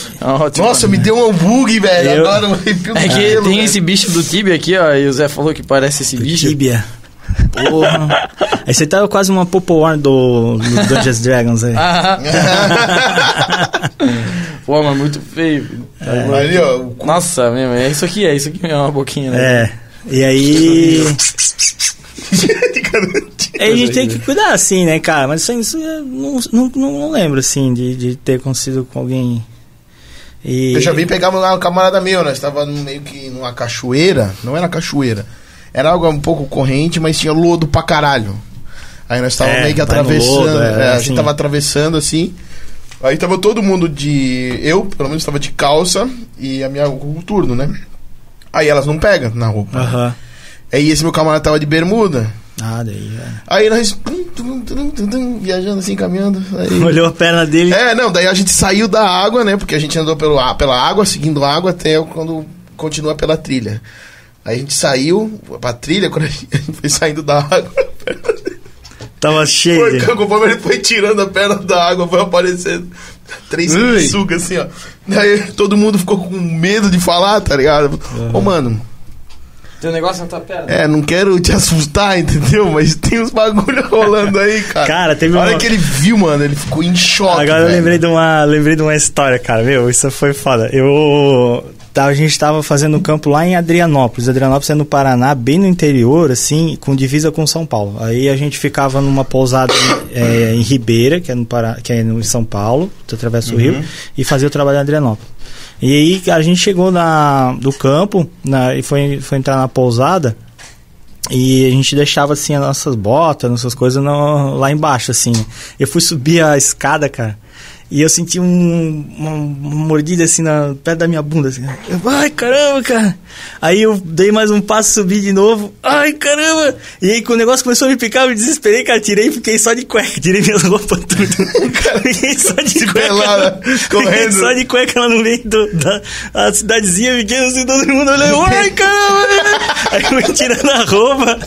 Nossa, me deu um hambúrguer, velho. Eu- Agora eu arrepio É que tem esse bicho do Tibia aqui, ó, e o Zé falou que parece esse bicho. Tíbia. Porra. Aí você tá quase uma Popowarn do, do Dungeons Dragons aí. Pô, mas muito feio. Louco. Ali, ó. Nossa, mesmo, é isso aqui, é isso aqui mesmo, uma boquinha, né? É. E aí. Aí a gente tem que cuidar assim, né, cara? Mas isso, isso eu não, não, não, lembro, assim, de, de ter acontecido com alguém. E... Eu já vim pegar um camarada meu, nós tava no- meio que numa cachoeira, não era cachoeira, era algo um pouco corrente, mas tinha lodo pra caralho. Aí nós tava É, meio que no atravessando, lodo, é, é, a gente tava atravessando assim, aí tava todo mundo de, eu pelo menos tava de calça e a minha, o turno, né? Aí elas não pegam na roupa. Aham. Aí esse meu camarada tava de bermuda, Ah, daí. é. aí nós tum, tum, tum, tum, tum, viajando assim, caminhando, aí... Olhou a perna dele. É, não, daí a gente saiu da água, né? Porque a gente andou pelo, pela água, seguindo a água até quando continua pela trilha. Aí a gente saiu pra trilha, quando a gente foi saindo da água, Tava cheio. foi, conforme ele foi tirando a perna da água, foi aparecendo três sugas assim, ó. Daí todo mundo ficou com medo de falar, tá ligado? Ô, mano, Tem um negócio na tua perna. é, não quero te assustar, entendeu? Mas tem uns bagulho rolando aí, cara. Cara, teve A hora uma- que ele viu, mano, ele ficou em choque. Agora eu velho. lembrei de uma, lembrei de uma história, cara. Meu, isso foi foda. Eu a gente tava fazendo campo lá em Adrianópolis. Adrianópolis é no Paraná, bem no interior, assim, com divisa com São Paulo. Aí a gente ficava numa pousada em, é, em Ribeira, que é no Pará, que é no em São Paulo, tu atravessa o rio, e fazia o trabalho em Adrianópolis. E aí a gente chegou na, do campo na, e foi, foi entrar na pousada. E a gente deixava assim as nossas botas, nossas coisas no- lá embaixo, assim. Eu fui subir a escada, cara. E eu senti um, uma, uma mordida assim na perto da minha bunda. Assim. Eu, ai, caramba, cara. Aí eu dei mais um passo, subi de novo. Ai, caramba. E aí, quando o negócio começou a me picar, eu me desesperei, cara. Tirei e fiquei só de cueca. Tirei minhas roupas tudo. fiquei só de cueca. pelada, correndo. Fiquei só de cueca lá no meio do, da a cidadezinha pequena, assim, todo mundo olhando. Ai, caramba. Aí eu fui tirando a roupa.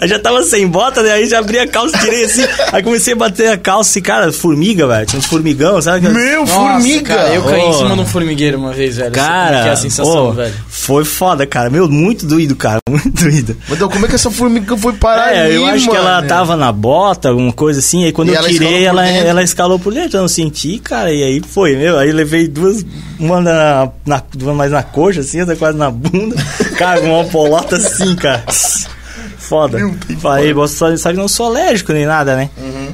Aí já tava sem bota, né? Aí já abri a calça, tirei assim. Aí comecei a bater a calça e, cara, formiga, velho. Tinha uns formigão, sabe? Meu, Nossa, formiga! Cara, eu caí em Oh. cima de um formigueiro uma vez, velho. É Cara, que é a sensação, ô, velho. foi foda, cara. Meu, muito doído, cara. Muito doído. Mas então, como é que essa formiga foi parar É, ali, eu acho que ela mano? tava na bota, alguma coisa assim. Aí quando E eu ela tirei, ela, dentro. ela escalou por dentro. Eu não senti, cara. E aí foi, meu. Aí levei duas, uma na, na, duas mais na coxa, assim, outra quase na bunda. cara, uma polota assim, cara. Foda. Meu Deus, Falei, só, só que não sou alérgico nem nada, né?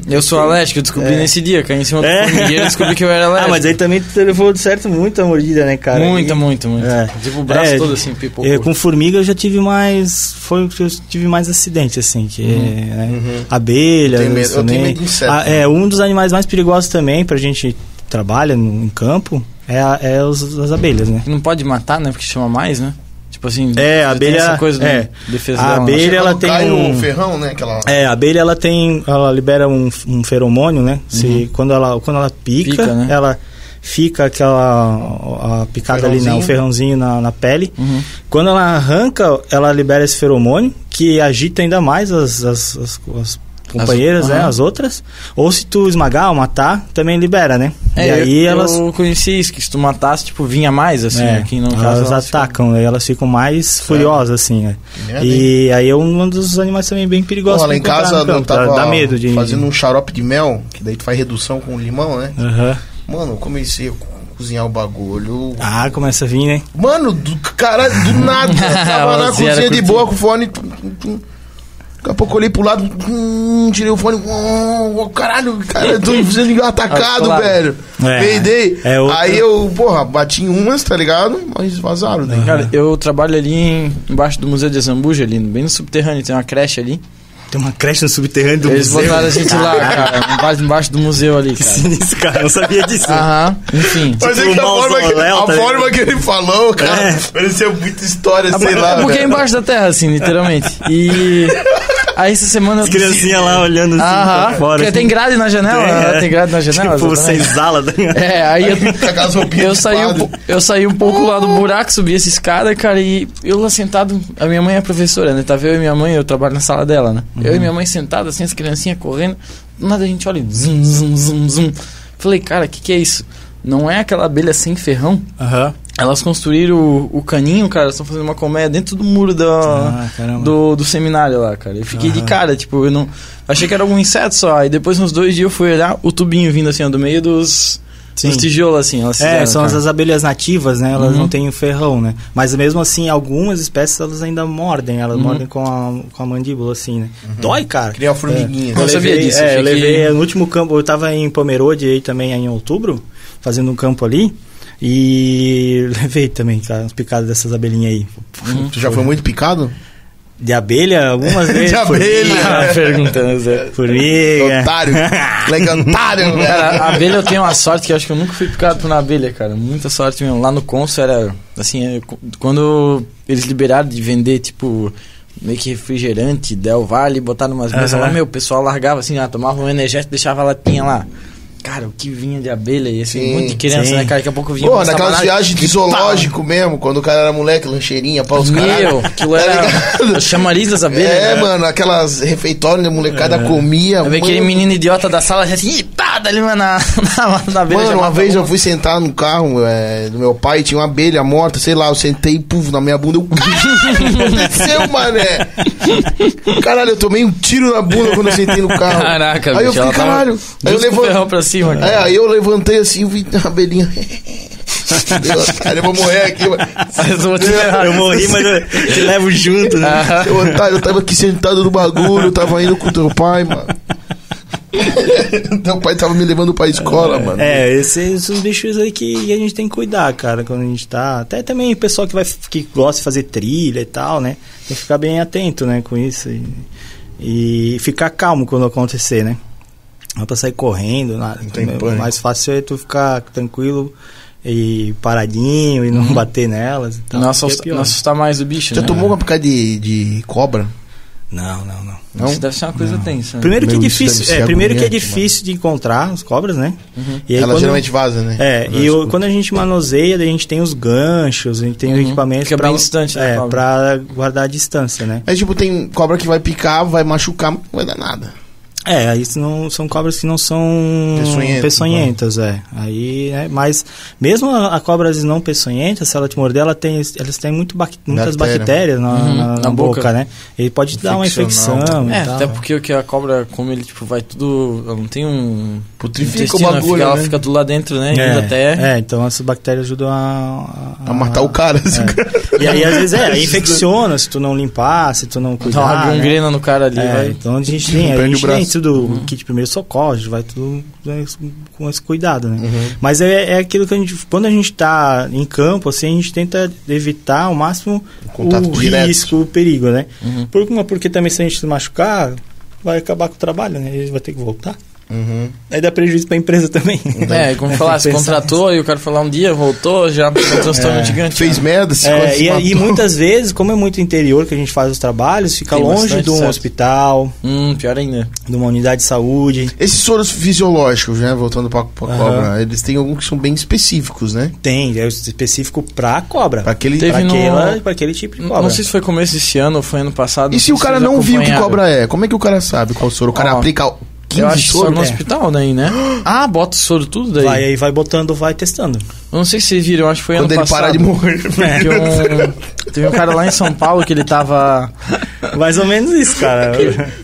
Eu sou alérgico, eu descobri nesse dia. Caí em cima do É. formigueiro e descobri que eu era Ah, alérgico. mas aí também tu levou de certo muita mordida, né, cara? Muita, E- muito, muito. É. Tipo, o braço É, todo assim, pipocou. É, com formiga eu já tive mais. Foi o que eu tive mais acidente, assim, que é, né, abelha. Tenho medo- eu também. tenho medo de inseto. Ah, é, um dos animais mais perigosos também pra gente trabalha no, em campo é, a- é os, as abelhas, né? Não pode matar, né? Porque chama mais, né? Tipo assim, É, a abelha- essa coisa é. de defesa A dela. né? abelha- ela tem cai um- o ferrão, né? Aquela... É, a abelha ela tem. Ela libera um, um feromônio, né? Se, quando, ela, quando ela pica, Uhum. Pica, né? ela fica aquela a picada ali, né? O Ferrãozinho. ferrãozinho na, na pele. Uhum. Quando ela arranca, ela libera esse feromônio que agita ainda mais as, as, as- as companheiras, né? aham. As outras. Ou se tu esmagar ou matar, também libera, né? É, e aí eu, elas. eu conheci isso, que se tu matasse, tipo, vinha mais, assim, é, aqui no caso. elas elas ficam- atacam, aí elas ficam mais furiosas, assim, né? Merda, E aí é um dos animais também bem perigosos Porra, lá em casa campo, dá- tava dá medo de... fazendo um xarope de mel, que daí tu faz redução com limão, né? Aham. Mano, eu comecei, eu cozinhar o bagulho. Ah, começa a vir, né? Mano, do cara, do nada. Tava na A cozinha de boa com o fone. tum, tum, tum. Daqui a pouco eu olhei pro lado, hum, tirei o fone. hum, caralho, cara, eu tô sendo atacado, Claro. velho. É. Peidei. É outra- Aí eu, porra, bati em umas, tá ligado? Mas vazaram, né? Cara, eu trabalho ali em- embaixo do Museu de Zambuja, ali, bem no subterrâneo, tem uma creche ali. Tem uma creche no subterrâneo do Eles museu. botaram a gente lá, cara, embaixo, embaixo do museu ali, Que cara. sinistro, cara. Eu não sabia disso. Aham, enfim. Mas é Tipo que a, forma que, a tá forma que ele falou, cara, É. parecia muita história, sei É lá. porque é embaixo da terra, assim, literalmente. E aí essa semana eu As criancinhas lá olhando assim Aham, pra fora. porque tem grade na janela, Tem, né? é. tem grade na janela. Tipo, você exala. tá? É, aí eu, eu saí, um, eu saí um pouco lá do buraco, subi essa escada, cara, e eu lá sentado, a minha mãe é professora, né? Tava eu e minha mãe, eu trabalho na sala dela, né? Eu e minha mãe sentado, assim, as criancinhas correndo, do nada a gente olha, e zum, zum, zum, zum. Falei, cara, o que que é isso? Não é aquela abelha sem ferrão? Aham. Elas construíram o, o caninho, cara, estão fazendo uma colmeia dentro do muro da, Ah, do, do seminário lá, cara. Eu fiquei de cara, tipo, eu não. Achei que era algum inseto só. Aí depois, uns dois dias, eu fui olhar o tubinho vindo assim, ó, do meio dos, Sim. dos tijolos, assim. Elas É, fizeram, são cara. as abelhas nativas, né? Elas Uhum. não têm o ferrão, né? Mas mesmo assim, algumas espécies elas ainda mordem, elas Uhum. mordem com a, com a mandíbula, assim, né? Dói, cara. Cria uma formiguinha. Eu Eu sabia levei, disso, É, eu que- levei no último campo, eu tava em Pomerode aí também aí em outubro, fazendo um campo ali. E levei também, cara, umas picadas dessas abelhinhas aí. Tu já foi muito picado? De abelha, algumas vezes. De abelha. Ah, perguntando, Zé. Formiga. Otário. Moleque otário, velho. Cara, a abelha eu tenho uma sorte que eu acho que eu nunca fui picado por uma abelha, cara. Muita sorte mesmo. Lá no Consul era, assim, é, quando eles liberaram de vender, tipo, meio que refrigerante, Del Valle, botaram umas mesas Aham. lá, meu, o pessoal largava assim, ah, tomava um energético, deixava a latinha lá. Cara, o que vinha de abelha e assim, Sim, um monte de criança, sim. né, cara? Daqui a pouco vinha Pô, naquelas viagens de zoológico mesmo, quando o cara era moleque, lancheirinha, pau os caralho. Meu, aquilo Tá era o chamariz das abelhas. É, né? mano, aquelas refeitórios, a molecada comia. Eu vi aquele menino idiota da sala, assim, pá, dali, mano, na, na, na Mano, uma vez eu fui sentar no carro é, do meu pai, tinha uma abelha morta, sei lá, eu sentei, puf, na minha bunda, eu... Caralho, o que aconteceu, mané? Caralho, eu tomei um tiro na bunda quando eu sentei no carro. Caraca, Aí eu bicho, ela fiquei, tava caralho. Aí eu pra cima, É, cara. aí eu levantei assim, vi a abelhinha. Cara, eu vou morrer aqui, mano. Mas eu. Eu morri, mas eu te levo junto, né? Aham. Eu, otário, eu tava aqui sentado no bagulho, eu tava indo com teu pai, mano. teu pai tava me levando pra escola, mano. É, esses são os bichos aí que a gente tem que cuidar, cara, quando a gente tá. Até também o pessoal que, vai, que gosta de fazer trilha e tal, né? Tem que ficar bem atento, né, com isso. E, e ficar calmo quando acontecer, né? Não pra sair correndo, nada. Não tem pânico. mais fácil é tu ficar tranquilo e paradinho e não bater nelas e tal. Não que é não assustar mais o bicho, Já né? tomou uma picada de, de cobra? Não, não, não. Não? Isso deve ser uma coisa tensa. né? Primeiro que é Meu, difícil, é, primeiro que é difícil de encontrar as cobras, né? Uhum. E aí Ela quando- geralmente vaza, né? É, e o- quando a gente manuseia, a gente tem os ganchos, a gente tem Uhum. os equipamentos Fica pra, bem distante é, pra guardar a distância, né? Mas, tipo, tem cobra que vai picar, vai machucar, mas não vai dar nada. É, aí isso não, são cobras que não são Peçonhentas, peçonhentas, é. Aí, né, mas mesmo a, a cobra às vezes não peçonhenta, se ela te morder, ela tem, elas têm muito bac- muitas Bactéria. bactérias na, Uhum, na- na na boca, boca. né? Ele pode te dar uma infecção e É, tal. até porque o que a cobra, como ele tipo vai tudo. Ela não tem um. Putrifica o intestino, bagulho, fica, ela né? fica tudo lá dentro, né? É, até. é, então essas bactérias ajudam a... A matar o cara. assim. E aí, às vezes, é, infecciona se tu não limpar, se tu não Dá cuidar, uma né? gangrena no cara ali, É, vai. então a gente tem, a gente tem tudo, Uhum. o kit de primeiro socorro, a gente vai tudo né, com esse cuidado, né? Uhum. Mas é, é aquilo que a gente, quando a gente tá em campo, assim, a gente tenta evitar ao máximo o direto. risco, o perigo, né? Uhum. Por porque também se a gente se machucar, vai acabar com o trabalho, né? A gente vai ter que voltar. Uhum. Aí dá prejuízo pra empresa também. É, como falar, se contratou e o cara foi lá um dia, voltou, já um transtorno É. gigante. Fez né? merda, se É, se e, e muitas vezes, como é muito interior que a gente faz os trabalhos, fica Tem longe bastante de um certo. hospital, Hum, pior ainda. de uma unidade de saúde. Esses soros fisiológicos, né? Voltando pra, pra Aham. cobra, eles têm alguns que são bem específicos, né? Tem, é específico pra cobra. Pra aquele. Teve pra, no- aquela, pra aquele tipo de cobra. Não sei se foi começo desse ano ou foi ano passado. E se o cara não viu que cobra é? Como é que o cara sabe qual soro? O cara Ó, aplica 15 Eu acho que só soro? no é. hospital daí, né? Ah, bota soro tudo daí. Vai aí, vai botando, vai testando. Eu não sei se vocês viram, acho que foi Quando ano ele passado. parar de morrer. Que um- teve um cara lá em São Paulo que ele tava. Mais ou menos isso, cara.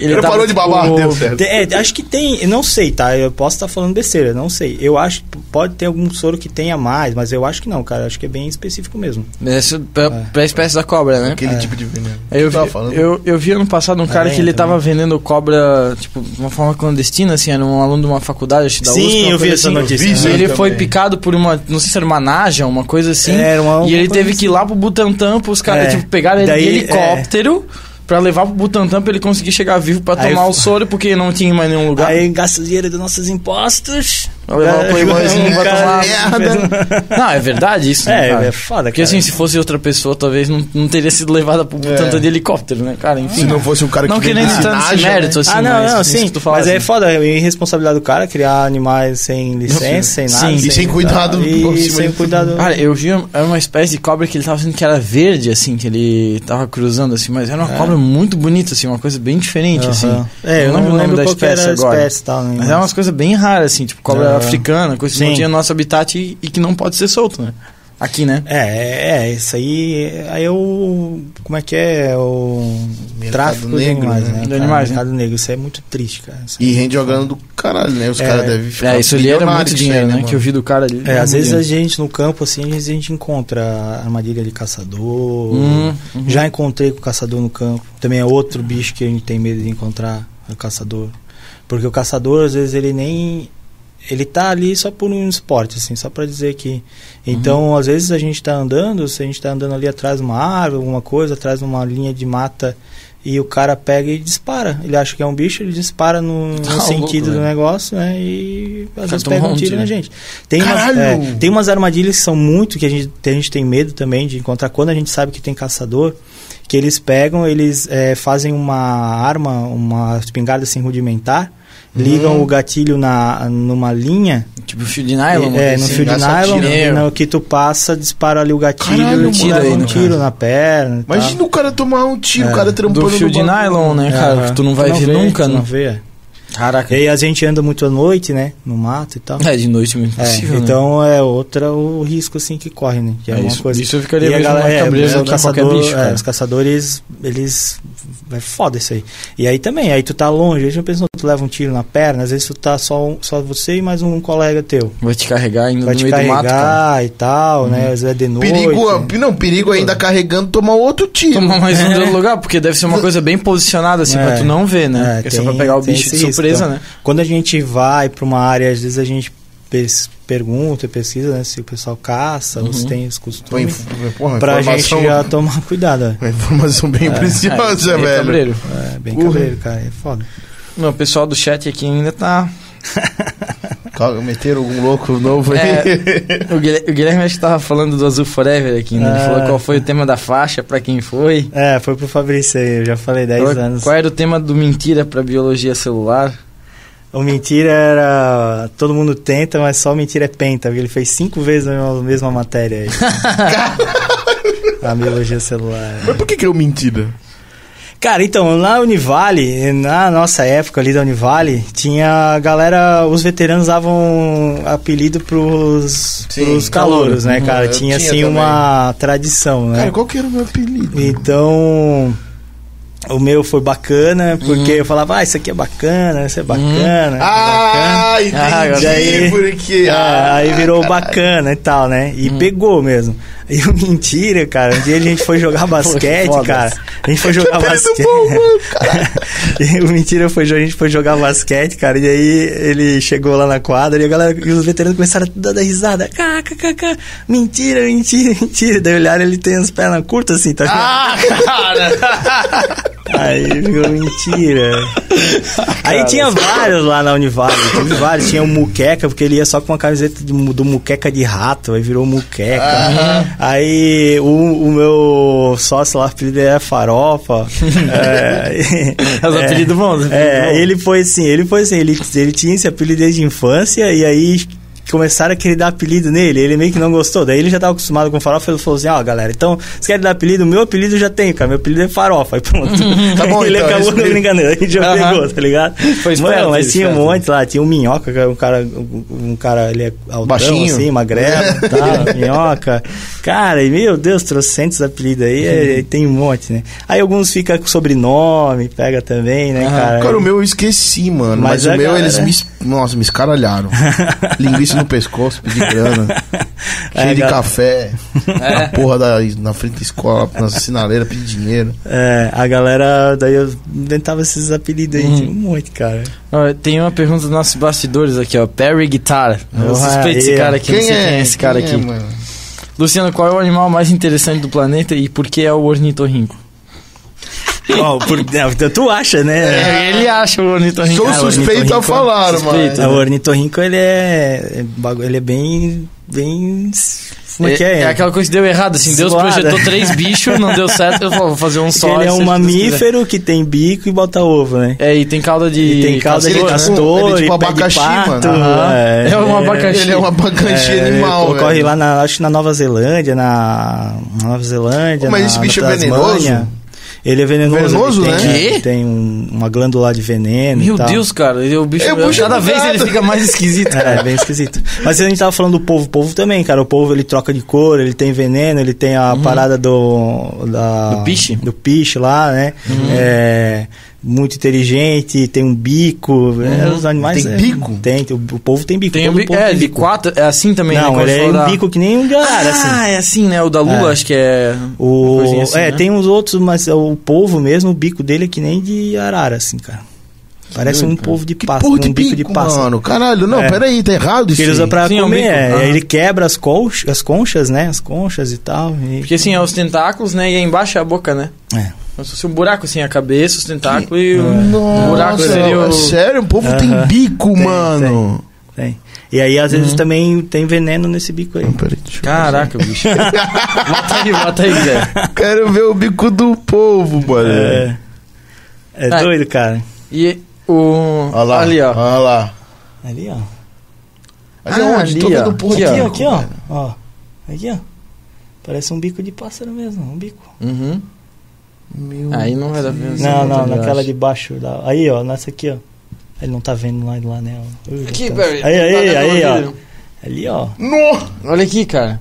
Ele tava, parou de babar, tipo, deu certo. É, acho que tem, eu não sei, tá? Eu posso estar falando besteira, não sei. Eu acho que pode ter algum soro que tenha mais, mas eu acho que não, cara. Acho que é bem específico mesmo. Essa pra, pra espécie da cobra, né? Aquele É. tipo de veneno. Eu vi, tava falando? eu, eu vi ano passado um cara Aranha que ele também. tava vendendo cobra, tipo, de uma forma clandestina, assim, era um aluno de uma faculdade, acho que da Sim, USP, eu vi essa assim. notícia. Ele também. foi picado por uma, não sei se era uma naja, uma coisa assim. Era uma- e ele teve que ir assim. lá pro Butantan, pros caras, É. tipo, pegaram ele de helicóptero pra levar pro Butantan pra ele conseguir chegar vivo pra Aí tomar eu- o soro, porque não tinha mais nenhum lugar. Aí gasta o dinheiro dos nossos impostos. Vai levar o playboyzinho pra tomar merda. Não, é verdade isso, né, É, cara? é foda, Porque cara. assim, se fosse outra pessoa, talvez não, não teria sido levada pro Butantan É. de helicóptero, né, cara? Enfim. Se não fosse um cara que Não querendo vendesse entrar nesse naja, mérito, assim, ah, não, mas não, sim. que tu fala, Mas é assim. foda, é irresponsabilidade do cara criar animais sem licença, sem nada. Sim. E sem cuidado por E sem cuidado. Cara, eu vi uma- era uma espécie de cobra que ele tava sendo que era verde, assim, que ele tava cruzando, assim, mas era uma cobra muito bonita, assim, uma coisa bem diferente, assim. É, eu não não, lembro o nome da que espécie agora. espécie tal. né, Mas é umas coisas bem raras, assim, tipo cobra. Africana, coisa que não Sim. tinha no nosso habitat e, e que não pode ser solto, né? Aqui, né? É, é, é, isso aí, aí é o, como é que é, o Mercado tráfico negro, de animais, né? né? De cara? animais, né? Mercado negro, isso é muito triste, cara. Isso E rende jogando do caralho, né? Os É. caras devem ficar É, isso ali era muito com dinheiro, aí, né? Que eu vi do cara ali. É, às vezes a gente no campo, assim, às vezes a gente encontra armadilha de caçador. Hum, uhum. Já encontrei com o caçador no campo. Também é outro bicho que a gente tem medo de encontrar, é o caçador. Porque o caçador, às vezes, ele nem. Ele tá ali só por um esporte, assim, só pra dizer que. Então, às vezes a gente tá andando, se a gente tá andando ali atrás de uma árvore, alguma coisa, atrás de uma linha de mata, e o cara pega e dispara. Ele acha que é um bicho, ele dispara no, no Tá louco, sentido do velho. negócio, né? E às vezes pega um tiro tiro. na gente. Tem umas, é, tem umas armadilhas que são muito que a gente, a gente tem medo também de encontrar quando a gente sabe que tem caçador. Que eles pegam, eles é, fazem uma arma, uma espingarda assim rudimentar, ligam o gatilho na, numa linha, Tipo fio de nylon. é, no assim. fio de nylon, no que tu passa, dispara ali o gatilho Caralho, e tira aí, um tiro caso. na perna. Imagina o cara tomar um tiro, É. o cara trampando Do fio no de nylon, né, cara? Aham. Que tu não vai ver vê, nunca, tu né? não vê. Caraca. E aí a gente anda muito à noite, né? No mato e tal. É, de noite é muito É, possível, né? então é outra o risco assim que corre, né? Que é, É, uma isso- coisa. isso eu ficaria E mesmo galera- mais é, cabreiro os caçador- bicho, é, cara. os caçadores, eles é foda isso aí. E aí também, aí tu tá longe, a gente pensou, tu leva um tiro na perna, às vezes tu tá só um- só você e mais um colega teu. Vai te carregar ainda Vai no te meio do mato, cara. carregar e tal, né? Às vezes é de noite. Perigo, não, perigo ainda carregando tomar outro tiro. Tomar mais um de outro lugar, porque deve ser uma coisa bem posicionada, assim, É. pra tu não ver, né? É, porque só tem- pra pegar o bicho de surpresa, então. né? Quando a gente vai pra uma área, às vezes a gente pergunta, pesquisa, né? Se o pessoal caça, ou se Uhum. tem os costumes. porra, Pra gente já tomar cuidado. é. uma informação bem preciosa, é, velho. cabreiro. É, bem Uhum. cabreiro, cara. É foda. Não, o pessoal do chat aqui ainda tá. Calma, Meteram algum louco novo aí. É, o, Guilherme, o Guilherme acho que tava falando do Azul Forever aqui, né? Ele Ah. falou qual foi o tema da faixa, pra quem foi. É, foi pro Fabrício aí, eu já falei 10 Qual, anos. qual era o tema do mentira pra biologia celular? O mentira era. Todo mundo tenta, mas só mentira é penta, porque ele fez cinco vezes a mesma, mesma matéria aí. a biologia celular. Mas por que que é o mentira? Cara, então, na Univale, na nossa época ali da Univale, tinha a galera, os veteranos davam apelido pros, Sim, pros calouro. calouros, né, Uhum, cara? tinha, tinha assim, também. uma tradição, né? Cara, qual que era o meu apelido? Então, o meu foi bacana, porque Uhum. eu falava, ah, isso aqui é bacana, isso é bacana, isso é bacana. Ah, entendi. Ah, agora- Daí- porque... É, ah, aí virou bacana e tal, né? E Hum. pegou mesmo. E o mentira, cara, um dia a gente foi jogar basquete, foda. cara. A gente foi jogar apelido basquete. bom, mano, caralho. e o mentira foi, a gente foi jogar basquete, cara. E aí ele chegou lá na quadra e a galera, e os veteranos começaram a dar, risada. KKKK, mentira, mentira, mentira. Daí olharam, ele tem as pernas curtas assim, tá? Ah, cara! Aí ficou mentira. Aí tinha vários lá na Univale, teve vários. Tinha o Muqueca, porque ele ia só com uma camiseta de do Muqueca de rato, aí virou Muqueca. Aí o, o meu sócio lá, o apelido era Farofa. é, Os é, apelidos bons, apelidos É, ele foi assim, ele foi assim, ele, ele tinha esse apelido desde a infância, e aí começaram a querer dar apelido nele, ele meio que não gostou. Daí ele já tava acostumado com farofa, ele falou assim, ó, galera, então, vocês querem dar apelido? O meu apelido eu já tem, cara, meu apelido é farofa, aí pronto. Tá bom, ele então, acabou não mesmo. brincando, a gente já pegou, tá ligado? Foi esperto, Mano, mas tinha um monte lá, tinha o Minhoca, que era um cara, um cara, ele é altão, Baixinho. assim, magrelo e tal, Minhoca. Cara, e meu Deus, trocentos apelidos aí, é, tem um monte, né? Aí alguns ficam com sobrenome, pega também, né, Aham. cara? Cara, o meu eu esqueci, mano. Mas, Mas o meu, galera- eles me. Nossa, me escaralharam. Linguiça no pescoço, pedi grana. É, cheio de galera. café. É. Na porra da, na frente da escola, na sinaleira, pedi dinheiro. É, a galera, daí eu inventava esses apelidos aí, Hum. um monte, cara. Ó, tem uma pergunta dos nossos bastidores aqui, ó. Perry Guitar. Eu Oh, suspeito esse cara aqui, não sei quem é esse cara Quem aqui. é, mano? Luciano, qual é o animal mais interessante do planeta e por que é o ornitorrinco? Ó, por- não, tu acha, né? É, Ele acha o ornitorrinco. Sou Ah, suspeito a ornitorrinco, falar, suspeito. mano. O ornitorrinco, ele é, é ele é bem, bem, como é que é? É aquela coisa que deu errado, assim. Deus projetou três bichos, não deu certo. Eu vou fazer um só. ele é um mamífero que tem bico e bota ovo, né? É, e tem cauda de. E tem cauda de Ele é castor, tipo- castor, ele é tipo de abacaxi, pato, mano. É, É um abacaxi. Ele é um abacaxi É, animal, Ocorre velho. lá, na, acho que na Nova Zelândia, na, Nova Zelândia. Pô, mas na- esse bicho na é venenoso? Ele é venenoso. Venenoso, ele né? tem, tem um- uma glândula de veneno. Meu e tal. Deus, cara. ele- O bicho, É, o bicho cada é vez bugado. ele fica mais esquisito. É, bem esquisito. Mas a gente tava falando do povo, o povo também, cara. O povo ele troca de cor, ele tem veneno, ele tem a parada do. Da, Do piche? Do piche lá, né? É. Muito inteligente, tem um bico. é, os animais. Tem é, bico? Tem, tem, o, povo tem bico. Tem um bico. É, tem de quatro. É assim também, né? Não, Quando ele é um da- bico que nem um de arara, assim. Ah, é assim, né? O da Lula, É. acho que é. O, assim, é, né? tem uns outros, mas o povo mesmo, o bico dele é que nem de arara, assim, cara. Parece um povo de pássaro, porra de um bico, bico, de pássaro. mano. Caralho, não, É. peraí, tá errado isso ele usa pra Sim, é um comer, bico. é, Aham. ele quebra as, conch, as conchas, né? As conchas e tal. e- Porque assim, é os tentáculos, né? E aí embaixo é a boca, né? É. Como se fosse um buraco, assim, a cabeça, os tentáculos e o Nossa, buraco seria o... é sério, o povo tem Aham. bico, Tem, mano. Tem. E aí, às Uhum. vezes, também tem veneno nesse bico aí. Não, peraí, Caraca, bicho. bota aí, bota aí, Zé. ver. Quero ver o bico do povo, mano. É, é Ah. doido, cara. E o... Olha lá. Ali, ó. Olha lá. Ali, ó. Ali Ah, onde? Tô ali, vendo porra Aqui, Aqui, ó, aqui, ó. velho. ó. Aqui, ó. Parece um bico de pássaro mesmo, um bico. Uhum. Meu Aí não vai dar pra ver. Não, não, ali, eu naquela de baixo. Da... Aí, ó, nessa aqui, ó. Ele não tá vendo lá de lá, né? Ui, Aqui, tá- Barry. Aí, aí, Tá aí, do ó. vidro. Ali, ó. Nossa! Olha aqui, cara.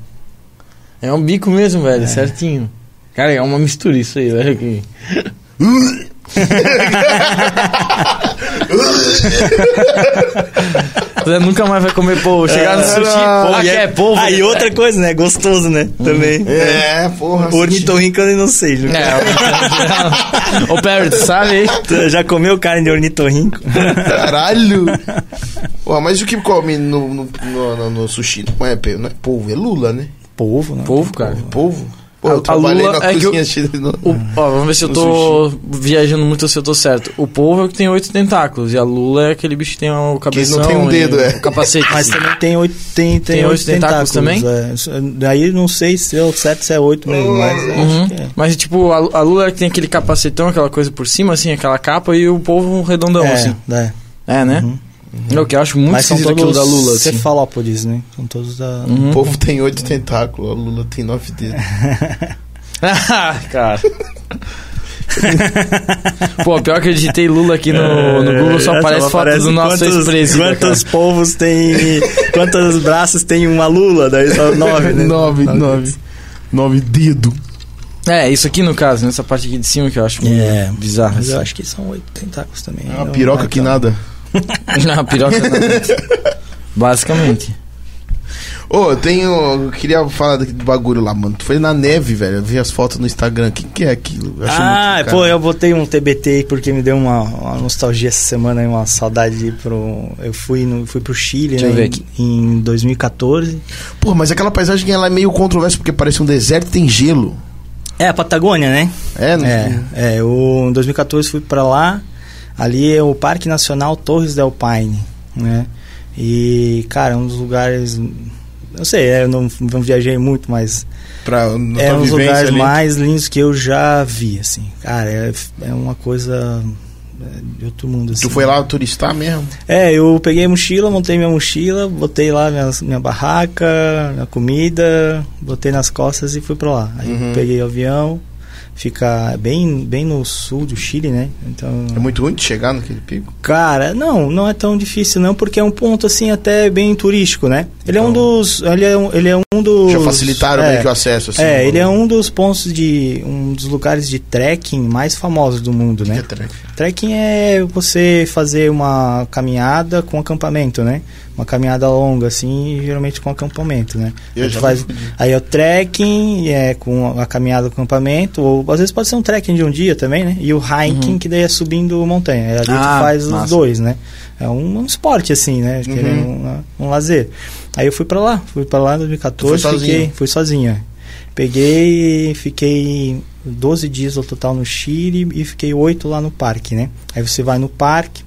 É um bico mesmo, velho, certinho. Cara, é uma mistura isso aí, olha aqui. Você nunca mais vai comer polvo. Chegar no sushi, não. ah, e quer polvo? Ah, e outra coisa, né? Gostoso, né? Também. É, porra. O ornitorrinco eu não sei. Ju. É, o Perry, tu sabe aí? Tu Já comeu carne de ornitorrinco? Caralho! Pô, mas o que come no, no, no, no- sushi não é, não é polvo, é lula, né? Polvo, né? Polvo, cara. Polvo? Pô, eu a trabalhei lula na é que cozinha eu- chilena. O- ó, vamos ver se eu No tô viajando muito ou se eu tô certo. O polvo é o que tem oito tentáculos e a lula é aquele bicho que tem o cabeção tem um dedo, é. capacete. Mas também tem oito, tem, tem Tem oito oito tentáculos também? É. Daí não sei se é o certo se é oito mesmo, mas Uhum. acho que é. Mas tipo, a, a lula é que tem aquele capacetão, aquela coisa por cima, assim, aquela capa, e o polvo redondão, é, assim. é. É, né? Uhum. É o que eu acho muito Mas são todos da lula, assim. cefalópodes, né? São todos da... Uhum. O povo tem oito tentáculos, a lula tem nove dedos. Ah, cara. Pô, pior que eu digitei Lula aqui no, no Google, só É, aparece foto do nosso quantos- ex-presida. Quantos povos tem... quantos braços tem uma lula? Daí só nove, né? nove, nove. Nove dedos. É, isso aqui no caso, nessa parte aqui de cima que eu acho É, bizarro. Mas eu assim. acho que são oito tentáculos também. É uma piroca que então. nada. Não, piroca não. Basicamente. Ô, eu tenho. Eu queria falar do bagulho lá, mano. Tu foi na neve, velho. Eu vi as fotos no Instagram. O que, que é aquilo? Eu Ah, muito pô, eu botei um TBT aí porque me deu uma, uma nostalgia essa semana, aí, uma saudade pro. Eu fui, no, fui pro Chile, Deixa eu né? ver em- aqui. Em 2014. Pô, mas aquela paisagem ela é meio controversa porque parece um deserto e tem gelo. É, a Patagônia, né? É, não É, é, eu, em 2014 fui pra lá. Ali é o Parque Nacional Torres del Paine, né? E, cara, é um dos lugares. Não sei, é, eu não, não viajei muito, mas Pra, é um dos lugares ali. mais lindos que eu já vi, assim. Cara, é, é uma coisa é, de outro mundo, assim. Tu foi lá turistar mesmo? É, eu peguei a mochila, montei minha mochila, botei lá minha, minha barraca, minha comida, botei nas costas e fui pra lá. Aí Uhum. peguei o avião, Fica bem, bem no sul do Chile, né? Então, É muito ruim de chegar naquele pico. Cara, não, não é tão difícil não, porque é um ponto assim até bem turístico, né? Ele é um dos, ele é um, ele é um dos Já facilitaram é, meio que o acesso, assim. É, ele é um dos pontos de um dos lugares de trekking mais famosos do mundo, Que é né? trek. Trekking é você fazer uma caminhada com acampamento, né? Uma caminhada longa, assim, geralmente com acampamento, né? Eu A gente já faz, aí é o trekking, é com a caminhada com acampamento, ou às vezes pode ser um trekking de um dia também, né? E o hiking, que daí é subindo montanha. Aí Ali tu Ah, faz os massa. dois, né? É um, um esporte, assim, né? É um, um lazer. Aí eu fui pra lá, fui pra lá em 2014, Foi sozinho? fiquei, fui sozinho. é. Peguei, fiquei 12 dias no total no Chile e fiquei 8 lá no parque, né? Aí você vai no parque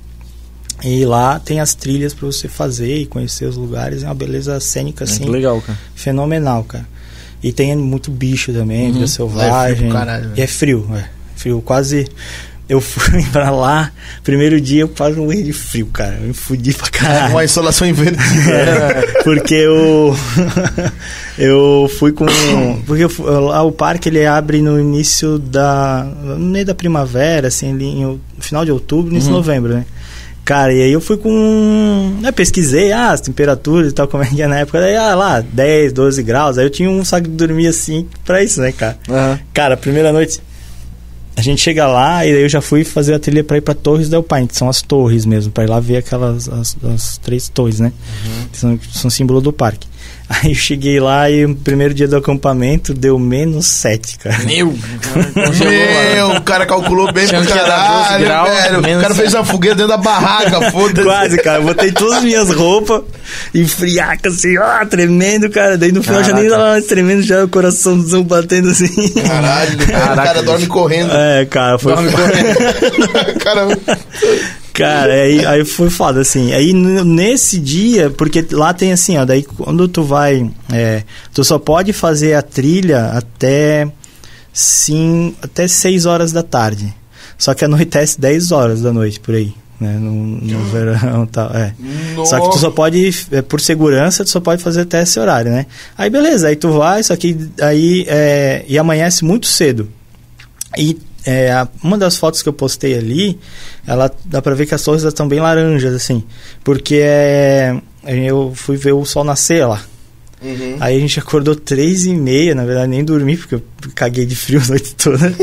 e lá tem as trilhas pra você fazer e conhecer os lugares, é uma beleza cênica assim, Muito legal, cara. fenomenal, cara. E tem muito bicho também, Uhum. vida é selvagem. frio pro caralho, né? e é frio, é. Frio, quase. Eu fui pra lá, primeiro dia eu quase morri de frio, cara. Eu me fudi pra caralho. Uma insolação invertida. porque eu eu fui com porque eu lá o parque ele abre no início da no meio da primavera assim ali em, no final de outubro início de novembro né cara e aí eu fui com né, pesquisei ah, as temperaturas e tal como é que é na época daí ah lá 10 12 graus aí eu tinha um saco de dormir assim pra isso né cara cara primeira noite a gente chega lá e aí eu já fui fazer a trilha pra ir pra Torres del Paine, que são as torres mesmo, pra ir lá ver aquelas as, as três torres, né? Que são, são símbolo do parque. Aí eu cheguei lá e o primeiro dia do acampamento deu menos 7, cara. Meu, congelou Meu, o cara calculou bem pro que era 12 caralho, graus, velho. O cara fez uma fogueira dentro da barraca, foda-se. Quase, cara. Eu botei todas as minhas roupas e friaca assim, ó, tremendo, cara. Daí no final já nem Caraca. tava mais tremendo, já o coraçãozão batendo assim. Caralho, velho, o Caraca, cara dorme correndo. É, cara, foi Dorme cara, Cara, aí, aí foi foda, assim. Aí nesse dia, porque lá tem assim, ó, daí quando tu vai. é, tu só pode fazer a trilha até. Sim, até 6 horas da tarde. Só que anoitece 10 horas da noite por aí. Né, no, no verão e tal. É. Só que tu só pode, é, por segurança, tu só pode fazer até esse horário, né? Aí beleza, aí tu vai, só que aí é, e amanhece muito cedo. E é, a- uma das fotos que eu postei ali, ela dá pra ver que as torres estão bem laranjas, assim. Porque é, eu fui ver o sol nascer lá. Uhum. Aí a gente acordou três e meia, na verdade nem dormi, porque eu caguei de frio a noite toda.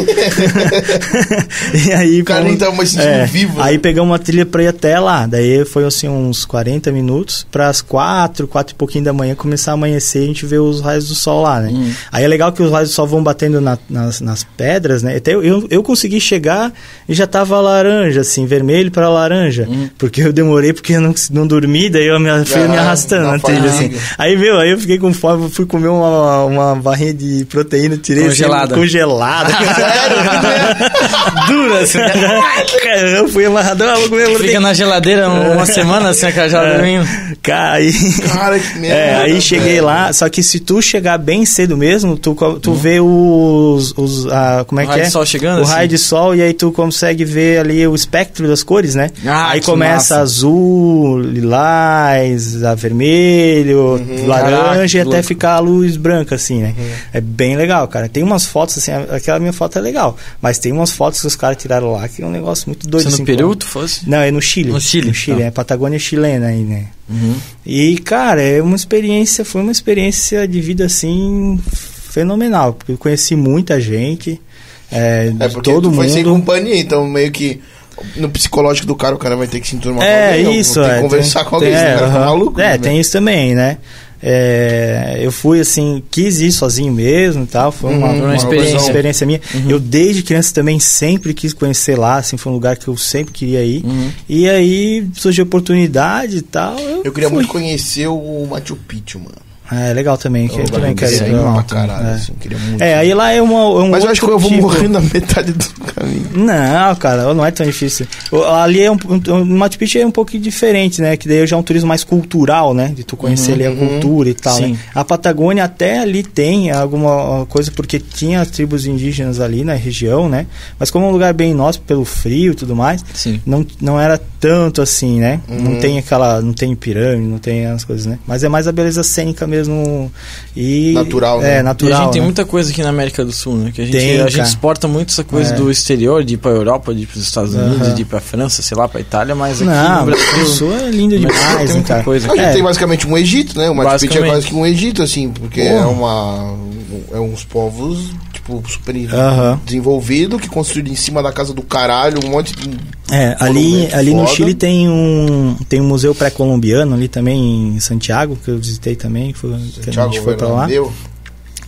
e aí, O cara nem tava mais sentindo vivo, né? Aí pegamos uma trilha pra ir até lá. Daí foi assim uns 40 minutos para as quatro, quatro e pouquinho da manhã começar a amanhecer e a gente vê os raios do sol lá, né? Hum. Aí é legal que os raios do sol vão batendo na- nas, nas pedras, né? Até eu, eu, eu consegui chegar e já tava laranja, assim, vermelho para laranja. Hum. Porque eu demorei porque eu não, não dormi, daí eu me, fui me Ah, arrastando na trilha, assim. Aí, meu, aí eu fiquei com fome, fui comer uma, uma barrinha de proteína, tirei Congelada. congelada. Dura, assim. Eu fui amarradão, eu vou comer Fica proteína. na geladeira uma semana assim, a já dormindo. Cara, aí... Cara, que merda. É, aí cheguei velho. lá, só que se tu chegar bem cedo mesmo, tu, tu vê os. os ah, como é O que raio é? de sol chegando, O assim? raio de sol, e aí tu consegue ver ali o espectro das cores, né? Ah, aí começa massa. azul, lilás, a vermelho, Caraca, laranja que e até louco. ficar a luz branca, assim, né? É bem legal, cara. Tem umas fotos, assim, aquela minha foto é legal, mas tem umas fotos que os caras tiraram lá que é um negócio muito doido. Você no assim, Peru, tu fosse? Não, é no Chile. No Chile, No Chile, tá. é Patagônia chilena aí, né? Uhum. E, cara, é uma experiência, foi uma experiência de vida assim fenomenal, porque eu conheci muita gente, é, É porque todo tu foi sem companhia, então meio que no psicológico do cara, o cara vai ter que se enturmar É, com alguém. ou isso, Tem é. que conversar tem- com alguém, tem- é, cara fica aham. maluco. É, né, tem isso também, né? É, eu fui assim, quis ir sozinho mesmo e tal, foi uma, Uhum, uma uma experiência, experiência. minha. Uhum. Eu desde criança também sempre quis conhecer lá, assim, foi um lugar que eu sempre queria ir. Uhum. E aí surgiu oportunidade e tal. Eu, Eu queria fui. muito conhecer o Machu Picchu, mano. É legal também, que eu também quero ir ir pra caralho, É. assim, queria muito. É, aí lá é, uma, é um Mas eu acho que eu vou tipo. morrer na metade do caminho. Não, cara, não é tão difícil. Ali é um, um, o Machu Picchu é um pouco diferente, né? Que daí já é um turismo mais cultural, né? De tu conhecer ali a cultura e tal, Sim. né? A Patagônia até ali tem alguma coisa, porque tinha tribos indígenas ali na região, né? Mas como é um lugar bem nosso, pelo frio e tudo mais, Sim. não, não era tanto assim, né? Uhum. Não tem aquela, não tem pirâmide, não tem as coisas, né? Mas é mais a beleza cênica mesmo mesmo. E, Natural, É, né? E a natural. gente tem né? muita coisa aqui na América do Sul, né? Que a gente, Tem, a gente exporta muito essa coisa É. do exterior, de ir pra Europa, de ir pros Estados Unidos, Aham. de ir pra França, sei lá, pra Itália, mas aqui Não, no Brasil. o Sul é Brasil demais, tem muita cara? coisa. A gente É. tem basicamente um Egito, né? O Machu Picchu é Basicamente. quase que um Egito, assim, porque é Porra. uma. É uns povos, tipo, super desenvolvido, que construíram em cima da casa do caralho, um monte de. É, ali, ali no. Chile tem um, tem um museu pré-colombiano ali também em Santiago, que eu visitei também, que, foi, que a gente foi pra lá. Bernabéu.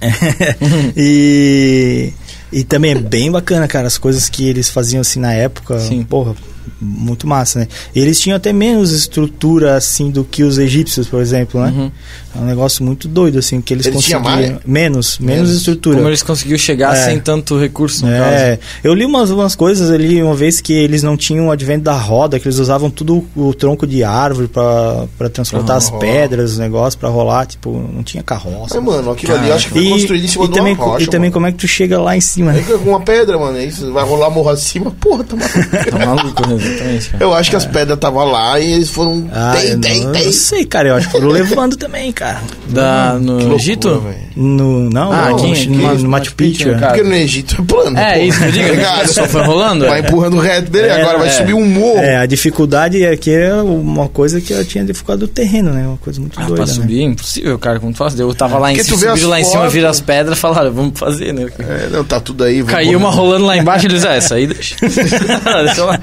e, e também é bem bacana, cara, as coisas que eles faziam assim na época. Sim. Porra, muito massa, né? Eles tinham até menos estrutura assim do que os egípcios, por exemplo, né? Uhum. É um negócio muito doido assim que eles, Eles tinham conseguiam mais? menos, menos, Menos. estrutura. Como eles conseguiram chegar É. sem tanto recurso, no caso. É, eu li umas, umas coisas ali uma vez que eles não tinham o advento da roda, que eles usavam tudo o tronco de árvore pra pra transportar Pra as pedras, os negócios pra rolar, tipo, não tinha carroça. Mas, mano, aquilo ali eu acho que foi E, construído em cima e de também, uma rocha. e também mano. como é que tu chega lá em cima, né? Aí com uma pedra, mano, aí você vai rolar morro acima, porra, tá maluco. Tá maluco, né? Exatamente, cara. Eu acho que as pedras estavam lá e eles foram. Ah, tem, eu, tem, não, tem. eu sei, cara, eu acho que foram levando também, cara. Da, Que no loucura, Egito? No, não, Ah, no, aqui, no, aqui, no Machu Picchu. é. caso. Porque no Egito é plano. É, porra. isso que. Tá ligado? Só foi rolando? Vai é. empurrando reto dele, É, agora vai é. subir um morro. É, a dificuldade aqui é uma coisa que eu tinha dificuldade do terreno, né? Uma coisa muito Ah, doida, pra né? subir é impossível, cara, como tu faz? Eu tava lá em cima, subiram lá em cima, viram as pedras e falaram, vamos fazer, né? É, não, tá tudo aí. Caiu uma rolando lá embaixo, eles, ah, essa aí deixa. deixa lá.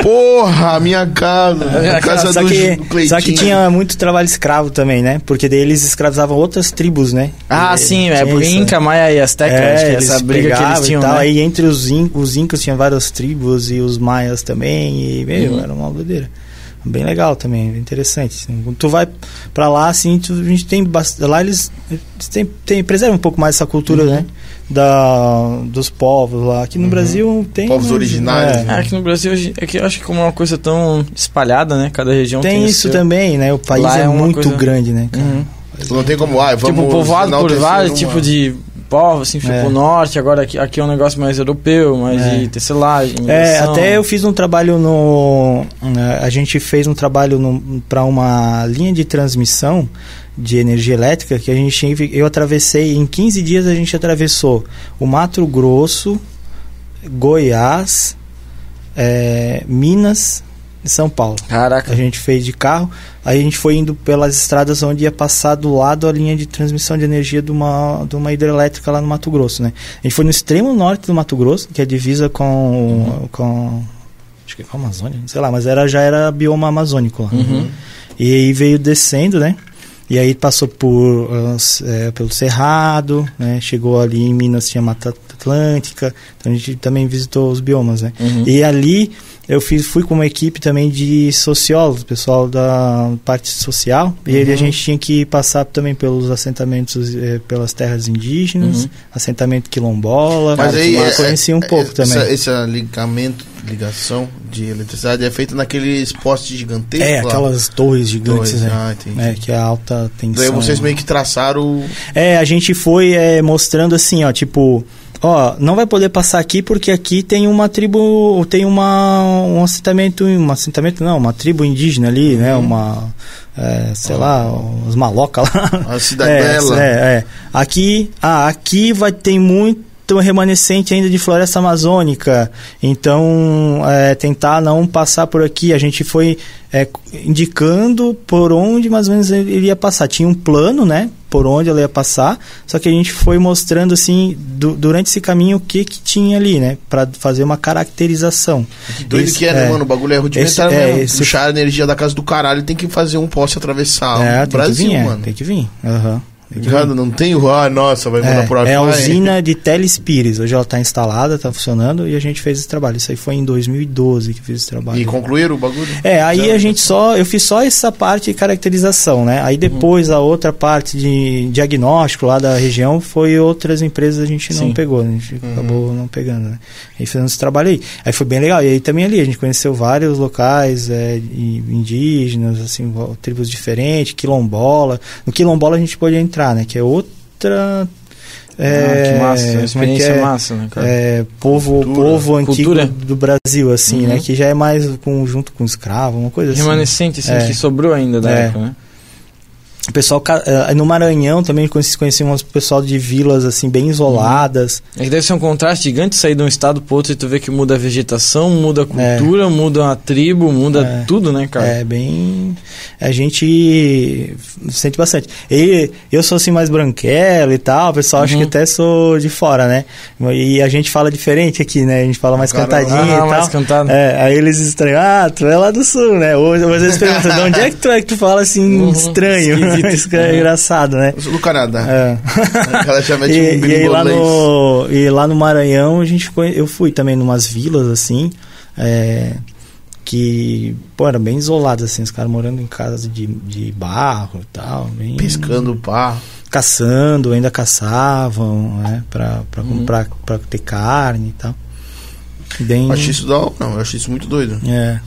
Porra, minha casa. A casa Só do, que, Cleitinho. só que tinha muito trabalho escravo também, né? Porque daí eles escravizavam outras tribos, né? Ah, E- sim, é tinha porque isso. Inca, Maia e Azteca, acho que eles essa briga que eles e tinham, tal. né? Aí entre os, in, os incas tinha várias tribos e os maias também. E, meu, Uhum. era uma doideira. Bem legal também, interessante. assim. Quando tu vai pra lá, assim, tu- a gente tem lá eles, eles têm, têm, preservam um pouco mais essa cultura, Uhum. né? Da, dos povos lá. Aqui no Brasil tem. Povos mas, originários, é, né? Aqui no Brasil, é que eu acho que como é uma coisa tão espalhada, né? Cada região tem, Tem isso seu. também, né? O país Lá é, é muito coisa- grande, né? cara? Uhum. Não tem como, ah, vamos Tipo, povoado por vários tipos de povos, assim, foi É. pro norte, agora aqui, aqui é um negócio mais europeu, mais É. de tecelagem, É, até eu fiz um trabalho no. né, A gente fez um trabalho para uma linha de transmissão de energia elétrica que a gente eu atravessei em 15 dias a gente atravessou o Mato Grosso, Goiás, é, Minas e São Paulo. Caraca, A gente fez de carro, aí a gente foi indo pelas estradas onde ia passar do lado a linha de transmissão de energia de uma, de uma hidrelétrica lá no Mato Grosso, né? A gente foi no extremo norte do Mato Grosso, que é divisa com, com acho que é com a Amazônia, sei lá, mas era, já era bioma amazônico lá. Uhum. E aí veio descendo, né? E aí passou por é, pelo Cerrado, né? Chegou ali em Minas, tinha Mata Atlântica. Então a gente também visitou os biomas, né? Uhum. E ali eu fiz, fui com uma equipe também de sociólogos, pessoal da parte social. E aí a gente tinha que passar também pelos assentamentos, eh, pelas terras indígenas, Uhum. assentamento quilombola. Mas aí eu é- conheci um é- pouco essa, também. Esse ligamento, ligação de eletricidade é feita naqueles postes gigantescos. É, lá. aquelas torres gigantes, Torres, né? ah, entendi. É, que é alta tensão. Daí vocês meio que traçaram. o- É, a gente foi é, mostrando assim, ó, tipo, ó, não vai poder passar aqui porque aqui tem uma tribo, tem uma um assentamento, um assentamento não, uma tribo indígena ali, né, uma é, sei lá, os malocas lá. A cidadela. É, é, é. Aqui, ah, aqui vai ter muito remanescente ainda de floresta amazônica. Então, é, tentar não passar por aqui. A gente foi é, indicando por onde mais ou menos ele ia passar. Tinha um plano, né? Por onde ela ia passar. Só que a gente foi mostrando, assim, du- durante esse caminho, o que que tinha ali, né? Para fazer uma caracterização. Que doido Esse- que é, né, mano? O bagulho é rudimentar Esse- é, mesmo. esse- Puxar a energia da casa do caralho tem que fazer um poste atravessar é, o tem Brasil, que vir, é, mano. tem que vir. Aham. Tem vir. Ligado? Não tem o. Ah, nossa, vai mudar por É, é a usina de Telespires. Hoje ela está instalada, está funcionando e a gente fez esse trabalho. Isso aí foi em 2012 que fiz esse trabalho. E concluíram o bagulho? É, aí Já- a gente só, eu fiz só essa parte de caracterização, né? Aí depois a outra parte de diagnóstico lá da região foi outras empresas a gente não Sim. pegou, a gente acabou não pegando, né? Aí fizemos esse trabalho aí. Aí foi bem legal. E aí também ali a gente conheceu vários locais é, indígenas, assim, tribos diferentes, quilombola. No quilombola a gente pode entrar, né? Que é outra ah, é, que massa, uma como é que experiência é? massa, né, cara? é, povo, Cultura. povo antigo Cultura. do Brasil, assim, Uhum. né? Que já é mais com, junto com escravo, uma coisa assim. Remanescente, assim, É. que sobrou ainda da É. época, né? O pessoal eh, no Maranhão também conheci, um pessoal de vilas assim bem isoladas. É que deve ser um contraste gigante sair de um estado pro outro e tu vê que muda a vegetação, muda a cultura, muda a tribo, muda É. tudo, né, cara? É bem. A gente sente bastante. E eu sou assim mais branquelo e tal, o pessoal acha Uhum. que até sou de fora, né? E a gente fala diferente aqui, né? A gente fala mais Caramba. cantadinho Ah, e tal. mais cantado. É, aí eles estranham, ah, tu é lá do sul, né? Ou ou às vezes perguntam, de onde é que tu é que tu fala assim Uhum. estranho? Esquisito. Isso que é É. engraçado, né? Eu sou do Canadá. É. Ela já mete e, um e aí lá no e lá no Maranhão a gente conhe- eu fui também numas vilas assim é, que pô era bem isoladas assim os caras morando em casa de, de barro e tal bem Pescando pá. caçando ainda caçavam né para para Uhum. comprar para ter carne e tal bem acho isso da hora. Não, eu acho isso muito doido. é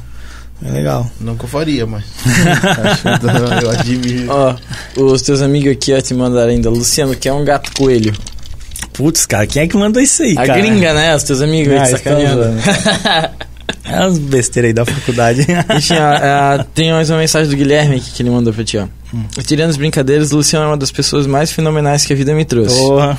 é legal eu faria, mas. eu admiro. Ó, os teus amigos aqui ó, te mandaram ainda. Luciano, que é um gato coelho. putz cara quem é que mandou isso aí A cara gringa, né? Os teus amigos aí Ah, sacaneando. zoando. é umas besteiras aí da faculdade Enfim, ó, ó, tem mais uma mensagem do Guilherme aqui que ele mandou pra ti, ó. Hum. Tirando as brincadeiras, o Luciano é uma das pessoas mais fenomenais que a vida me trouxe. Porra.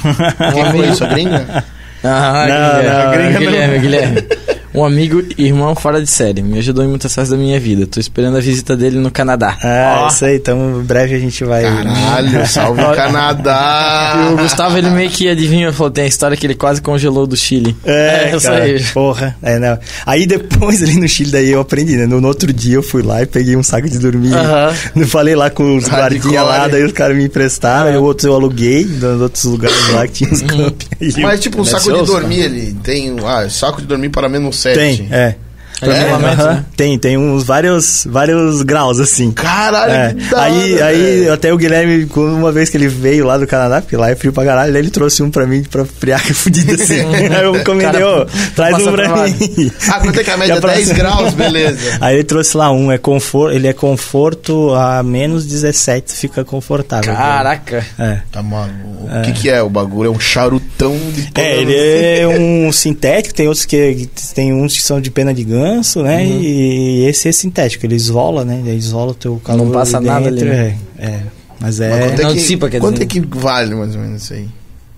Quem foi isso? A gringa? Ah, Não, Guilherme, não, a gringa Guilherme, não. Guilherme. Um amigo e irmão fora de série. Me ajudou em muitas fases da minha vida. Tô esperando a visita dele no Canadá. É, Ó. isso aí, então em breve a gente vai. Caralho, salve Ó, Canadá! E o Gustavo, ele meio que adivinhou, falou, tem a história que ele quase congelou do Chile. É, isso cara, aí. porra. É, não. Aí depois ali no Chile, daí eu aprendi, né? No, no outro dia eu fui lá e peguei um saco de dormir. Aham. Eu falei lá com os guardinhas lá, daí os caras me emprestaram, e outros eu aluguei, nos outros lugares lá que tinha os Uhum. campings. Mas tipo, um saco ser de dormir, ele tem. Ah, saco de dormir para menos 7. Tem, é. Aham. né? Tem, tem uns vários, vários graus assim. Caralho, É. Aí, aí até o Guilherme, uma vez que ele veio lá do Canadá, porque lá é frio pra caralho, ele trouxe um pra mim pra friar que fudido assim. aí eu encomendei, ô, traz um pra trabalho. mim. Ah, quanto é que a média? Já pra- 10 graus, beleza. Aí ele trouxe lá um, é conforto, ele é conforto a menos 17, fica confortável. Caraca. É. Tá maluco. O que que é o bagulho? É um charutão de É, ele é um sintético, tem outros que tem uns que são de pena de ganso, né? Uhum. E esse é sintético, ele isola, né? Ele isola o teu calor. Não passa ali nada dentro, ali, né? É, é. Mas Mas é quanto é Não que, dissipa, quer Quanto dizer. é que vale mais ou menos isso aí?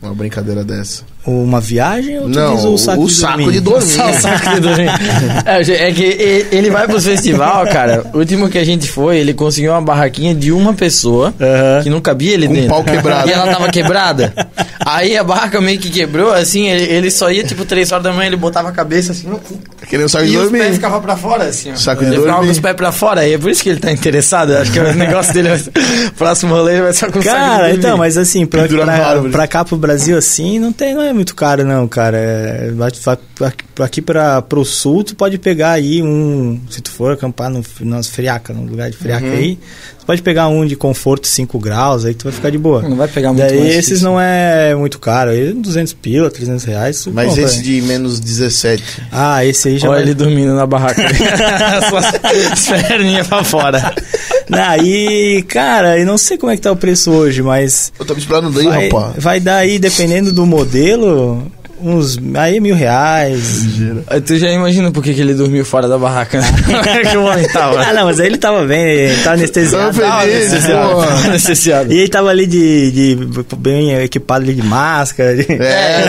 Uma brincadeira dessa. uma viagem ou tu Não, diz o saco, o de, saco dormir? de dormir. Só o saco de dormir. É, é que ele vai pros festival, cara. O último que a gente foi, ele conseguiu uma barraquinha de uma pessoa que não cabia ele Com dentro. pau quebrado. E ela tava quebrada. Aí a barraca meio que quebrou, assim, ele, ele só ia tipo 3 horas da manhã, ele botava a cabeça assim, Que nem um saco de e os pés dormir. ficavam pra fora, assim, ó. Saco de ele ficava dormir. com os pés pra fora, e é por isso que ele tá interessado. Acho que o negócio dele, vai ser- o próximo rolê ele vai ser com o saco de Cara, dormir. então, mas assim, pra, pra, pra cá pro Brasil, assim, não tem, não é muito caro, não, cara. É, aqui pra, pro sul, tu pode pegar aí um. Se tu for acampar no, nas friacas, no lugar de friaca Uhum. aí, tu pode pegar um de conforto 5 graus, aí tu vai ficar de boa. Não vai pegar muito Daí mais esses isso. não é muito caro, aí 200 pila, 300 reais. tu Mas compra, esse né? de menos 17. Ah, esse aí já Olha vai... ele dormindo na barraca. As perninhas pra fora. Aí, cara, eu não sei como é que tá o preço hoje, mas Eu tava esperando aí, vai, rapaz. vai dar aí, dependendo do modelo, uns aí mil reais. Aí Tu já imagina por que, que ele dormiu fora da barraca, né? que o homem tava. Ah, não, mas aí ele tava bem, ele tava anestesiado. Tava Tava feliz, anestesiado. Tava anestesiado. E ele tava ali de, de bem equipado ali de máscara. de- É.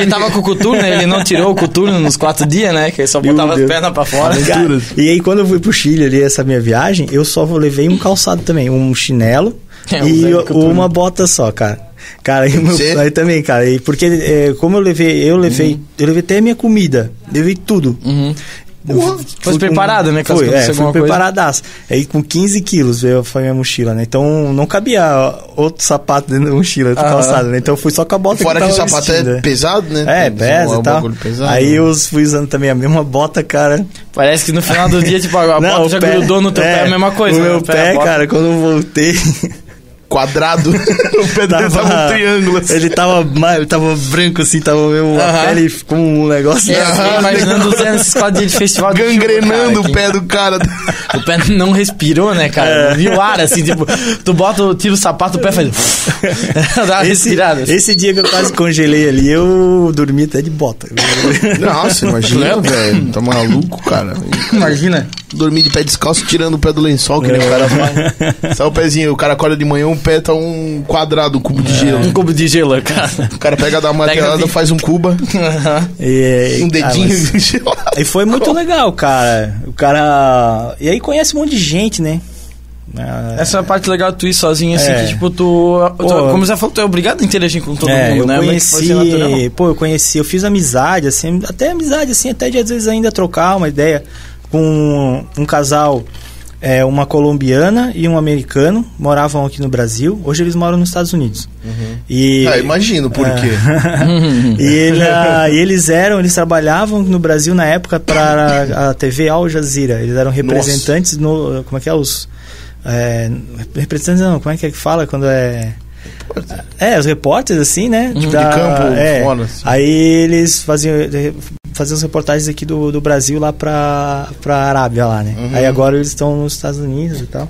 Ele tava com o coturno, ele não tirou o coturno nos quatro dias, né? Que ele só botava as pernas pra fora. Cara, e aí quando eu fui pro Chile ali, essa minha viagem, eu só levei um calçado também, um chinelo É, um e uma bota só, cara. Cara, aí, meu- aí também, cara, e porque é, como eu levei, eu levei, eu levei até a minha comida, levei tudo. Uhum. Fui Fosse preparado, né, Foi, é, fui coisa. preparadaço. Aí com 15 quilos veio foi a minha mochila, né? Então não cabia outro sapato dentro da mochila, Aham. calçado, né? Então eu fui só com a bota Fora que que o sapato vestindo, é né? pesado, né? É, Tem- pesa é um e tal. pesado. Aí eu fui usando também a mesma bota, cara. Parece que no final do dia, tipo, a Não, bota já pé- grudou no teu pé, é, a mesma coisa. O né? meu a pé, bota- cara, quando eu voltei. Quadrado. o pé dele tava um triângulo. Assim. Ele tava, ele tava branco assim, tava meio, a Aham. pele com um negócio. É, eu fiquei imaginando usando esses quadrinhos de festival de Gangrenando chuva, o cara, pé do cara. O pé não respirou, né, cara? Não viu ar, assim, tipo, tu bota, tira o sapato, o pé faz. Dá uma Esse, respirada. assim. esse dia que eu quase congelei ali, eu dormi até de bota. Nossa, imagina, velho. Tá maluco, cara. Imagina. Dormir de pé descalço, tirando o pé do lençol, que nem o cara faz. Só o pezinho, o cara acorda de manhã, o pé tá um quadrado, um cubo de gelo. Um cubo de gelo, cara. O cara pega, dá uma Pega martelada, assim. faz um cuba, E, um dedinho ah, mas- gelado. E foi muito legal, cara. O cara. E aí conhece um monte de gente, né? Ah, Essa é a parte legal de tu ir sozinho, assim, É. que, tipo, tu, tu- Pô, Como você falou, tu é obrigado a interagir com todo é, mundo, eu né? Conheci, pô, eu conheci, eu fiz amizade, assim, até amizade, assim, até de às vezes ainda trocar uma ideia com um casal, é, uma colombiana e um americano, moravam aqui no Brasil, hoje eles moram nos Estados Unidos. E, Ah, imagino por quê. e, ele, ah, e eles eram, eles trabalhavam no Brasil na época para a TV Al Jazeera. Eles eram representantes no. Como é que é? Os. É, representantes não, como é que é que fala quando é. É, os repórteres, assim, né? Tipo de campo é. fora, assim. Aí eles faziam, faziam as reportagens aqui do, do Brasil lá pra, pra Arábia lá, né? Uhum. Aí agora eles estão nos Estados Unidos e tal.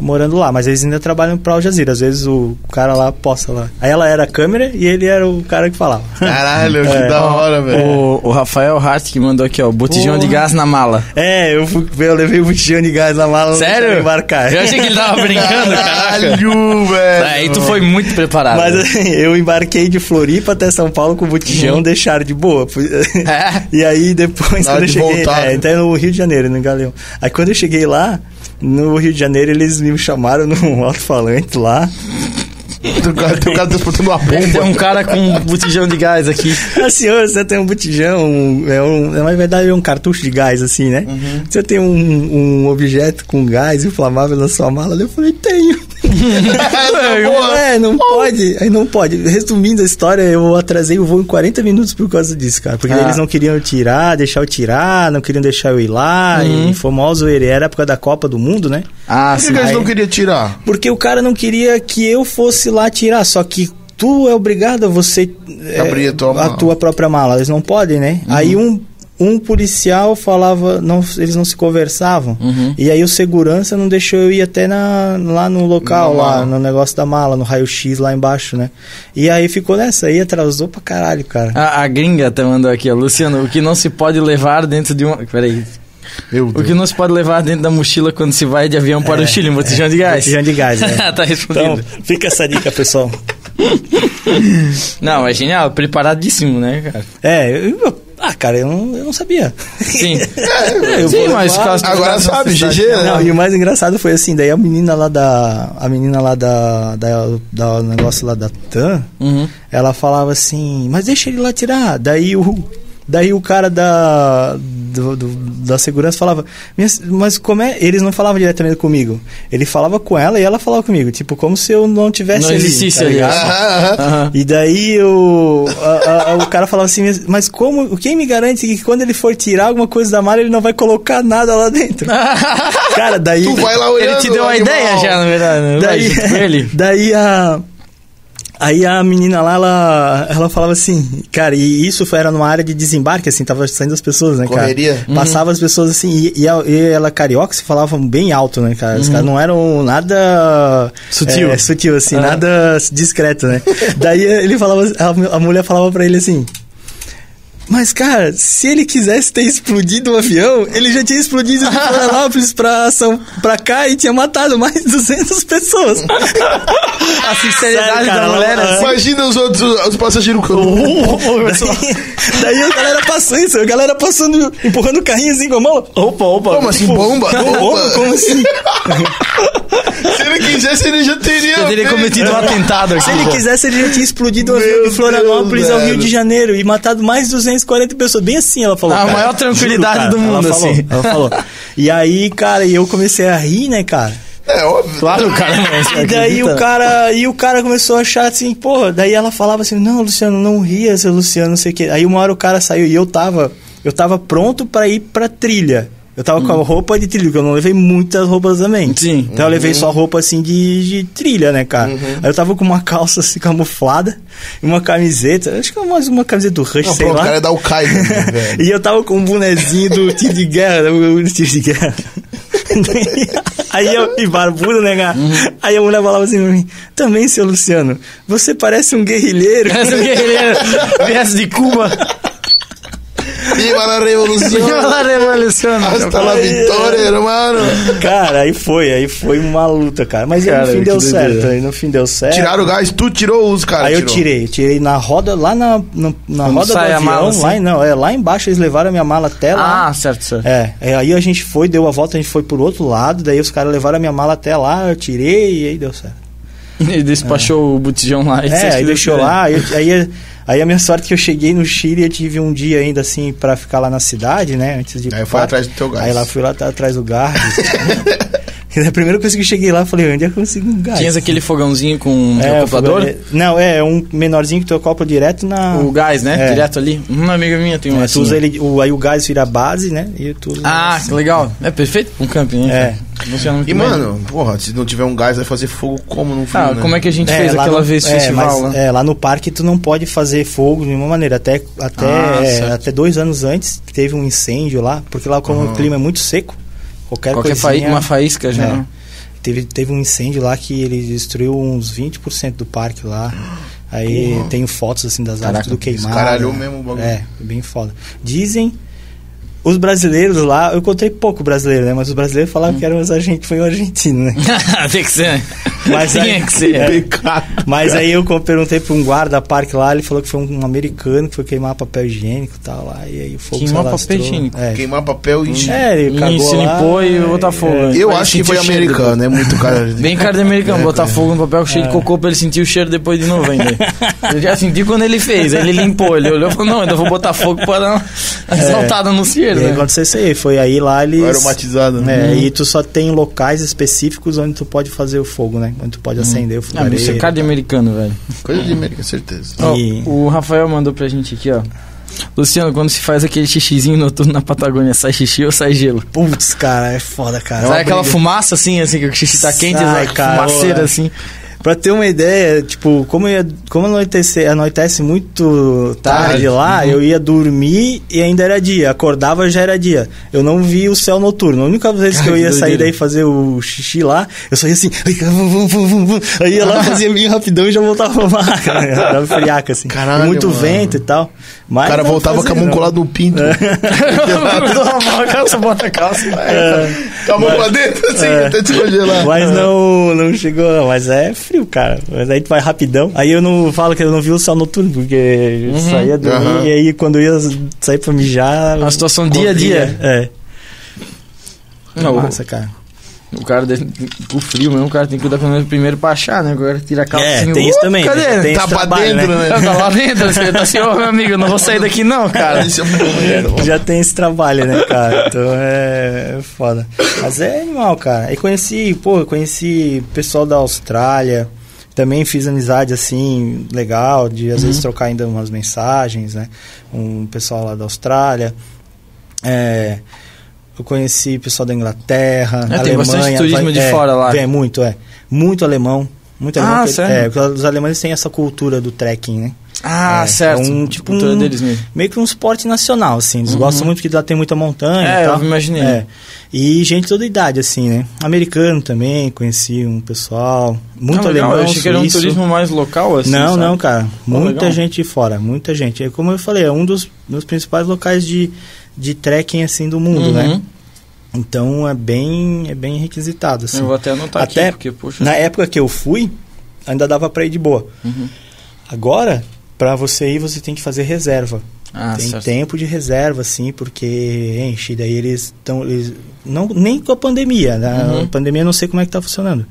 Morando lá, mas eles ainda trabalham pra Al Jazeera. Às vezes o cara lá posta lá. Aí ela era a câmera e ele era o cara que falava. Caralho, que É. da hora, velho. O, o Rafael Hart que mandou aqui, ó, botijão de gás na mala. É, eu, fui- eu levei o botijão de gás na mala. Sério? embarcar. Eu achei que ele tava brincando. Caralho, velho. Aí tu foi muito preparado. Mas assim, eu embarquei de Floripa até São Paulo com o botijão, deixaram de boa. É. E aí depois, Na quando eu cheguei. voltar, é, então no Rio de Janeiro, no Galeão. Aí quando eu cheguei lá, no Rio de Janeiro, eles me chamaram num alto-falante lá. Tem o cara, tem o cara transportando uma Tem bomba. um cara com um botijão de gás aqui. Ah, senhor, você tem um botijão, um, é um, na verdade é um cartucho de gás, assim, né? Uhum. Você tem um, um objeto com gás inflamável na sua mala? Eu falei, tenho. É, não pode. Aí não pode. Resumindo a história, eu atrasei o voo em 40 minutos por causa disso, cara. Porque Ah. eles não queriam tirar, deixar eu tirar, não queriam deixar eu ir lá. Uhum. E foi mó zoeira. E Era a época da Copa do Mundo, né? Ah, Por que, sim. que eles Aí- não queriam tirar? Porque o cara não queria que eu fosse lá tirar, só que tu é obrigado a você é, Abrir a tua mala. tua própria mala. Eles não podem, né? Aí um um policial falava, não, eles não se conversavam. Uhum. E aí o segurança não deixou eu ir até na, lá no local, Na lá mala. no negócio da mala, no raio-x lá embaixo, né? E aí ficou nessa aí, atrasou pra caralho, cara. A, a gringa até mandou aqui, ó. Luciano, o que não se pode levar dentro de uma. Peraí. Meu O Deus. que não se pode levar dentro da mochila quando se vai de avião para o Chile? Um botijão de gás. Botijão de gás, né? tá respondido. Então, fica essa dica, pessoal. Não, é genial, preparadíssimo, né, cara? É, eu- ah, cara, eu não, eu não sabia. Sim. É, eu Sim, vou mas Agora caso sabe, GG, né? Não, e o mais engraçado foi assim, daí a menina lá da. A menina lá da. da, da negócio lá da TAM, Uhum. ela falava assim, mas deixa ele lá tirar. Daí o. Daí o cara da, do- do- da segurança falava, "Mas- como é? Eles não falavam diretamente comigo. Ele falava com ela e ela falava comigo. Tipo, como se eu não tivesse Não ali. existisse tá ali, ligado? Aham, aham. Aham. E daí o, a- a- o cara falava assim, "Mas- como, quem me garante que quando ele for tirar alguma coisa da mala, ele não vai colocar nada lá dentro? cara, daí... Tu vai lá olhando. Ele te deu a animal. ideia já, na verdade. né? Vai daí, ele. daí a... Aí a menina lá, ela, ela falava assim, cara, e isso foi, era numa área de desembarque, assim, tava saindo as pessoas, né, cara? Correria. Passava as pessoas assim, e, e, a- e ela carioca se falavam bem alto, né, cara? Os caras não eram nada... Sutil. é, sutil, assim, Ah. nada discreto, né? Daí ele falava, a, a mulher falava pra ele assim... Mas, cara, se ele quisesse ter explodido o avião, ele já tinha explodido de Florianópolis pra, São, pra cá e tinha matado mais de 200 pessoas. A sinceridade Sério, cara, da mulher, ela- assim. Imagina os outros, os passageiros. daí, daí a galera passou isso, a galera passando, empurrando o carrinho assim com a mão. Opa, opa. Como assim, bomba? Bomba? Bomba? Como assim? Se ele quisesse, ele já teria. Eu teria feito. cometido um atentado aqui. Se ele quisesse, ele já tinha explodido o avião de Florianópolis Deus, ao Rio de Janeiro e matado mais de 240 pessoas. Bem assim ela falou. A cara. maior tranquilidade do ela mundo, falou, assim. Ela falou. E aí, cara, e eu comecei a rir, né, cara? É óbvio. Claro, cara. E daí o cara, e o cara começou a achar assim, porra, daí ela falava assim, não, Luciano, não ria, seu Luciano, não sei o quê. Aí uma hora o cara saiu e eu tava, eu tava pronto pra ir pra trilha. Eu tava com a roupa de trilha, porque eu não levei muitas roupas também. Sim. Então eu levei só roupa assim de, de trilha, né, cara? Aí eu tava com uma calça assim camuflada e uma camiseta, acho que é mais uma camiseta do Rush, Não, sei pô, o lá. cara é da Al-Qaeda, né, velho. E eu tava com um bonezinho do tiro de guerra, o tiro de guerra. Aí eu, e barbudo, né, cara? Aí a mulher falava assim pra mim, também, seu Luciano, você parece um guerrilheiro. Essa guerreira viesse de Cuba. Viva la revolução! Ela revoluciona. Hasta la vitória, hermano! Cara, aí foi, aí foi uma luta, cara. Mas aí Cara, no fim deu doideira. certo, aí no fim deu certo. Tiraram o gás, tu tirou os caras. Aí eu tirou. tirei, tirei na roda, lá na, na, na roda do sai a avião, mala, assim? lá, não, é, lá embaixo eles levaram a minha mala até lá. Ah, certo, certo. É, é, aí a gente foi, deu a volta, a gente foi por outro lado, daí os caras levaram a minha mala até lá, eu tirei e aí deu certo. E despachou o botijão lá. e É, vocês aí deixou lá, aí, aí, aí a minha sorte é que eu cheguei no Chile e eu tive um dia ainda assim pra ficar lá na cidade, né, antes de Aí foi parque. atrás do teu gás. Aí lá fui lá tá atrás do gás. E a primeira coisa que eu cheguei lá, eu falei, onde é que eu consigo um gás? Tinhas aquele fogãozinho com é, o o acoplador? fogão- Não, é um menorzinho que tu acopla direto na... O gás, né? É. Direto ali. Uma amiga minha tem um É, assim. tu usa ele, o, aí o gás vira a base, né? E tu usa Ah, assim. que legal. É perfeito pra um camping, né? É. cara? Funciona muito E, bem. mano, porra, se não tiver um gás, vai fazer fogo como no frio, Ah, né? como é que a gente É, fez lá aquela no- vez é, festival mas, lá? é, lá no parque tu não pode fazer fogo de nenhuma maneira. Até, até, Ah, é, até dois anos antes teve um incêndio lá, porque lá como o clima é muito seco, qualquer, Qualquer coisinha... faí- uma faísca já. Né? Teve, teve um incêndio lá que ele destruiu uns 20% do parque lá. Aí tenho fotos assim das Caraca, árvores tudo queimadas. mesmo o bagulho. É, bem foda. Dizem os brasileiros lá, eu encontrei pouco brasileiro, né? Mas os brasileiros falavam que eram os argentinos, foi um argentino, né? Tem que ser, Mas Tinha aí- que ser. é. Pecado. Mas aí eu perguntei pra um guarda parque lá, ele falou que foi um americano que foi queimar papel higiênico e tal lá. E aí o fogo Queimar papel higiênico? É. Queimar papel e... É, ele E se lá, limpou e botar fogo. é. né? Eu acho que foi americano, é muito cara... Bem cara de americano, É, botar é. fogo no papel cheio de cocô pra ele sentir o cheiro depois de novo ainda. Eu já senti quando ele fez, aí ele limpou, ele olhou e falou, não, ainda vou botar fogo pra dar uma exaltada no E cheiro, aí né? aconteceu isso aí, foi aí lá eles... Aromatizado, né? É, e tu só tem locais específicos onde tu pode fazer o fogo, né? Tu pode acender o Ah, fogareiro. isso é cara de americano, velho. Coisa de América, certeza. E- o Rafael mandou pra gente aqui, ó. Luciano, quando se faz aquele xixizinho noturno na Patagônia, sai xixi ou sai gelo? Putz, cara, é foda, cara. sai aquela fumaça assim, assim, que o xixi tá quente, Sai, sai cara, fumaceira ó. assim. Pra ter uma ideia, tipo, como, ia, como anoitece, anoitece muito tarde Tarde. lá, Uhum. eu ia dormir e ainda era dia. Acordava já era dia. Eu não vi o céu noturno. A única vez que Cara, eu que ia sair daí fazer o xixi lá, eu só ia assim, aí ia lá, fazia bem rapidão e já voltava pra maca. né? Dava friaca, assim. Caralho, muito mano. vento e tal. Mas O cara voltava com a fazia, mão colada no pinto. calça, bota a calça. Com a mão pra dentro, assim, É. até descongelar. Mas não, não chegou. Mas é frio, cara. Mas aí tu vai rapidão. Aí eu não falo que eu não vi o céu noturno, porque eu saía dormir Aham. e aí quando eu ia sair pra mijar. Uma situação dia a dia. É. Não, Massa, cara. O cara, de- o frio mesmo, o cara tem que cuidar primeiro pra achar, né? Agora tira a calça É, assim, tem uh, isso também. Cadê? né? Tem Tá pra dentro, né? né? Tá lá dentro, você tá assim, ô meu amigo, eu não vou sair daqui não, cara. Isso é muito bom. Já tem esse trabalho, né, cara? Então é é foda. Mas é animal, cara. Aí conheci, pô, conheci pessoal da Austrália. Também fiz amizade assim, legal, de às vezes trocar ainda umas mensagens, né? Um pessoal lá da Austrália. É, eu conheci pessoal da Inglaterra, É, tem bastante Alemanha, turismo de é, fora lá. É, muito, é. Muito alemão. Muito Ah, alemão. porque- sério? É, porque os alemães têm essa cultura do trekking, né? Ah, É, certo. é um, tipo cultura um- deles mesmo. meio que um esporte nacional, assim. Eles Uhum. gostam muito que lá tem muita montanha. É, e tal. eu imaginei. É. E gente de toda idade, assim, né? Americano também, conheci um pessoal. Muito Ah, legal, alemão, Eu achei que era um turismo mais local, assim, não, sabe? não, cara. Muita legal. gente de fora, muita gente. É como eu falei, é um dos meus principais locais de, de trekking, assim, do mundo, Uhum. né? Então é bem, é bem requisitado, assim. Eu vou até anotar Até aqui, porque, poxa... Na época que eu fui, ainda dava pra ir de boa. Uhum. Agora, pra você ir, você tem que fazer reserva. Ah, tem certo. tempo de reserva, assim, porque enche. Daí eles estão. Eles, não, nem com a pandemia. né? Uhum. A pandemia eu não sei como é que tá funcionando.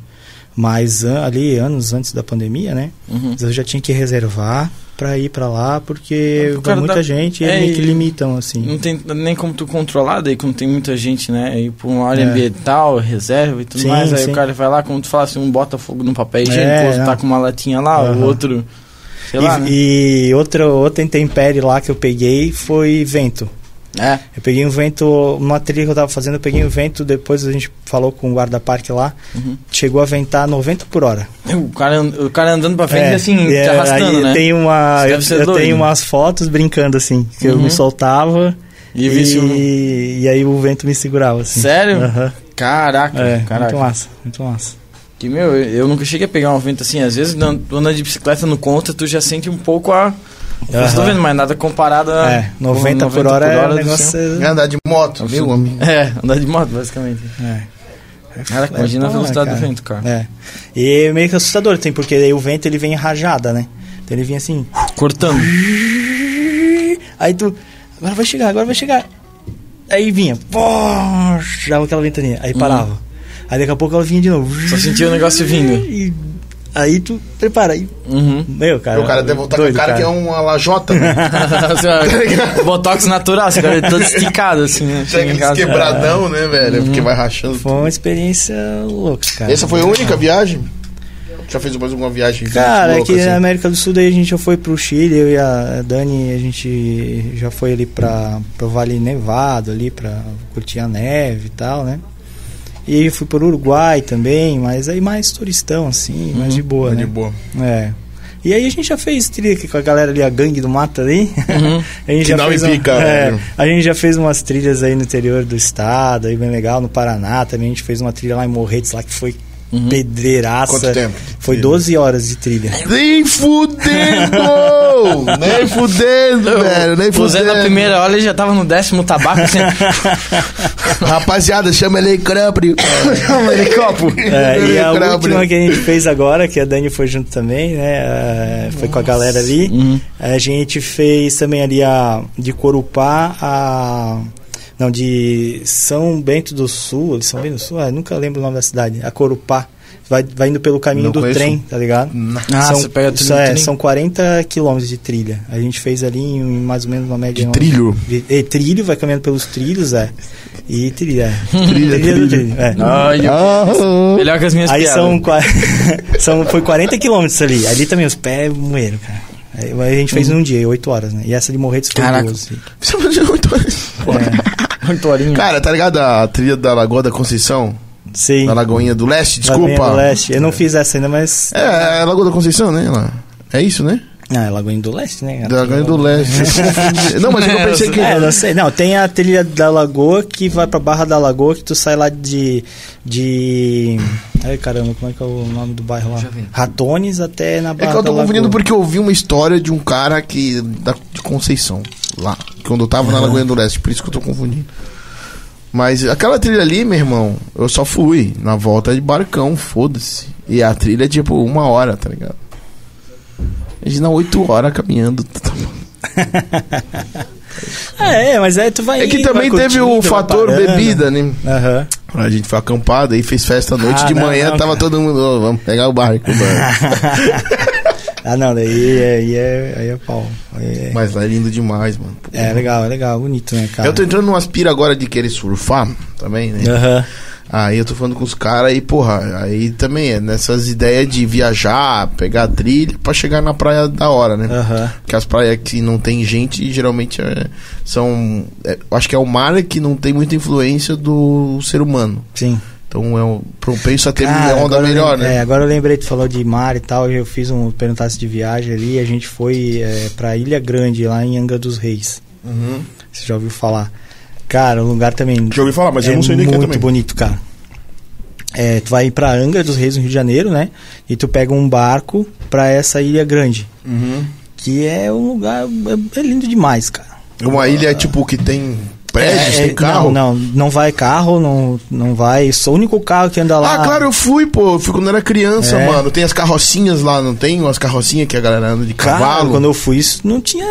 Mas ali, anos antes da pandemia, né? Uhum. Eu já tinha que reservar pra ir pra lá, porque O vai cara muita dá- gente e é, meio que e- limitam, assim. Não tem nem como tu controlar daí quando tem muita gente, né? Ir pra uma área É. ambiental, reserva e tudo Sim, mais. Aí sim. o cara vai lá, como tu falasse, um bota fogo no papel higiênico, É, outro tá com uma latinha lá, o Aham. outro. Sei lá, né? E, e outra, outra intempérie lá que eu peguei foi vento. É. Eu peguei um vento, numa trilha que eu tava fazendo, eu peguei um vento, depois a gente falou com o guarda-parque lá, Uhum. chegou a ventar 90 por hora. O cara, o cara andando pra frente É, assim, e te é, arrastando, né? Tem uma, eu, eu tenho umas fotos brincando assim, que eu Uhum. me soltava E, e, e, aí o vento me segurava assim. Sério? Aham. Caraca, É, caraca. muito massa, muito massa. Que, meu, eu, eu nunca cheguei a pegar um vento assim. Às vezes, andando de bicicleta no contra, tu já sente um pouco a... Vocês estão Aham. vendo, mas nada comparado a... É, 90, com por hora é um do negócio. É andar de moto, meu amigo. É, andar de moto, basicamente. É. Caraca, É imagina a foda, velocidade cara. do vento, cara. É. E é meio que assustador, tem, porque aí o vento ele vem em rajada, né? Então ele vem assim. Cortando. Aí tu. Agora vai chegar, agora vai chegar. Aí vinha. Pô, dava aquela ventania. Aí parava. Aí daqui a pouco ela vinha de novo. Só sentia o negócio vindo. E aí tu prepara. Aí, Uhum. meu, cara. o cara deve voltar com o cara, que é uma lajota, né? Assim, ó, Botox natural, esse cara é todo esticado, assim, né? Chega casa. quebradão, né, velho? Porque vai rachando. Foi uma experiência louca, cara. Essa foi a única viagem? Já fez mais alguma viagem? Cara, louca, aqui assim? na América do Sul daí a gente já foi pro Chile, eu e a Dani, a gente já foi ali pra, pro Vale Nevado ali pra curtir a neve e tal, né? E eu fui pro Uruguai também, mas aí mais turistão assim, mais de boa, Tá né? de boa. É. E aí a gente já fez trilha aqui com a galera ali, a gangue do mato ali. Uhum. a gente Que já não fez pica, um- é, velho. A gente já fez umas trilhas aí no interior do estado, aí bem legal, no Paraná também. A gente fez uma trilha lá em Morretes, lá que foi Uhum. pedreiraça. Quanto tempo? Foi 12 horas de trilha. Nem fudendo! nem fudendo, velho, nem fudendo. na primeira hora ele já tava no décimo tabaco, assim. Rapaziada, chama ele aí, Crapri. chama ele copo. É, e a Crapri. última que a gente fez agora, que a Dani foi junto também, né? é, foi com a galera ali. Uhum. A gente fez também ali a de Corupá a. Não, de São Bento do Sul, eles São Bento do Sul, ah, nunca lembro o nome da cidade. A Corupá. Vai, vai indo pelo caminho Não do conheço. trem, tá ligado? Ah, são, você pega isso é, são 40 quilômetros de trilha. A gente fez ali em mais ou menos uma média. De trilho? De, é, trilho, vai caminhando pelos trilhos, é. E trilha, é. Trilha, do trilha. trilho, é. Ai, eu- Ah, melhor que as minhas Aí piadas. são, são foi 40 quilômetros ali. Ali também os pés moeram, cara. Aí, a gente fez num dia, 8 horas, né? E essa de Morretes foi Caraca. 12. É, Oito horinhas. Cara, tá ligado a trilha da Lagoa da Conceição? sim. Da Lagoinha do Leste, Lagoinha desculpa. do Leste. Eu não fiz essa ainda, mas. É, é a Lagoa da Conceição, né? É isso, né? Ah, é Lagoinha do Leste, né? Da Lagoinha do Leste. não, mas é que eu pensei que. É, não sei. Não, tem a trilha da Lagoa que vai pra Barra da Lagoa, que tu sai lá de. de. Ai caramba, como é que é o nome do bairro lá? Ratones até na É Barra que eu tô confundindo porque eu ouvi uma história de um cara que. Da, de Conceição, lá. Quando eu tava na Lagoinha do Leste, por isso que eu tô confundindo. Mas aquela trilha ali, meu irmão, eu só fui na volta de barcão, foda-se. E a trilha é tipo uma hora, tá ligado? Imagina oito horas caminhando. É, é, mas aí tu vai. É que indo, também teve o fator parando. bebida, né? Aham. A gente foi acampada e fez festa à noite. Ah, de não, manhã não, tava cara. todo mundo, "Ô, vamos pegar o barco. mano." ah, não, daí aí é, aí é pau. Aí é, Mas lá é lindo demais, mano. Pô. é legal, é legal, bonito, né, cara? Eu tô entrando numa aspira agora de querer surfar também, né? Aham. Aí eu tô falando com os caras e, porra, aí também é nessas ideias de viajar, pegar trilha pra chegar na praia da hora, né? Aham. Porque as praias que não tem gente geralmente é- são. é, acho que é o mar que não tem muita influência do ser humano. Sim. Então é um propenso a ter Cara, onda agora eu melhor, né? É, agora eu lembrei, tu falou de mar e tal, eu fiz um perguntasse de viagem ali, a gente foi é, pra Ilha Grande, lá em Angra dos Reis. Uhum. Você já ouviu falar? Cara, o lugar também. Já ouvi falar, mas é eu não sei nem que é muito também. bonito, cara. É, tu vai pra Angra dos Reis, no Rio de Janeiro, né? E tu pega um barco pra essa Ilha Grande. Uhum. Que é um lugar. É, é lindo demais, cara. É Uma ilha tipo que tem prédios, É, tem é, carro. Não, não, não vai carro, não, não vai. Sou o único carro que anda lá. Ah, claro, eu fui, pô. Eu fui quando era criança, É. mano. Tem as carrocinhas lá, não tem? Umas carrocinhas que a galera anda de Cara, cavalo. quando eu fui, isso não tinha,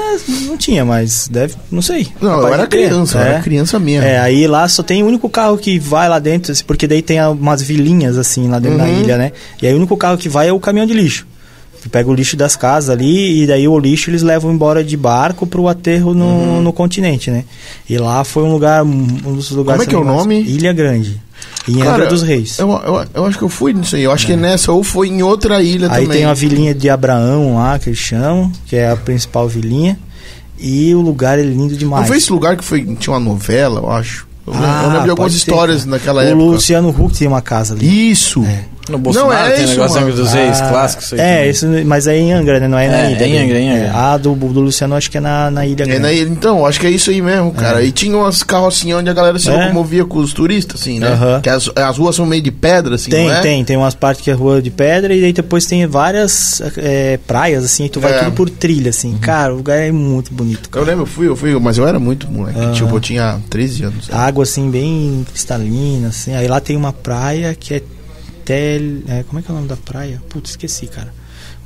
não tinha, mas deve, não sei. Não, eu era criança, eu é. era criança mesmo. É, aí lá só tem o único carro que vai lá dentro, porque daí tem umas vilinhas assim lá dentro da Uhum. ilha, né? E aí o único carro que vai é o caminhão de lixo. Tu pega o lixo das casas ali e daí o lixo eles levam embora de barco pro aterro no, Uhum. no continente, né? E lá foi um lugar, um dos lugares... Como é que é o nome? Ilha Grande. Em Angra dos Reis. Eu, eu, eu acho que eu fui nisso aí. Eu acho que é nessa, ou foi em outra ilha Aí também. tem uma vilinha de Abraão lá, que eles chamam, que é a principal vilinha. E o lugar é lindo demais. Não foi esse lugar que foi, tinha uma novela, eu acho. Eu, Ah, lembro de algumas histórias naquela o época. Luciano Huck tem uma casa ali. Isso! É. No Bolsonaro Não, é tem isso, negócio mano. dos ex Ah, clássicos. isso aí É, também. isso, mas é em Angra, né? Não é na É, ilha. é em. Angra, é em Angra. A do, do Luciano acho que é na, na ilha. É, Grande. né, então, acho que é isso aí mesmo, cara. E tinha umas carrocinhas onde a galera se É. locomovia com os turistas, assim, né? Aham. Que as, as ruas são meio de pedra, assim, Tem, não é? tem, tem umas partes que é rua de pedra e aí depois tem várias é, praias, assim, e tu vai É. tudo por trilha, assim. Cara, o lugar é muito bonito, Eu cara. lembro, eu fui, eu fui, mas eu era muito moleque. Ah. Tipo, eu tinha 13 anos. A água, assim, bem cristalina, assim. Aí lá tem uma praia que é Tel... É, como é que é o nome da praia? Putz, esqueci, cara.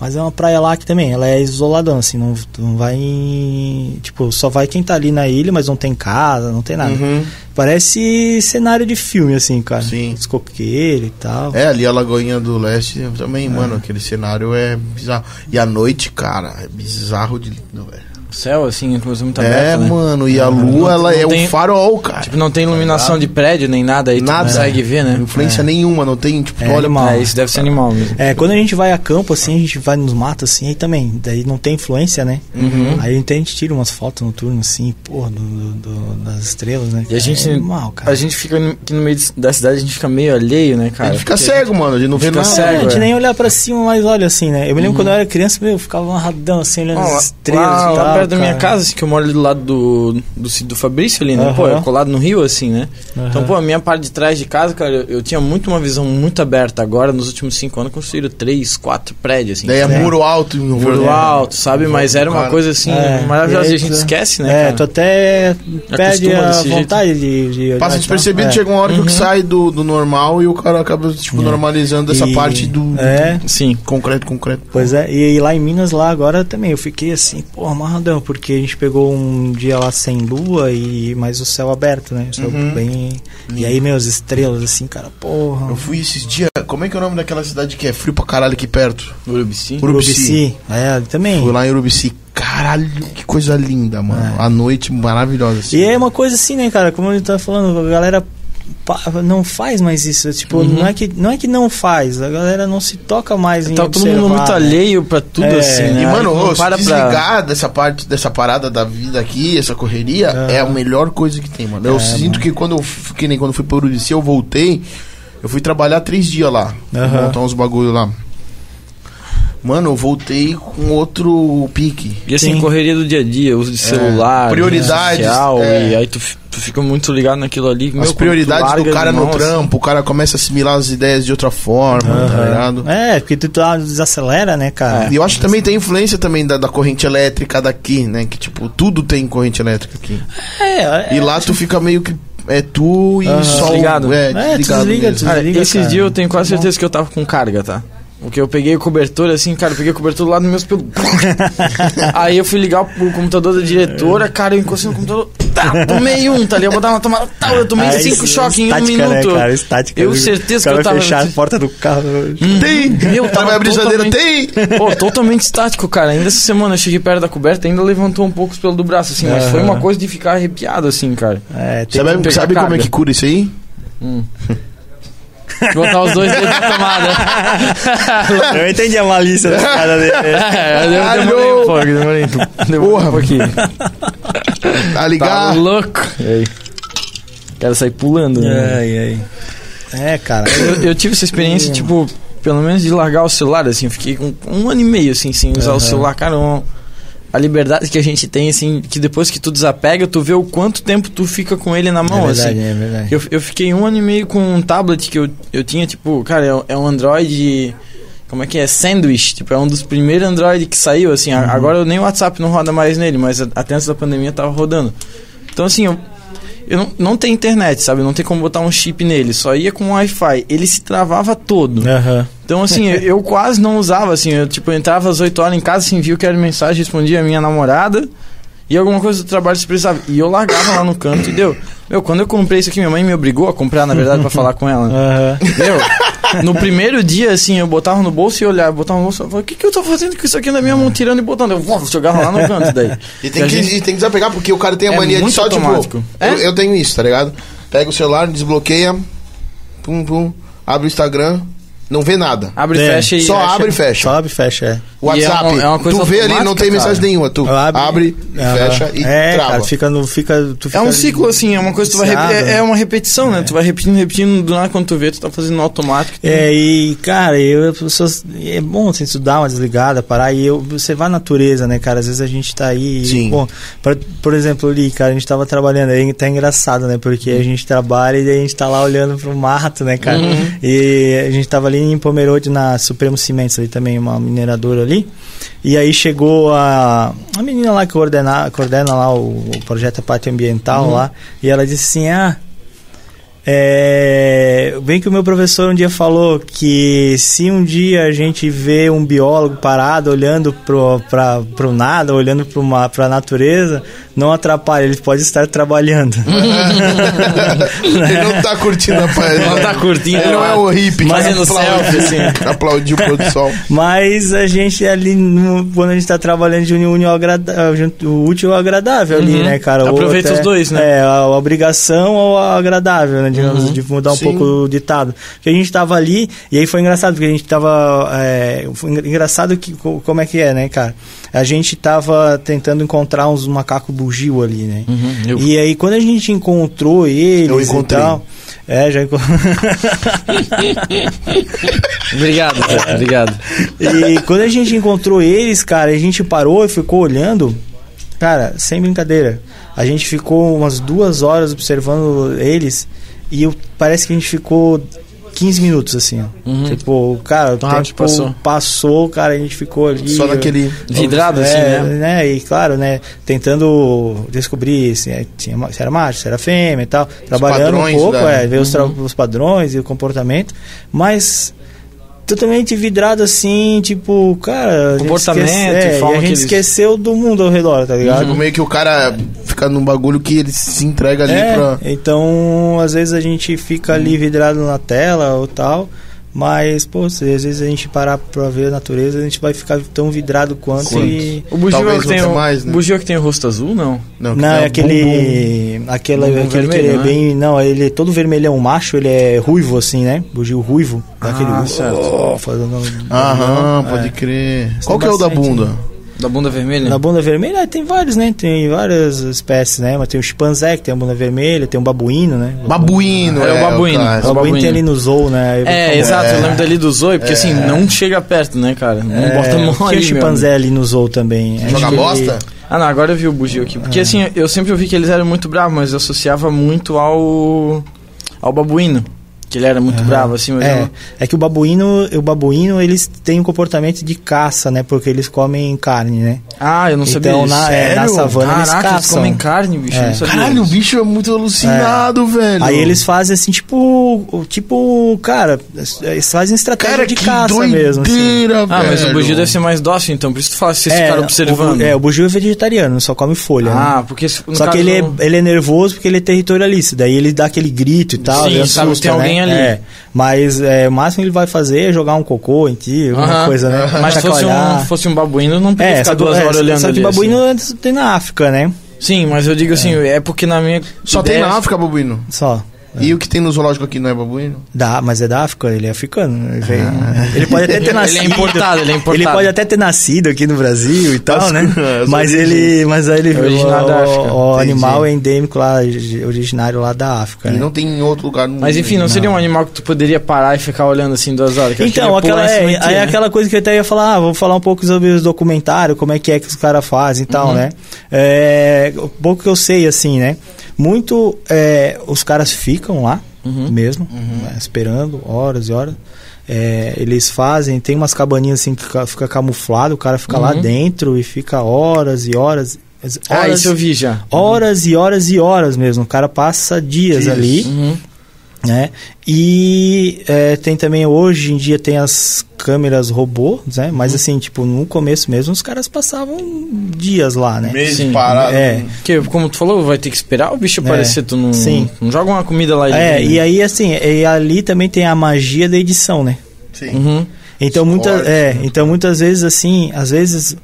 Mas é uma praia lá que também, ela é isoladão, assim, não, não vai em... Tipo, só vai quem tá ali na ilha, mas não tem casa, não tem nada. Uhum. Parece cenário de filme, assim, cara. Sim. Os coqueiros e tal. É, ali a Lagoinha do Leste também, É. mano, aquele cenário é bizarro. E a noite, cara, é bizarro de lindo, velho. O céu, assim, inclusive muito É, aberto, né? mano, e a Não- lua, ela não é tem- um farol, cara. Tipo, não tem iluminação de prédio nem nada, aí Nada. tu consegue ver, né? Influência nenhuma, não tem, tipo, É, tu olha animal. É, isso deve ser animal mesmo. É, quando a gente vai a campo, assim, a gente vai nos matos, assim, aí também, daí não tem influência, né? Uhum. Aí então a gente tira umas fotos noturnas, assim, porra, do, do- do- das estrelas, né? E a gente, É animal, cara. a gente fica no- aqui no meio da cidade, a gente fica meio alheio, né, cara? a gente fica Porque cego, mano, a gente não vê fica nada. cego. É, a gente é. nem olhar pra cima, mas olha assim, né? Eu me lembro quando eu era criança, meu, eu ficava amarradão, assim, olhando as estrelas lá, e tal, perto da minha cara. casa, assim, que eu moro ali do lado do, do sítio do Fabrício ali, né? Aham. Pô, é colado no rio, assim, né? Então, Aham. pô, a minha parte de trás de casa, cara, eu, eu tinha muito uma visão muito aberta. Agora, nos últimos cinco anos, construíram três, quatro prédios, assim. Daí é É. muro alto. no Muro é. alto, sabe? Mas era uma Cara. coisa, assim, É, maravilhosa. E e a aí gente tu- esquece, né, É, cara? tu até perde a desse jeito. vontade de, de olhar Passa despercebido. É. chega uma hora que sai do, do normal e o cara acaba, tipo, normalizando essa E- parte do É, Sim. concreto, concreto. Pois é, e, e lá em Minas, lá agora também, eu fiquei assim, pô, amarradão, porque a gente pegou um dia lá sem lua e mais o céu aberto, né? O céu Uhum. bem. E aí, meus estrelas, assim, cara, porra. Eu fui esses dias. Como é que é o nome daquela cidade que é frio pra caralho aqui perto? Urubici. Urubici. É, também. Fui lá em Urubici. Caralho, que coisa linda, mano. A noite maravilhosa. Assim. E é uma coisa assim, né, cara? Como ele tá falando, a galera não faz mais isso. Tipo, Uhum. não, é que, não é que não faz, a galera não se toca mais em Tá todo mundo muito né? alheio pra tudo, É, assim, né? E, mano, não para pra... desligar dessa parte, dessa parada da vida aqui, essa correria, é a melhor coisa que tem, mano. Eu É, sinto mano. que quando eu, que nem quando eu fui pro Urubici, eu voltei, eu fui trabalhar três dias lá, Aham. montar uns bagulho lá. Mano, eu voltei com outro pique. E assim, Sim. correria do dia a dia, uso de celular, Prioridades, social, é. e aí tu, tu fica muito ligado naquilo ali. As meu, tu prioridades do cara no assim, trampo, o cara começa a assimilar as ideias de outra forma, tá ligado? É, porque tu tá, desacelera, né, cara? E eu acho que também tem influência também da, da corrente elétrica daqui, né? Que tipo, tudo tem corrente elétrica aqui. É, é, E lá tu fica meio que. É tu e Aham. só. o- Desligado. É, É, desligado. desliga, mesmo. Cara, Desliga, esses cara. dias eu tenho quase certeza que eu tava com carga, tá? Porque eu peguei o cobertor assim, cara, eu peguei o cobertor lá nos meus pelos. Aí eu fui ligar pro computador da diretora, cara, eu encostei no computador, tá, tomei um, tá ali, eu botava na tomada, tá, eu tomei Aí, cinco choques em um estática, minuto. Né, cara? Estática. Eu certeza que eu tava. fechar a porta do carro. Tem! Meu, tava vai abrir totalmente- tem! Pô, totalmente estático, cara. Ainda essa semana eu cheguei perto da coberta, ainda levantou um pouco os pelos do braço, assim, mas foi uma coisa de ficar arrepiado, assim, cara. É, tem Sabe, pegar sabe como é que cura isso aí? Botar os dois dedos na tomada. Eu entendi a malícia desse cara dele. É, eu demorei um pouco, demorei, demorei Porra. um pouquinho. Tá Tá ligado? louco. E aí? Quero sair pulando, né? Ai, ai. É, cara. Eu, eu tive essa experiência, tipo, pelo menos de largar o celular, assim, eu fiquei com um ano e meio, assim, sem usar o Aham. celular, cara, um- a liberdade que a gente tem, assim, que depois que tu desapega, tu vê o quanto tempo tu fica com ele na mão, é verdade, assim. é verdade. Eu, eu fiquei um ano e meio com um tablet que eu, eu tinha, tipo, cara, é, é um Android. Como é que é? Sandwich. Tipo, é um dos primeiros Android que saiu, assim. a- Agora nem o WhatsApp não roda mais nele, mas até antes da pandemia tava rodando. Então, assim, eu, eu não, não tem internet, sabe? Não tem como botar um chip nele. Só ia com Wi-Fi. Ele se travava todo. Aham. Então, assim, eu, eu quase não usava, assim. Eu, tipo, eu entrava às 8 horas em casa, assim, via que era mensagem, respondia a minha namorada. E alguma coisa do trabalho se precisava. E eu largava lá no canto e deu. Meu, quando eu comprei isso aqui, minha mãe me obrigou a comprar, na verdade, pra falar com ela. Aham. Meu, no primeiro dia, assim, eu botava no bolso e olhava, botava no bolso e falava, o que, que eu tô fazendo com isso aqui na minha mão, tirando e botando? Eu vou, jogava lá no canto daí. E tem, a que, gente- e tem que desapegar, porque o cara tem a É mania de só, automático. tipo... É? Eu, eu tenho isso, tá ligado? Pega o celular, desbloqueia, pum, pum, abre o Instagram, Não vê nada. Abre e É, fecha e. Só acha- abre e fecha. Só abre e fecha, é. WhatsApp, E é uma- é uma coisa tu vê ali, não tem mensagem cara. nenhuma. Tu Abre, abre, fecha e é, trava. cara, fica no, fica, tu É fica um ciclo, assim, é uma coisa que tu vai repetir. É, né? é uma repetição, né? Tu vai repetindo, repetindo, do nada quando tu vê, tu tá fazendo no automático. É, e, cara, eu, as pessoas, é bom assim, tu dar uma desligada, parar, e eu, você vai à natureza, né, cara? Às vezes a gente tá aí. Sim. Bom, por, por exemplo, ali, cara, a gente tava trabalhando, aí tá engraçado, né? Porque a gente trabalha e a gente tá lá olhando pro mato, né, cara? E a gente tava ali em Pomerode, na Supremo Cimentos, ali também, uma mineradora ali. E aí chegou a, a menina lá que coordena, coordena lá o, o projeto Parte Ambiental lá, e ela disse assim, ah. É, bem que o meu professor um dia falou que se um dia a gente vê um biólogo parado olhando pro, pra, pro nada, olhando pro ma- pra natureza, não atrapalha, ele pode estar trabalhando. Ele não tá curtindo a paz. Não tá curtindo, Ele não é o hippie Mas que é no aplaude, selfie, assim. aplaudiu o pôr do sol. Mas a gente ali, no- quando a gente tá trabalhando de unir o o útil ao agradável ali, Uhum. né, cara? Aproveita os dois, né? É, a obrigação ou a agradável, né? Digamos, Uhum. de mudar um Sim. pouco o ditado. Porque a gente tava ali, e aí foi engraçado, porque a gente tava. É, engraçado que, co- como é que é, né, cara? A gente tava tentando encontrar uns macacos bugio ali, né? Uhum, E aí, quando a gente encontrou eles e tal. É, já encontrou. Obrigado, Zé, obrigado. E quando a gente encontrou eles, cara, a gente parou e ficou olhando. Cara, sem brincadeira. A gente ficou umas duas horas observando eles e eu- parece que a gente ficou 15 minutos assim. Uhum. Tipo, cara, o tempo passou. passou, cara, a gente ficou ali. Só naquele. Vidrado, assim, é, né? E claro, né? Tentando descobrir se, é- se era macho, se era fêmea e tal. Trabalhando um pouco, da- é, ver os, tra- os padrões e o comportamento. Mas totalmente vidrado assim, tipo, cara. a gente Comportamento, esquece- é, forma e a que gente eles- esqueceu do mundo ao redor, tá ligado? Tipo, meio que o cara fica num bagulho que ele se entrega ali É, pra. então às vezes a gente fica ali vidrado na tela ou tal, mas, pô, se às vezes a gente parar pra ver a natureza, a gente vai ficar tão vidrado quanto, Quanto? e... O bugio é que tem o, mais, né? bugio é o que tem o rosto azul, não? Não, Não, que é um bumbum. aquele. Aquela, Bumbum aquele que vermelho, ele é né? bem. Não, ele é todo vermelhão. O macho, ele é ruivo, assim, né? Bugio ruivo. Ah, aquele. certo. Oh, fazendo- Aham, É. pode crer. Qual que é o da bunda? Da bunda vermelha? Na bunda vermelha ah, tem vários, né? Tem várias espécies, né? Mas tem o chimpanzé que tem a bunda vermelha, tem o babuíno, né? Babuíno, É, o babuíno. O clássico. babuíno babuíno. tem ali no zoo, né? É, exato, eu lembro dali do Zoe, porque assim, não chega perto, né, cara? Não É, bota a mão Tem ali, o meu chimpanzé ali no zoo também. Joga que ele- bosta? Ah, não, agora eu vi o bugio aqui. Porque assim, eu sempre ouvi que eles eram muito bravos, mas eu associava muito ao. ao babuíno. Que ele era muito bravo, assim, mas É, é que o babuíno, o babuíno, eles têm um comportamento de caça, né? Porque eles comem carne, né? Ah, eu não sabia Então, na, é, na Sério? savana eles Caraca, eles caçam. comem carne, bicho. eu É. não sabia Caralho, o disso. bicho é muito alucinado, velho. Aí eles fazem assim, tipo, o- tipo, cara, eles fazem estratégia Cara, de que caça mesmo. Assim. doideira, Ah, mas o velho. bugio deve ser mais dócil, então. Por isso tu fala se esse É, cara observando. O, é, o bugio é vegetariano, só come folha. né? Ah, porque se- no Só que ele é, ele é nervoso porque ele é territorialista. Daí ele dá aquele grito e tal. Sim, ele sabe assusta, tem alguém né? Ali. É, mas é, o máximo que ele vai fazer é jogar um cocô em ti, alguma Aham. coisa, né? Mas se fosse um, fosse um babuíno, não podia É, ficar duas é, horas olhando só que ali. babuíno assim. tem na África, né? Sim, mas eu digo assim, é porque na minha. Só tem na África, babuíno. Só. E o que tem no zoológico aqui não é babuíno? Dá, mas é da África, ele é africano. Ele, veio- ele pode até ter Ele é nascido. importado, ele é importado. Ele pode até ter nascido aqui no Brasil e tal, As- né? as Mas ele, mas aí ele É originário da África. o, o Entendi. animal é endêmico lá, originário lá da África. E né? não tem em outro lugar no Mas enfim, não, seria um animal que tu poderia parar e ficar olhando assim duas horas? Então, ia aquela, é, ti, aí né? aquela coisa que eu até ia falar, ah, vou falar um pouco sobre os documentários, como é que é que os caras fazem e tal, Uhum. né? É, o pouco que eu sei, assim, né? Muito, é, os caras ficam lá Uhum. mesmo, né, esperando horas e horas. É, eles fazem, tem umas cabaninhas assim que ca- fica camuflado, o cara fica lá Uhum. dentro e fica horas e horas. Ah, horas isso eu vi já. Horas e horas e horas mesmo. O cara passa dias, Dias. ali Uhum. Né? E é, tem também hoje em dia tem as câmeras robô, né? Uhum. Mas assim, tipo, no começo mesmo os caras passavam dias lá, né? Meses parado. É. Que, como tu falou, vai ter que esperar o bicho É, aparecer, tu não, sim. não joga uma comida lá e É, e né? aí assim, e ali também tem a magia da edição, né? Sim. Uhum. Então muitas, é, né? então muitas vezes assim, às vezes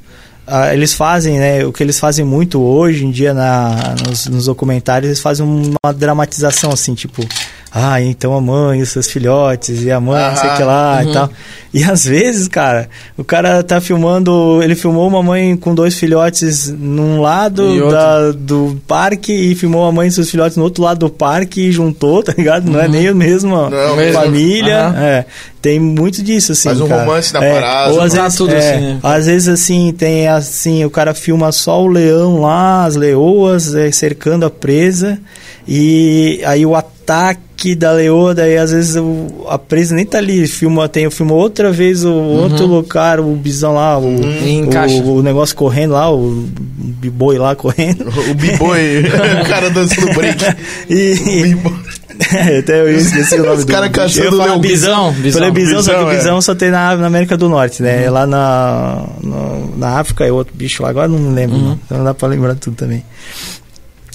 ah, eles fazem, né? O que eles fazem muito hoje em dia na, nos, nos documentários, eles fazem uma dramatização assim, tipo, Ah, então a mãe, os seus filhotes, e a mãe, não sei o que lá Uhum. e tal. E às vezes, cara, o cara tá filmando. Ele filmou uma mãe com dois filhotes num lado da- do parque e filmou a mãe e seus filhotes no outro lado do parque e juntou, tá ligado? Não é nem a mesma Não, mesmo. família. Aham. É, tem muito disso, assim. Faz um cara. romance na É, parada. Ou às vezes, tudo é, assim, né? às vezes, assim, tem assim, o cara filma só o leão lá, as leoas é, cercando a presa, e aí o ataque da leoa, daí às vezes o- a presa nem tá ali, filma, tem, filma outra vez o outro lugar, o bisão lá, o, encaixa. o, o negócio correndo lá, o boi lá correndo. O b-boy, o cara dançando break. E, B-boy. até eu esqueci o nome Os do caras bicho. caçando leão. Bisão, bisão. Falei bisão, só que o Bisão, é. bisão só tem na, na América do Norte, né? Lá na, no- na África é outro bicho lá, agora não lembro, não. Então não dá pra lembrar tudo também.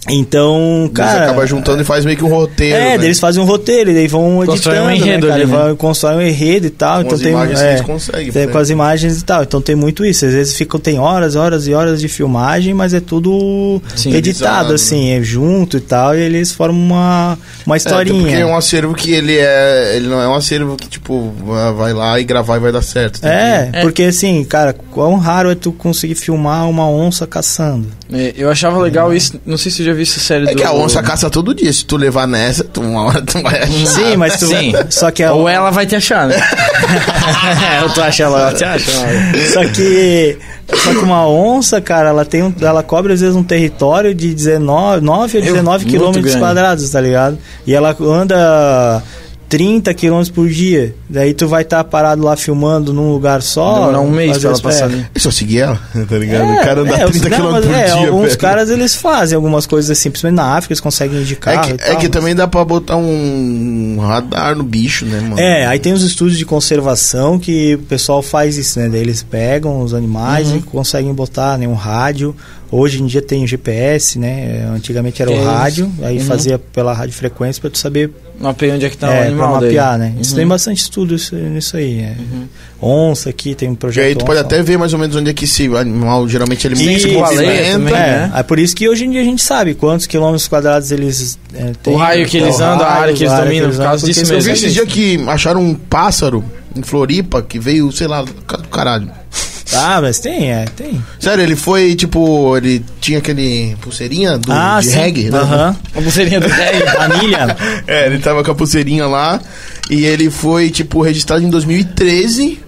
Então, Eles cara. acabam juntando e faz meio que um roteiro. É, né? daí eles fazem um roteiro, e daí vão Constrói editando, um enredo né, cara? ali, Eles né? vão- constroem um enredo e tal. Com então as tem, imagens que é, eles conseguem, tem- né? com as imagens e tal. Então tem muito isso. Às vezes ficam, tem horas, horas e horas de filmagem, mas é tudo Sim, editado, assim, é junto e tal, e eles formam uma, uma É, historinha. porque é um acervo que ele é. Ele não é um acervo que, tipo, vai lá e gravar e vai dar certo. É, É. porque assim, cara, quão raro é tu conseguir filmar uma onça caçando. É, Eu achava legal isso, não sei se você já viu essa série É do... que a onça caça todo dia. Se tu levar nessa, tu, uma hora tu vai achar. Sim, mas tu. Sim. Só que é Ou ela vai te achar, né? Ou tu acha ela, ela te acha. Só que. Só que uma onça, cara, ela tem um, ela cobre às vezes um território de 19, 9 a 19 muito quilômetros grande. quadrados, tá ligado? E ela anda 30 quilômetros por dia. Daí tu vai estar parado lá filmando num lugar só. Demorar um mês pra ela passar é. ali. É só seguir ela, tá ligado? o cara anda é, 30 não, km por é, dia. Alguns velho. caras eles fazem algumas coisas assim, principalmente na África, eles conseguem de É que, é tal, que mas- também dá pra botar um radar no bicho, né, mano? É, aí tem os estudos de conservação que o pessoal faz isso, né? Daí eles pegam os animais Uhum. e conseguem botar né, um rádio. Hoje em dia tem o GPS, né? Antigamente era o é rádio, aí Uhum. fazia pela radiofrequência pra tu saber Mapeia onde é que tá o é, animal pra daí. mapear, né? Isso Uhum. tem bastante estudo isso, nisso aí. é. Onça aqui, tem um E projeto. aí tu pode onça. até ver mais ou menos onde é que esse animal geralmente ele Sim, se movimenta. também, É, né? é por isso que hoje em dia a gente sabe quantos quilômetros quadrados eles é, têm. raio que eles o andam, a área que eles dominam, por andam, causa disso eles Eu vi mesmo. esses dias que acharam um pássaro em Floripa que veio, sei lá, do caralho. Ah, mas tem, é, tem. Sério, ele foi tipo. Ele tinha aquele pulseirinha do, ah, de sim. reggae, né? Aham. A pulseirinha do reggae. Anilha. É, ele tava com a pulseirinha lá. E ele foi, tipo, registrado em 2013.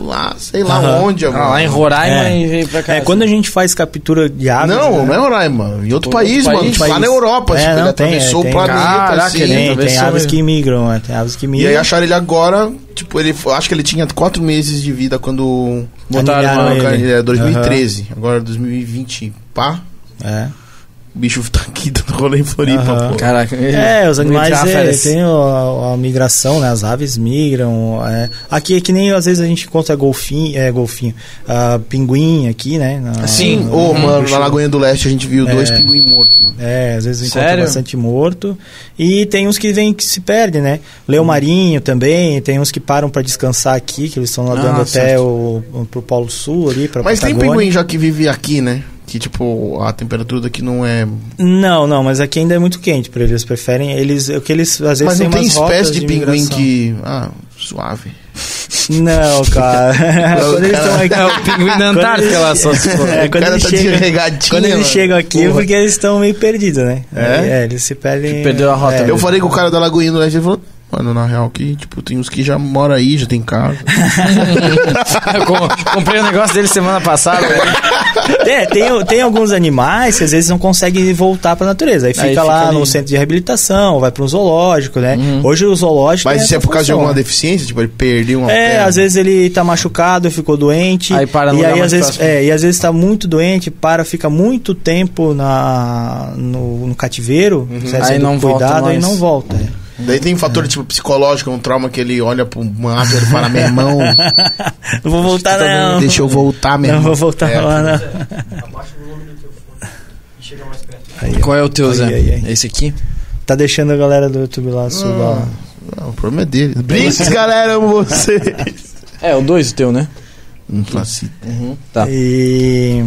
Lá, sei lá Aham. onde, Ah, mano. lá em Roraima É. e veio pra cá. É, quando a gente faz captura de aves. Não, né? não é Roraima. Em outro Outro país, mano. país? Lá na Europa. É, tipo, não, ele tem, atravessou é, tem. o planeta, Caraca, assim. ele Tem, tem aves que migram, é, tem aves que E migram. aí acharam ele agora, tipo, ele foi- acho que ele tinha quatro meses de vida quando Botaram Anilharam uma- ele. é, 2013, agora 2020, pá, É. o bicho tá aqui dando rolê em Floripa, pô. Caraca. É, os animais é, tem a, a migração, né? As aves migram. é. Aqui é que nem às vezes a gente encontra golfinho, é, golfinho, ah, pinguim aqui, né? Na- Sim. Ô, no- mano, no- na Lagoinha do Leste a gente viu É. dois pinguins mortos, mano. É, às vezes encontra Sério? bastante morto. E tem uns que vêm que se perdem, né? Leão Hum. marinho também, tem uns que param pra descansar aqui, que eles estão nadando Ah, até o, o- pro Polo Sul ali, pra Mas tem Patagônia. pinguim já que vive aqui, né? Que, tipo, a temperatura daqui não é... Não, não, mas aqui ainda é muito quente para eles. Eles preferem. Eles, o que eles às vezes Mas não tem umas rotas espécie de, pinguim migração. que... Ah, suave. Não, cara. quando eles estão aqui. É o pinguim da Antártica lá, só se for. É, o quando cara eles tá chegam- Quando eles mano. chegam aqui é Porra. porque eles estão meio perdidos, né? É? É, eles se perdem. Perdeu a rota é, mesmo. Eu falei com o cara da Lagoinha do Leste, ele falou... Mano, na real que, tipo, tem uns que já moram aí, já tem casa. Com- comprei o negócio dele semana passada. É, tem, tem alguns animais que às vezes não conseguem voltar pra natureza. Aí fica, Aí fica lá ali. no centro de reabilitação, vai para um zoológico, né? Uhum. Hoje o zoológico. Mas tem isso é por causa de alguma né? deficiência? Tipo, ele perdeu uma É, perna? às vezes ele tá machucado, ficou doente. Aí para no e aí às vezes, próximo. é, e às vezes tá muito doente, para, fica muito tempo na, no, no cativeiro, Uhum. Aí não volta cuidado, aí mais. não volta. é. Daí tem fator, tipo, psicológico, um trauma que ele olha pra uma ave e fala, meu irmão, Não vou voltar, não. deixa eu voltar, meu Não irmão. vou voltar É. lá, não. Aí, ó. Qual é o teu, Zé? Ai, ai, ai. Esse aqui? Tá deixando a galera do YouTube lá subar. Não, o problema é dele. Brinks, galera, amo vocês. É, o 2 o teu, né? Não faço ideia. Tá. E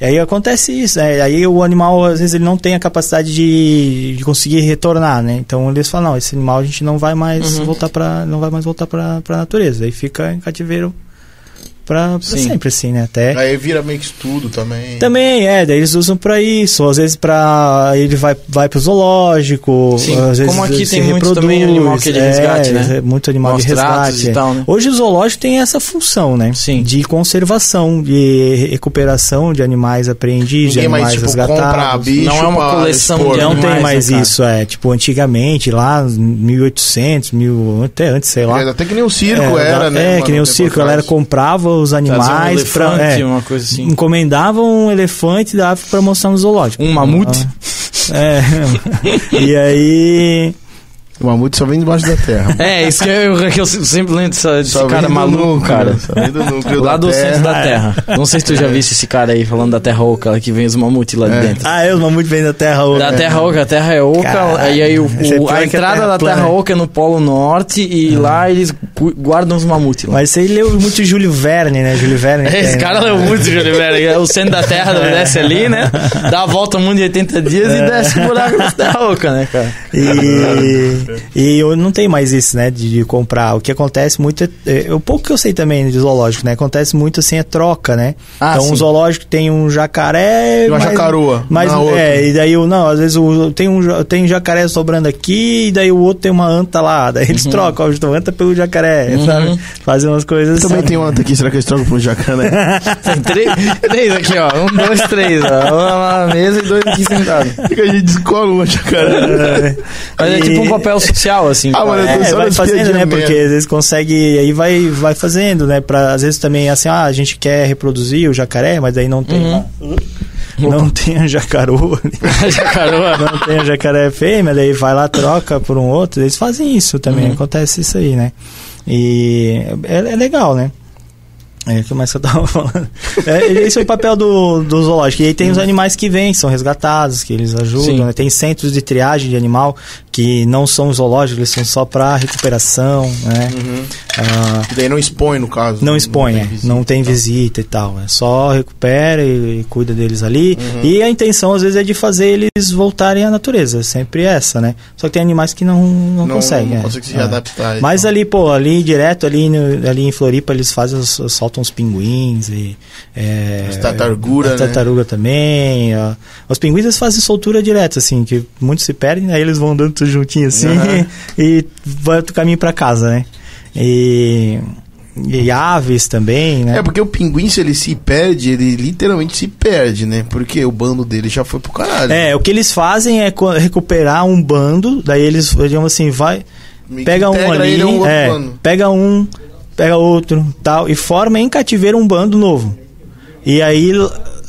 E aí acontece isso, né? Aí o animal, às vezes, ele não tem a capacidade de, de conseguir retornar, né? Então eles falam, não, esse animal a gente não vai mais Uhum. voltar para não vai mais voltar para a natureza. Aí fica em cativeiro para Sim. sempre, assim, né? Até Aí vira meio que estudo também. também, é, daí eles usam pra isso, às vezes pra. ele vai, vai pro zoológico, Sim, às vezes como aqui se tem muito reproduz, também animal que é de resgate, né? é, Muito animal Maus de resgate. e é. tal, né? Hoje o zoológico tem essa função, né? Sim. De conservação, de recuperação de animais apreendidos, de Ninguém mais, animais tipo, resgatados. bicho Não é uma pra coleção expor. de Não animais, tem mais né, isso, é. Tipo, antigamente, lá, 1800, mil, até antes, sei lá. É, Até que nem o circo É, era, né? É, mano, que nem o circo, a galera atrás. Os Trazer um animais pra. elefante, é, uma coisa assim. Encomendava um elefante da África pra mostrar no zoológico. Um mamute? É. e aí. O mamute só vem debaixo da terra. É, isso que eu, que eu sempre lembro desse Só cara maluco, núcleo, cara. né? Só vem do núcleo Lá da do centro da terra. Terra. Não sei se tu já viste esse cara aí falando da Terra Oca, que vem os mamutes lá de É. dentro. Ah, é, os mamutes vêm da terra oca. Da Terra Oca, a Terra é oca, Caralho, e aí o, é o- pior a entrada Terra da plana. Terra Oca é no Polo Norte e lá eles guardam os mamutes lá. Mas você leu muito Júlio Verne, né? Júlio Verne. Esse tem- cara leu muito, Júlio Velho. O centro da Terra desce ali, né? Dá a volta ao mundo em 80 dias e desce o buraco da Terra Oca, né, cara? E, e eu não tenho mais isso, né, de, de comprar. O que acontece muito é, é, o pouco que eu sei também de zoológico, né, acontece muito assim é troca, né? Ah, então sim. um zoológico tem um jacaré, E uma mas- jacaroa mas na outra. é, e daí o não, às vezes o, tem um tem jacaré sobrando aqui e daí o outro tem uma anta lá, daí Uhum. eles trocam a anta pelo jacaré, sabe? Fazem umas coisas Também assim. tem uma anta aqui, será que eles trocam pro jacaré? Tem três, três aqui, ó. Um, dois, três, ó. Um lá na mesa e dois aqui sentados. Fica a gente descola uma jacaré. Mas é tipo um papel social, assim. Ah, mano, É, vai fazendo, né? Porque às vezes consegue, aí vai, vai fazendo, né? Pra, às vezes também assim, ah, a gente quer reproduzir o jacaré, mas aí não tem. lá. Não tem a jacaroa, Jacaroa. não tem a jacaré fêmea, daí vai lá, troca por um outro. Eles fazem isso também, acontece isso aí, né? E é, é legal, né? É, o que mais que eu tava falando? É, esse é o papel do, do zoológico. E aí tem os animais que vêm, são resgatados, que eles ajudam. Né? Tem centros de triagem de animal que não são zoológicos, eles são só para recuperação, né? Ah, Que daí não expõe, no caso. não expõe, tem é, visita não tem e visita e tal. É só recupera e, e cuida deles ali. E a intenção, às vezes, é de fazer eles voltarem à natureza. Sempre essa, né? Só que tem animais que não, não, Não conseguem. não é. consegue se É. adaptar. Mas então. ali, pô, ali direto, ali, no- ali em Floripa, eles fazem, soltam os pinguins e. É, As tartaruga, a né? tartaruga também. ó. Os pinguins eles fazem soltura direto, assim, que muitos se perdem, aí eles vão andando tudo juntinho assim Aham. e vai outro caminho pra casa, né? E. E aves também, né? É, porque o pinguim, se ele se perde, ele literalmente se perde, né? Porque o bando dele já foi pro caralho. É, o que eles fazem é recuperar um bando, daí eles, digamos assim, vai, pega um ali, um é, bando. pega um, pega outro, tal, e forma em cativeiro um bando novo. E aí,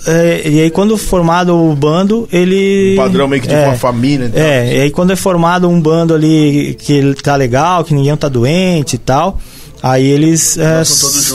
é, e aí quando formado o bando, ele... Um padrão meio que de é, uma família. então. É, e aí quando é formado um bando ali que tá legal, que ninguém tá doente e tal, aí eles é,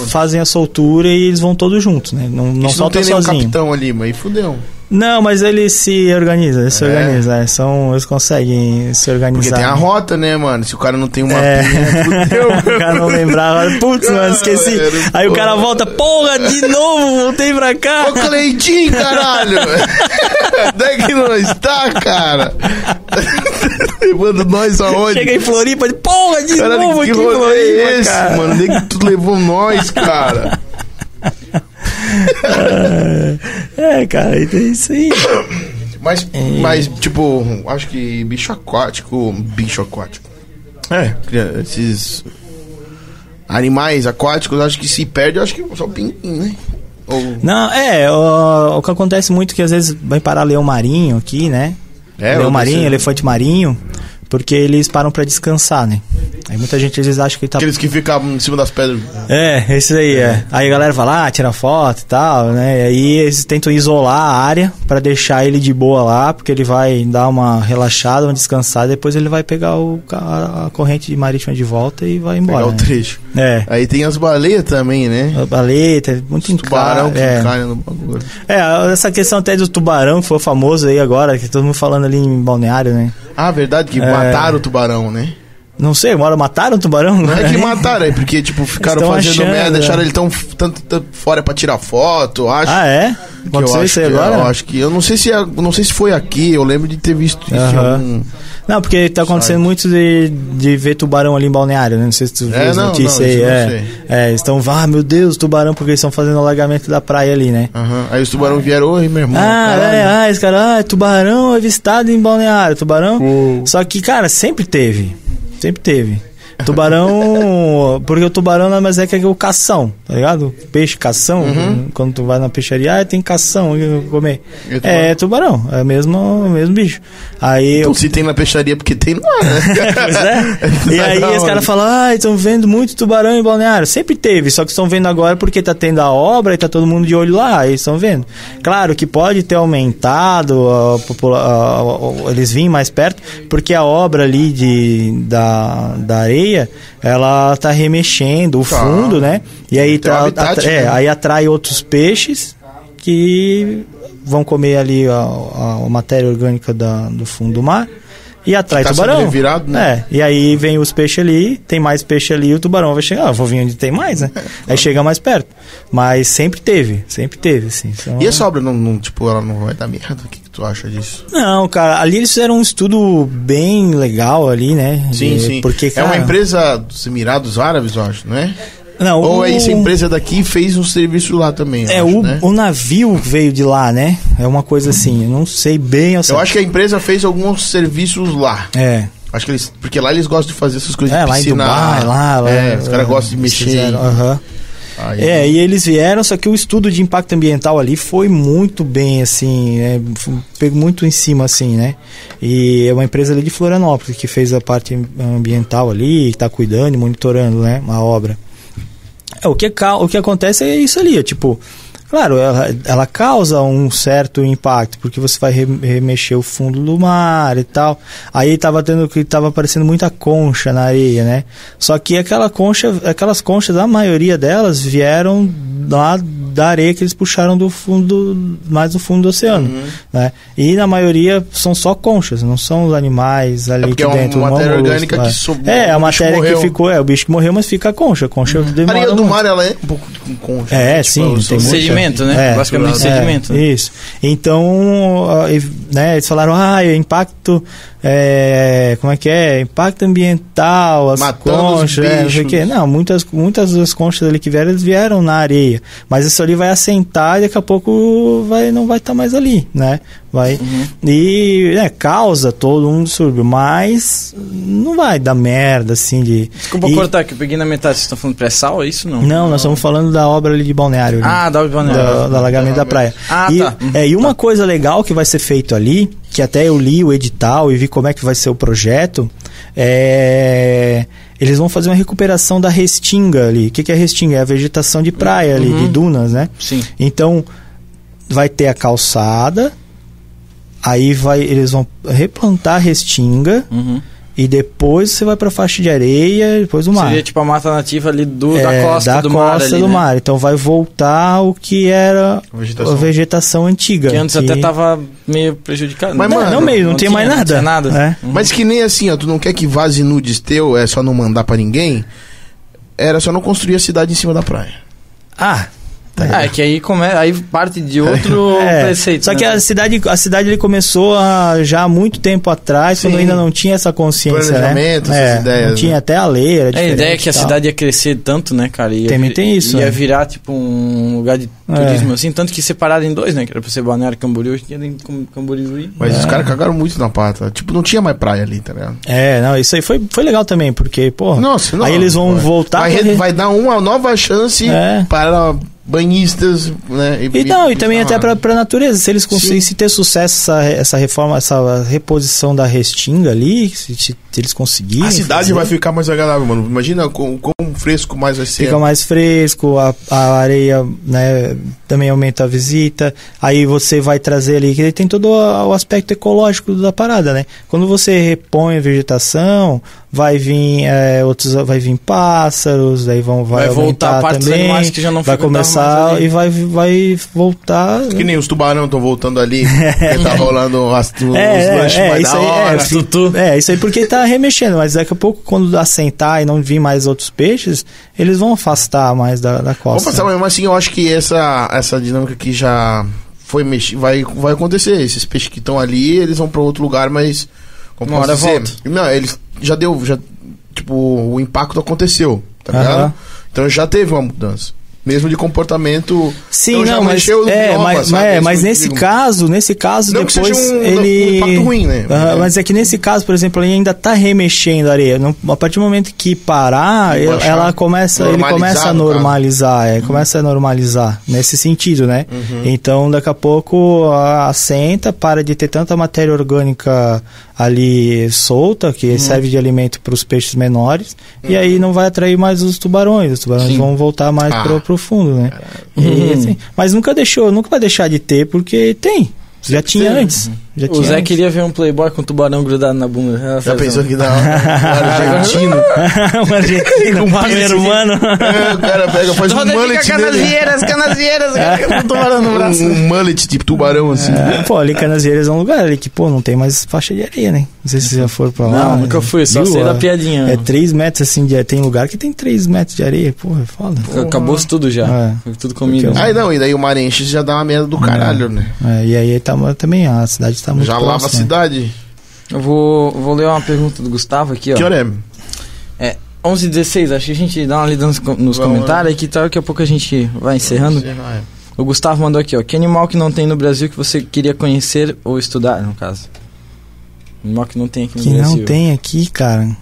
fazem a soltura e eles vão todos juntos, né? Não, não Isso não soltam tem nenhum sozinho. capitão ali, mas aí fudeu. Não, mas eles se organizam, eles se É. organizam, é, são, eles conseguem se organizar. Porque tem a rota, né, mano? Se o cara não tem uma É. pinha, fudeu. o cara não lembrava, putz, mano, esqueci. Aí o cara volta, porra, de novo, voltei pra cá. Ô, Cleitinho, caralho! Onde é que não está, cara? Levando nós aonde? Chega em Floripa, porra, de Caralho, novo que aqui em Floripa, é esse, cara. mano? Onde é que tu levou nós, cara? É, cara, é isso aí. Mas, mas, tipo, acho que bicho aquático. Bicho aquático. É, esses animais aquáticos, acho que se perde, acho que só o pinguim, né? Ou, Não, é, o, o que acontece muito é que às vezes vai parar leão marinho aqui, né? É, leão marinho, elefante marinho, porque eles param pra descansar, né? Aí muita gente às vezes acha que tá aqueles que ficam em cima das pedras. É, esse aí é. Aí a galera vai lá, tira foto e tal, né? E aí eles tentam isolar a área pra deixar ele de boa lá, porque ele vai dar uma relaxada, uma descansada, depois ele vai pegar o, a, a corrente marítima de volta e vai embora. Pegar o né? trecho. É. Aí tem as baleias também, né? A baleta, muito Tubarão que é. cai no bagulho. É, essa questão até do tubarão que foi famoso aí agora, que todo mundo falando ali em balneário, né? Ah, verdade, que É. mataram o tubarão, né? Não sei, uma hora mataram o tubarão? Não é que mataram, é porque, tipo, ficaram fazendo achando, merda, é. deixaram ele tão tanto, tanto fora pra tirar foto, acho. Ah, é? Aconteceu isso aí que- agora? Eu acho que. Eu não sei se, é- não sei se foi aqui, eu lembro de ter visto isso em Aham. algum. Não, porque tá acontecendo muito de, de ver tubarão ali em balneário, né? Não sei se tu viu É, as não, notícias não, aí. é, é, eles estão, ah, meu Deus, tubarão, porque eles estão fazendo alagamento da praia ali, né? Aham. Aí os tubarão vieram, oi, meu irmão. Ah, caralho." é, ah, esse cara, ah, tubarão avistado em balneário, tubarão. Só que, cara, sempre teve. Sempre teve. Tubarão. porque o tubarão nada mais é que o cação, tá ligado? Peixe cação. Uhum. Quando tu vai na peixaria, ah, tem cação eu comer. O tubarão? É tubarão, é o mesmo, mesmo bicho. Aí Então, se tem na peixaria, porque tem no ar, né? Pois é. E aí os caras falam, ah, estão vendo muito tubarão em balneário. Sempre teve, só que estão vendo agora porque tá tendo a obra e tá todo mundo de olho lá, e estão vendo. Claro que pode ter aumentado, a popula- a- a- eles vêm mais perto, porque a obra ali de, da, da areia, ela tá remexendo o Tá. fundo, né? E aí, Tem tá, habitat, atra- é, né? aí atrai outros peixes que vão comer ali a, a- a matéria orgânica da- do fundo do mar. E atrai Tá tubarão. revirado, né? É, e aí vem os peixes ali, tem mais peixe ali, o tubarão vai chegar. Ah, vou vir onde tem mais, né? Aí chega mais perto. Mas sempre teve, sempre teve, assim. Então- E essa obra não, não, tipo, ela não vai dar merda? O que tu acha disso? Não, cara, ali eles fizeram um estudo bem legal ali, né? Sim, De- sim. Porque, é cara, uma empresa dos Emirados Árabes, eu acho, não é? Não, Ou o- é essa empresa daqui fez um serviço lá também, eu É, acho, o, né? o navio veio de lá, né? É uma coisa assim, eu não sei bem Eu certo. acho que a empresa fez alguns serviços lá. É. Acho que eles. Porque lá eles gostam de fazer essas coisas É, de lá em piscina. Dubai, lá, lá. É, os caras é, gostam de mexer. fizeram, aham. Aí- É, e eles vieram, só que o estudo de impacto ambiental ali foi muito bem, assim, é, f- pegou muito em cima, assim, né? E é uma empresa ali de Florianópolis que fez a parte ambiental ali, que tá cuidando e monitorando, né, a obra. É, o, que, o que acontece é isso ali, é tipo, claro, ela, ela causa um certo impacto, porque você vai re- remexer o fundo do mar e tal. Aí tava tendo que tava aparecendo muita concha na areia, né? Só que aquela concha, aquelas conchas, a maioria delas vieram lá da areia que eles puxaram do fundo, mais do fundo do oceano, Uhum. né? E na maioria são só conchas, não são os animais ali porque que é uma dentro. matéria molusco, orgânica que é. sobrou, É, a matéria morreu. Uhum. que ficou, é, o bicho que morreu, mas fica a concha, a concha A demora areia do muito. mar, ela é um pouco com concha. É, né? sim, Tipo, tem são- muito. Sedimento, né? É, Basicamente é, sedimento. né? Isso. Então, né, eles falaram, ah, é impacto, é, como é que é? Impacto ambiental, as Matando os conchas, é, não sei o quê. Não, muitas, muitas das conchas ali que vieram, eles vieram na areia. Mas isso ali vai assentar e daqui a pouco vai, não vai estar mais ali, né? Vai. Uhum. E é, causa todo um distúrbio, mas não vai dar merda, assim, de... Desculpa e- cortar, que eu peguei na metade. Vocês estão falando pré-sal, é isso não? Não, nós estamos falando da obra ali de balneário. ali Ah, da Balneário. da, do alagamento da praia. Ah, e, tá. Uhum. é, e uma coisa legal que vai ser feito ali, que até eu li o edital e vi como é que vai ser o projeto, é, eles vão fazer uma recuperação da restinga ali. O que, que é restinga? É a vegetação de praia ali, Uhum. de dunas, né? Sim. Então, vai ter a calçada, aí vai, eles vão replantar a restinga Uhum. e depois você vai para a faixa de areia, depois o mar. Seria tipo a mata nativa ali do, da É, costa da do mar. costa ali, do né? mar. Então vai voltar o que era Vegetação. a vegetação antiga. Que antes até tava meio prejudicado. Mas, não, mano, não meio, não, tinha mais Não nada. tinha nada. É. Uhum. Mas que nem assim, ó, tu não quer que vaze nudes teu, é só não mandar pra ninguém. Era só não construir a cidade em cima da praia. Ah, Ah, é que aí, come... aí parte de outro é. preceito. Só né? que a cidade, a cidade ele começou a- já há muito tempo atrás, Sim. quando ainda não tinha essa consciência, né? Planejamento, essas É, ideias, Não tinha né? até a lei, era É, a ideia é que a cidade ia crescer tanto, né, cara? Ia Também tem isso, Ia é. virar, tipo, um lugar de É. turismo, assim. Tanto que separado em dois, né? Que era pra ser Balneário Camboriú, hoje Cam- Camboriú. Mas É. os caras cagaram muito na pata. Tipo, não tinha mais praia ali, tá ligado? É, não, isso aí foi, foi legal também, porque, porra, Nossa, não. aí eles vão vai- voltar Vai, re- vai dar uma nova chance É. para banhistas, né? E não, e também até pra, pra natureza. Se eles conseguirem se ter sucesso essa, essa reforma, essa reposição da restinga ali, se, se eles conseguirem. A cidade fazer, vai ficar mais agradável, mano. Imagina com quão fresco mais vai ser. Fica mais fresco, a, a areia né, também aumenta a visita. Aí você vai trazer ali, que tem todo o aspecto ecológico da parada, né? Quando você repõe a vegetação, vai vir é, outros, vai vir pássaros, aí vão vai, Vai voltar a parte também, animais que já não vai começar e vai vai voltar. Que nem os tubarão estão voltando ali. porque tá rolando as, os É, lanches é, é, mais isso da aí, hora. é, é, isso aí porque tá remexendo, mas daqui a pouco, quando assentar e não vir mais outros peixes, eles vão afastar mais da, da Vamos costa. passar, mas assim, eu acho que essa, essa dinâmica aqui já foi mexer, vai, vai acontecer. Esses peixes que estão ali, eles vão pra outro lugar, mas. Como Uma hora dizer? volta. Não, eles já deu. Já, tipo, o impacto aconteceu, tá ligado? Então já teve uma mudança. Mesmo de comportamento. Sim, então não, mas, é, bioma, mas, sabe? é, Isso mas nesse digo. caso, nesse caso, Não depois um- ele... um ruim, né? Aham, mas é que nesse caso, por exemplo, ele ainda tá remexendo a areia. Não- a partir do momento que parar, E ela, começa, ele começa a normalizar, é, começa a normalizar nesse sentido, né? Uhum. Então, daqui a pouco assenta, para de ter tanta matéria orgânica ali solta, Uhum. que serve de alimento para os peixes menores, e aí não vai atrair mais os tubarões. Os tubarões Sim. vão voltar mais Ah. pro, pro fundo, né? E, assim, mas nunca deixou, nunca vai deixar de ter, porque tem. Já tinha antes. Já O tinha Zé antes. queria ver um playboy com um tubarão grudado na bunda. Ela Já faz pensou um- que dá um argentino? um argentino, um peruano. É, o cara pega, faz um mullet nele. canasvieiras, com um tubarão no braço. Um, um mullet de tubarão, assim. É, pô, ali Canasvieiras é um lugar ali que, pô, não tem mais faixa de areia, né? Não sei se você já foram pra lá. Não, nunca fui, só Viu? sei da É- piadinha. É 3 metros assim de Tem lugar que tem 3 metros de areia, porra, é foda. Acabou tudo já. É. Tudo comigo. Aí não, e daí o mar enche já dá uma merda do caralho, né? É, e aí tá, também a cidade tá muito Já lava a próxima. cidade. Eu vou, vou ler uma pergunta do Gustavo aqui, ó. Que hora é? É 11 h 16 acho que a gente dá uma lida nos, nos Vamos, comentários que tal, daqui a pouco a gente vai encerrando. É. O Gustavo mandou aqui, ó. Que animal que não tem no Brasil que você queria conhecer ou estudar, no caso? Animal que não tem aqui no Que Brasil. não tem aqui, cara.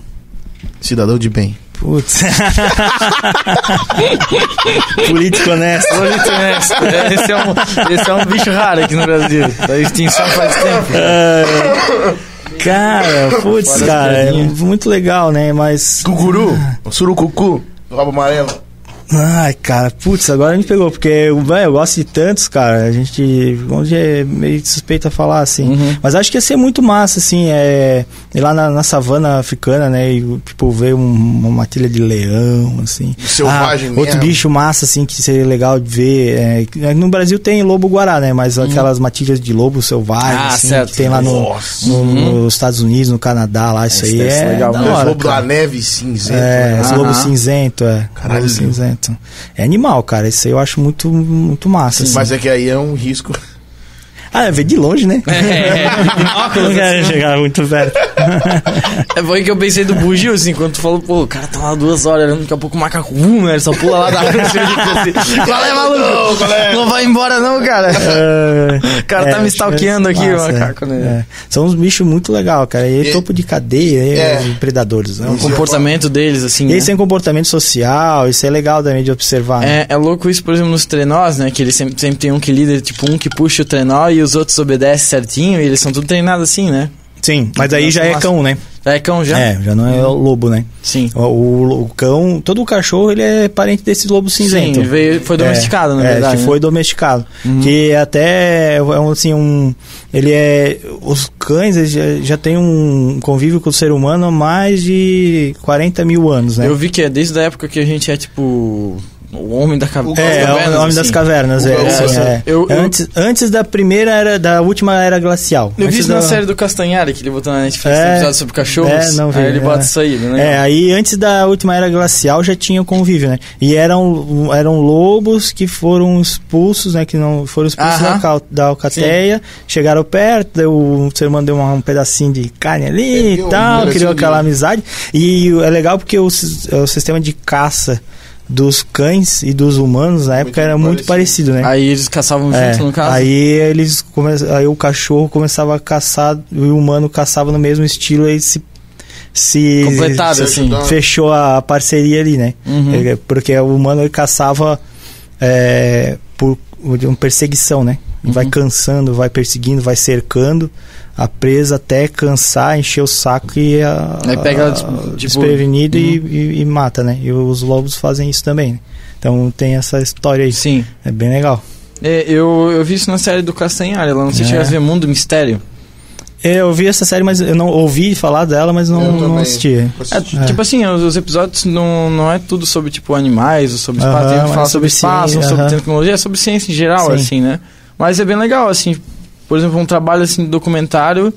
Cidadão de bem. Putz. Político honesto. Bonito, né? Esse é, um, esse é um bicho raro aqui no Brasil. Da extinção faz tempo. É, Cara, putz, cara, é muito legal, né? Mas. Cucuru, surucucu, rabo amarelo. Ai, cara, putz, agora me pegou, porque véio, eu gosto de tantos, cara. A gente. Onde é meio suspeita falar, assim. Uhum. Mas acho que ia ser muito massa, assim, é. Ir lá na, na savana africana, né? E, tipo, ver um- uma matilha de leão, assim. Selvagem ah, Outro mesmo. bicho massa, assim, que seria legal de ver. é, que no Brasil tem lobo-guará, né? Mas aquelas matilhas de lobo selvagem, Uhum. Ah, assim, certo. que tem lá no, no- nos Estados Unidos, no Canadá, lá, isso Esse aí é legal da hora, lobos da cara. neve cinzento. É, né? lobo cinzento, é. Caralho. Lobo cinzento. É animal, cara. Isso aí eu acho muito, muito massa. assim. Mas é que aí é um risco. Ah, é ver de longe, né? É, não quero chegar muito perto. É foi que eu pensei do bugio, assim, quando tu falou, pô, o cara tá lá duas horas olhando, daqui a pouco o macaco, um, né? Ele só pula lá da árvore. assim, Qual é, maluco? Não vai embora não, cara. O cara tá me stalkeando aqui, o massa, macaco, é. né? É. São uns bichos muito legais, cara. E, E- topo de cadeia, e É. os predadores. Né? O comportamento deles, assim, E né? eles têm comportamento social, isso é legal também de observar. né? É, é louco isso, por exemplo, nos trenós, né? Que eles sempre, sempre tem um que líder, tipo, um que puxa o trenó e os outros obedecem certinho, e eles são tudo treinados assim, né? Sim, mas aí já é cão, né? Já é cão já? É, já não é o lobo, né? Sim. O, o- o cão, todo o cachorro, ele é parente desse lobo cinzento. Sim, veio, foi domesticado, é, na é, verdade. que né? foi domesticado. Que até é um, assim, um. Ele é. Os cães já, já têm um convívio com o ser humano há mais de 40 mil anos, né? Eu vi que é desde a época que a gente é tipo. O homem da cabeça. É, é o nome das cavernas, O- é, sim, o- é. eu- eu- Antes, antes da primeira era, da última era glacial. Eu vi isso na da- série do Castanhari, que ele botou na Netflix, É. um episódio sobre cachorros. É, não vi, aí ele é. bota isso aí, né? É, aí antes da última era glacial já tinha o convívio, né? E eram, eram lobos que foram expulsos, né? Que não foram expulsos Aham. da, da alcateia, chegaram perto, o ser humano deu uma- um pedacinho de carne ali É, e tal, criou aquela amizade. E é legal porque o, sis- o sistema de caça dos cães e dos humanos na época era muito parecido, né? Aí eles caçavam É, junto, no caso. aí eles come... aí o cachorro começava a caçar e o humano caçava no mesmo estilo e se se Completado, se assim. fechou a parceria ali, né? Uhum. Ele- Porque o humano ele caçava é, por de uma perseguição, né? E Vai Uhum. cansando, vai perseguindo, vai cercando a presa até cansar, encher o saco e a, Aí pega tipo, tipo- desprevenido e, Uhum. e- e mata, né? E os lobos fazem isso também. né? Então tem essa história aí. Sim. É bem legal. É, eu, eu vi isso na série do Castanhari, lá não sei se É. ver Mundo Mistério. Eu vi essa série, mas eu não ouvi falar dela, mas não, não também. assisti. É, Tipo assim, os, os episódios não, não é tudo sobre, tipo, animais, ou sobre espaço, tem que falar é sobre sobre espaço, ciência, sobre aham. tecnologia, é sobre ciência em geral, Sim. assim, né? Mas é bem legal, assim, por exemplo, um trabalho, assim, de documentário,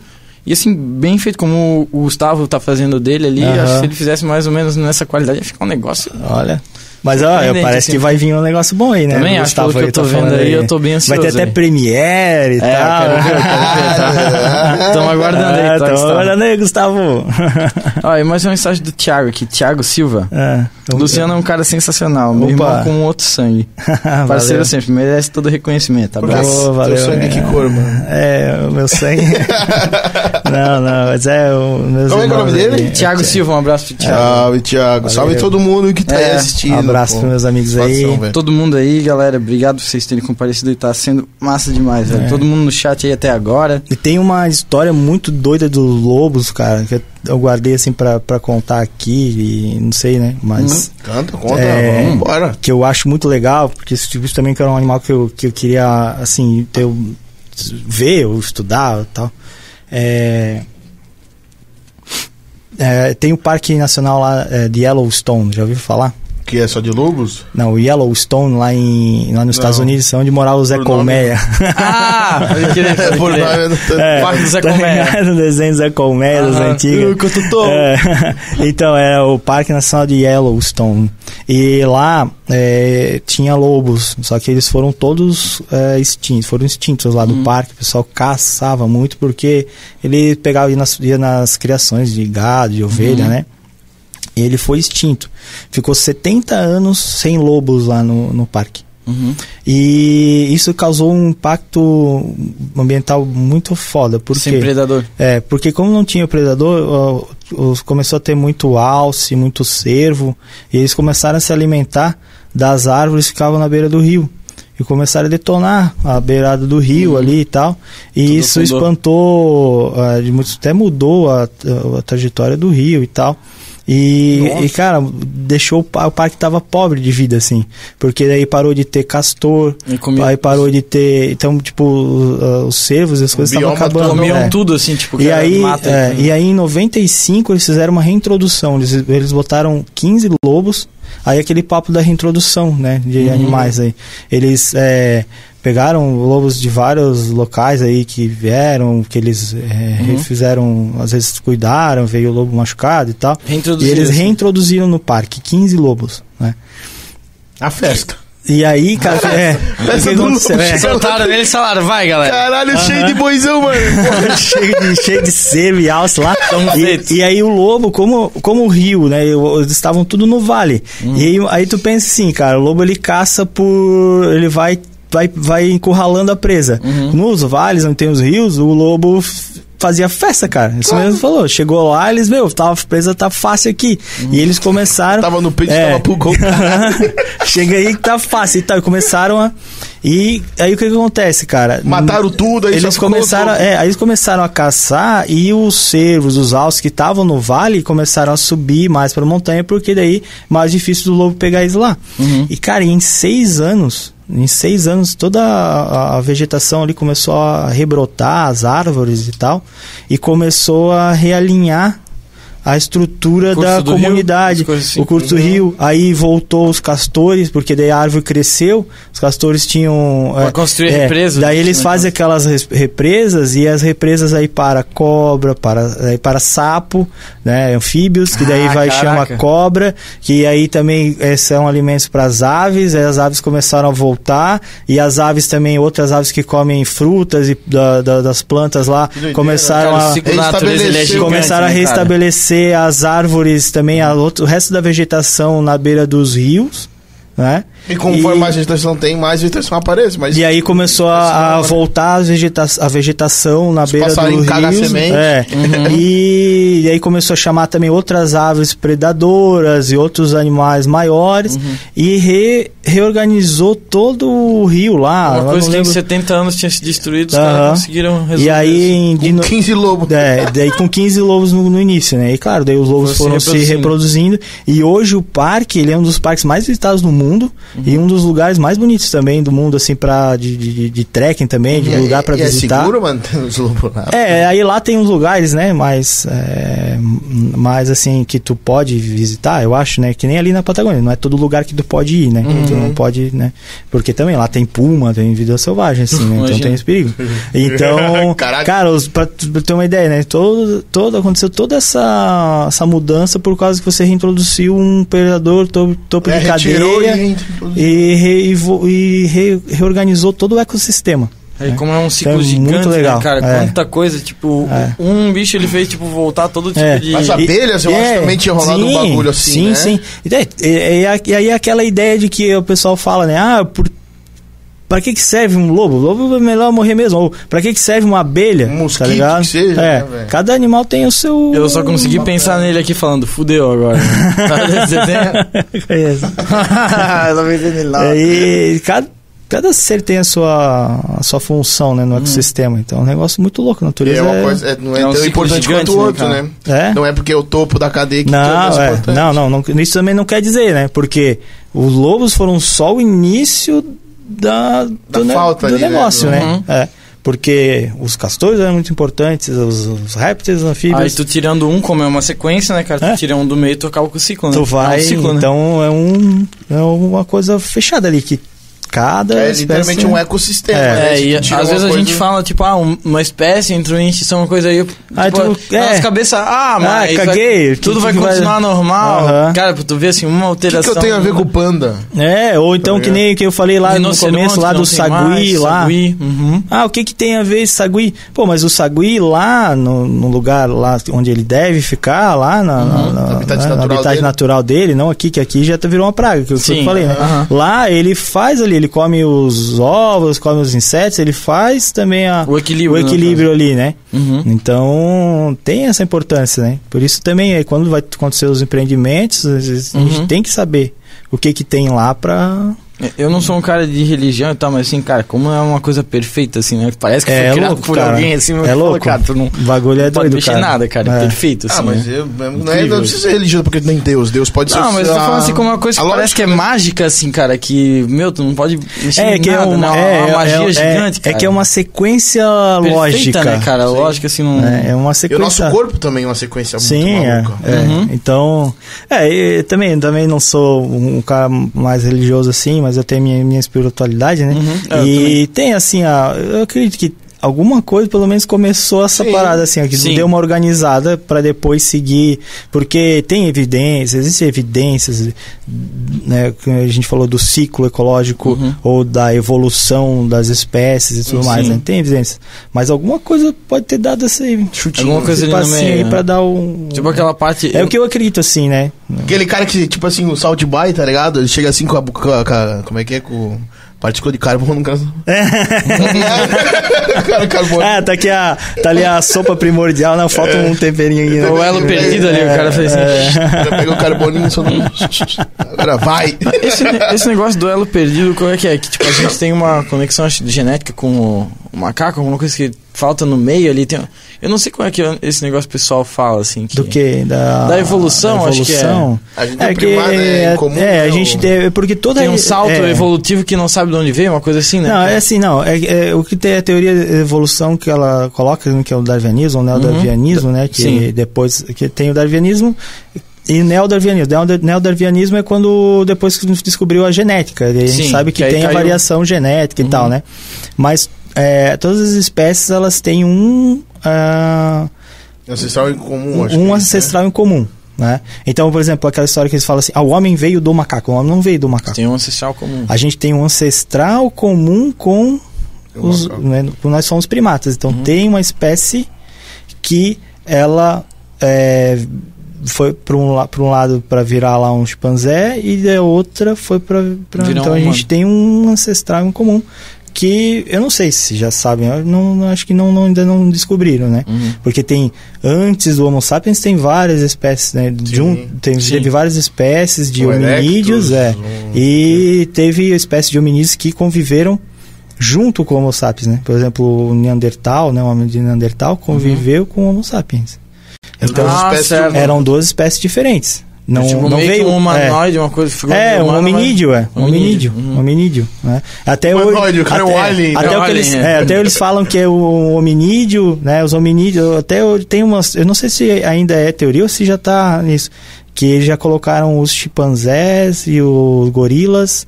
e assim, bem feito, como o Gustavo tá fazendo dele ali, Aham. acho que se ele fizesse mais ou menos nessa qualidade, ia ficar um negócio Olha, Mas ó, parece assim. que vai vir um negócio bom aí, né? Também acho, pelo que eu aí tô tá vendo falando aí, eu tô bem Vai ter ansioso até aí. Premiere e É, tal. quero ver, quero ver. Estamos aguardando aí, Ah, tá, tamo Gustavo. aguardando aí, Gustavo. Ó, e mais uma mensagem do Thiago aqui, Thiago Silva. É, então- Luciano é um cara sensacional, meu Opa. irmão com outro sangue. Parceiro sempre, merece todo o reconhecimento. Abraço. Ô, valeu. Teu sangue que cor, mano? É, o meu sangue. não, não, mas é o meus Como é que é o nome dele? ali. Thiago Silva, um abraço pro Thiago. Salve, Thiago. Salve todo mundo que tá aí É, assistindo. Um abraço pô. pros meus amigos aí. Velho. Todo mundo aí, galera, obrigado por vocês terem comparecido e tá sendo massa demais, velho. É. Todo mundo no chat aí até agora. E tem uma história muito doida dos lobos, cara, que eu guardei assim pra, pra contar aqui, e não sei, né? Mas Canta, conta, É. vamos embora. que eu acho muito legal, porque esse tipo também que era um animal que eu, que eu queria, assim, ter, ver ou estudar e tal. É, é, tem o Parque Nacional lá é, de Yellowstone, já ouviu falar? Que é só de lobos? Não, o Yellowstone lá, em, lá nos Estados. Unidos, onde morava o Zé. Colmeia. Ah, Por nome, É, Parque do Zé tá Colmeia. ligado? No desenho do Zé Colmeia, das antigas. Uh. É, então, era o Parque Nacional de Yellowstone. E lá é, tinha lobos, só que eles foram todos é, extintos, foram extintos lá do Uhum. parque. O pessoal caçava muito porque ele pegava ia nas, ia nas criações de gado, de ovelha, Uhum. né? E ele foi extinto. Ficou 70 anos sem lobos lá no, no parque. Uhum. E isso causou um impacto ambiental muito foda. Por Sem predador. É, porque como não tinha predador, ó, começou a ter muito alce, muito cervo, e eles começaram a se alimentar das árvores que ficavam na beira do rio. E começaram a detonar a beirada do rio ali e tal. E Tudo isso afundou. espantou, ah, até mudou a, a trajetória do rio e tal. E, e, cara, deixou o pa- o parque tava pobre de vida, assim. Porque daí parou de ter castor, aí parou de ter. Então, tipo, os, os cervos e as coisas estavam acabando. Comiam é. tudo assim, tipo, E aí, mata. é, então. e aí, em 95, eles fizeram uma reintrodução. Eles, eles botaram 15 lobos. Aí, aquele papo da reintrodução, né? De Uhum. animais aí. Eles é, pegaram lobos de vários locais aí que vieram, que eles é, Uhum. fizeram, às vezes cuidaram, veio o lobo machucado e tal. E eles reintroduziram no parque 15 lobos, né? A festa. E aí, cara, é, o Essa que do lobo. É, Soltaram nele e falaram, vai galera. Caralho, cheio de boizão, mano. cheio de, cheio de cervo e alce lá. E, e aí o lobo, como, como o rio, né? Eles estavam tudo no vale. E aí, aí tu pensa assim, cara, o lobo ele caça por. ele vai. Vai, vai encurralando a presa. Nos vales, onde tem os rios, o lobo fazia festa, cara. Isso mesmo falou. Chegou lá, eles, meu, tava, a presa tá fácil aqui. E eles começaram. Tava no peito, É. tava pro gol. Chega aí que tá fácil e tal. E começaram a. E aí o que, que acontece, cara? Mataram tudo, aí eles ficou começaram, é, aí eles começaram a caçar e os cervos, os alces que estavam no vale começaram a subir mais para a montanha porque daí mais difícil do lobo pegar eles lá. E cara, em seis anos, em seis anos toda a, a vegetação ali começou a rebrotar, as árvores e tal, e começou a realinhar a estrutura da rio, comunidade, coisas assim. o curso do rio. Aí voltou os castores, porque daí a árvore cresceu, os castores tinham. Pra é, construir é, represas, Daí né, eles né, fazem aquelas res- represas e as represas aí para cobra, para, aí para sapo, né, anfíbios, que daí Ah, vai caraca. chamar cobra, que aí também eh, são alimentos para as aves, aí as aves começaram a voltar, e as aves também, outras aves que comem frutas e da- da- das plantas lá, Cara, começaram a é Restabelecer- gigante, começaram a né, as árvores também, a o resto da vegetação na beira dos rios, né? E conforme mais vegetação tem, mais vegetação aparece. Mas E aí começou a, a voltar a, vegeta a vegetação na Os beira do rio. semente. É. E, e aí começou a chamar também outras aves predadoras e outros animais maiores e re- reorganizou todo o rio lá. Uma coisa que em lembro. 70 anos tinha se destruído, os Aham. caras conseguiram resolver. E aí em com dino- 15 lobos. é, daí com 15 lobos no, no início, né? E claro, daí os lobos Foram se foram se reproduzindo. E hoje o parque, ele é um dos parques mais visitados no mundo, E um dos lugares mais bonitos também do mundo, assim, pra, de, de, de trekking também, de E é- lugar pra e visitar. É seguro, mano, ter os lobos lá? É, aí lá tem uns lugares, né, mais, é, mais assim, que tu pode visitar, eu acho, né, que nem ali na Patagônia, não é todo lugar que tu pode ir, né, tu Uhum. não pode, né, porque também lá tem puma, tem vida selvagem, assim, né, então tem esse perigo. Então, cara, os, pra, tu ter uma ideia, né, todo, todo, aconteceu toda essa, essa mudança por causa que você reintroduziu um predador topo, topo É, de cadeia e- e, re- e vo- e re- reorganizou todo o ecossistema. Aí, como é um ciclo Então é gigante, muito né, legal. cara? É. Quanta coisa, tipo, É. um bicho ele fez, tipo, voltar todo tipo É. de... Mas abelhas, eu acho que também tinha rolado um bagulho assim, sim, né? Sim, E, é, e, e- aí é aquela ideia de que o pessoal fala, né? Ah, por, pra que que serve um lobo? O lobo é melhor morrer mesmo. Ou pra que que serve uma abelha? Um mosquito tá ligado? que seja, é, né, cada animal tem o seu... Eu só consegui pensar nele aqui falando, fudeu agora. Desenho? Conheço. Tô lá. É, e cada, cada ser tem a sua, a sua função né, no ecossistema. Então é um negócio muito louco. A E natureza é uma é- coisa, é, não é, É um tão importante gigante, quanto o né, outro, né? É? Não é porque é o topo da cadeia que que é mais Não, é, importante. não, não, não, isso também não quer dizer, né? Porque os lobos foram só o início da, Da do, falta do ali, né? negócio, né? Uhum. É, porque os castores eram muito importantes, os, os répteis, os Aí anfíbios. tu tirando um, como é uma sequência, né, cara? Tu É. tira um do meio e tu acaba com o ciclo, né? Tu É vai, um ciclo, né? então é, um, é uma coisa fechada ali, que cada É espécie... literalmente um ecossistema. É. né? É, Se e às vezes uma a coisa- gente fala, tipo, ah, um- uma espécie entrou em extinção, uma coisa aí. Tipo, Aí tu- na é. nossa cabeça, ah, mas. vai- caguei, tudo que- vai que vai- continuar normal. Aham. Cara, tu ver assim, uma O que, alteração. que eu tenho a ver com o panda? É, ou então Tá que nem que eu falei lá no começo, lá do sagui, mais, lá. sagui, uhum. Ah, o que que tem a ver esse sagui? Pô, mas o sagui lá, no, no lugar lá onde ele deve ficar, lá na, na- na- No habitat né, natural habitat dele. natural dele, não aqui, que aqui já tá- virou uma praga, que eu, que eu Sim, falei, né? Lá ele faz ali, ele come os ovos, come os insetos, ele faz também a, O equilíbrio, o no equilíbrio ali, né? Uhum. Então, tem essa importância, né? Por isso também, aí, quando vai acontecer os empreendimentos, a gente Uhum. tem que saber o que que tem lá pra... Eu não sou um cara de religião e tal, mas assim, cara, como é uma coisa perfeita, assim, né? Parece que É foi criado louco, por cara. alguém, assim, É louco. cara, tu não O bagulho é pode doido, mexer cara. nada, cara, É. perfeito, assim, ah, mas né? eu, não, é, não precisa ser religioso porque tem Deus. Deus pode ser. Não, mas eu tô falando assim como uma coisa que parece que é né? mágica, assim, cara, que, meu, tu não pode mexer É que é nada, uma, né? é, uma magia é, é- gigante, é cara. que é uma sequência Perfeita, lógica. né, cara? Lógica, assim, não... É, é uma E o sequência. nosso corpo também é uma sequência Sim, muito é, maluca. é. Uhum. Então, é, também, também não sou um cara mais religioso assim, mas eu tenho minha, minha espiritualidade, né? Uhum, é, e tem assim, a, eu acredito que alguma coisa pelo menos começou essa Sim. parada assim, ó, que Sim. deu uma organizada para depois seguir, porque tem evidências, existem evidências, né, que a gente falou do ciclo ecológico Uhum. ou da evolução das espécies e tudo Sim. mais, né? Tem evidências. Mas alguma coisa pode ter dado esse Chutinho. Alguma coisa ali passinho meio, aí né? pra dar um Tipo aquela parte... é o que eu acredito, assim, né? Aquele cara que, tipo assim, o salt by, tá ligado? Ele chega assim com a, com a- com a- como é que é? Com partícula de carbono, no caso. cara, carbono. Ah, tá aqui a. Tá ali a sopa primordial, não, falta um temperinho aqui. né? O elo perdido ali, o cara fez assim... Já pega o carboninho só no... Agora vai. Esse, esse negócio do elo perdido, qual é que é? Que tipo, a gente tem uma conexão acho, genética com o macaco, alguma coisa que falta no meio ali. Tem, eu não sei qual é que esse negócio pessoal fala, assim. Que, Do que? Da, Da evolução, da acho que é. evolução. A gente tem É é, em comum. é, a gente tem. Porque toda. Tem um salto é, evolutivo que não sabe de onde veio, uma coisa assim, né? Não, é assim, não. É, é o que tem a teoria de evolução que ela coloca, né, que é o darwinismo, o neodarwinismo, né? Que Sim. depois que tem o darwinismo e o neodarwinismo. Neo- Neodarwinismo é quando depois que descobriu a genética. E a gente Sim, sabe que, que tem a variação genética e Uhum. tal, né? Mas é, todas as espécies elas têm um ah, Ancestral em comum, acho um que é isso, ancestral em comum. Né? Então, por exemplo, aquela história que eles falam assim: ah, o homem veio do macaco. O homem não veio do macaco. Tem um ancestral comum. A gente tem um ancestral comum com O os, né, nós somos primatas. Então Uhum. tem uma espécie que ela é, foi para um, pra um lado para virar lá um chimpanzé e a outra foi para Virar então um a gente humano. tem um ancestral em comum que eu não sei se já sabem, eu não, não- acho que não, não- ainda não descobriram, né? Uhum. Porque tem antes do Homo sapiens tem várias espécies, né? Jun- tem, Sim. teve várias espécies de O hominídeos, Erectus, é. um- E teve espécies de hominídeos que conviveram junto com o Homo sapiens, né? Por exemplo, o Neandertal, né? O homem de Neandertal conviveu com o Homo sapiens. Então, Ah, de- Eram duas espécies diferentes. Não, tipo, não meio veio um é. humanoide, uma coisa figura É, um hominídeo, é. Um hominídeo. Uhum. Um hominídeo. né? Até Humanoide, hoje, o cara é um até, alien, Até, o que eles, Alien, é. é, até eles falam que é o hominídeo, né? Os hominídeos. Até eu- tem umas. Eu não sei se ainda é teoria ou se já tá nisso. Que eles já colocaram os chimpanzés e os gorilas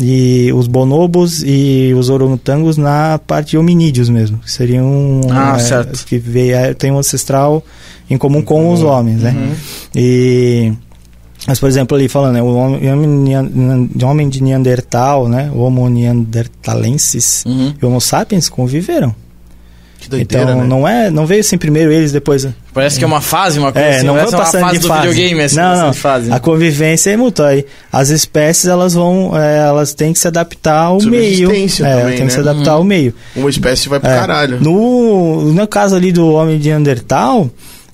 e os bonobos e os orangotangos na parte de hominídeos mesmo. Que seriam. Ah, é, certo. Que veio, é, tem um ancestral em comum com os homens, né? Uhum. E mas por exemplo ali falando, né, o homem, homem de Neandertal, né, o Homo neanderthalensis Uhum. e o Homo sapiens conviveram. Que doideira, então né? não é, não veio assim primeiro eles depois. Parece que é uma fase, uma coisa É, assim. não vai uma passando fase de do fase. videogame, assim, não, assim, não. fase. A convivência é mútua. aí. As espécies elas vão, é, elas têm que se adaptar ao meio. Subsistência É, também, tem que se né? adaptar ao meio. Uma espécie vai pro É, caralho. No, no caso ali do homem de Neandertal,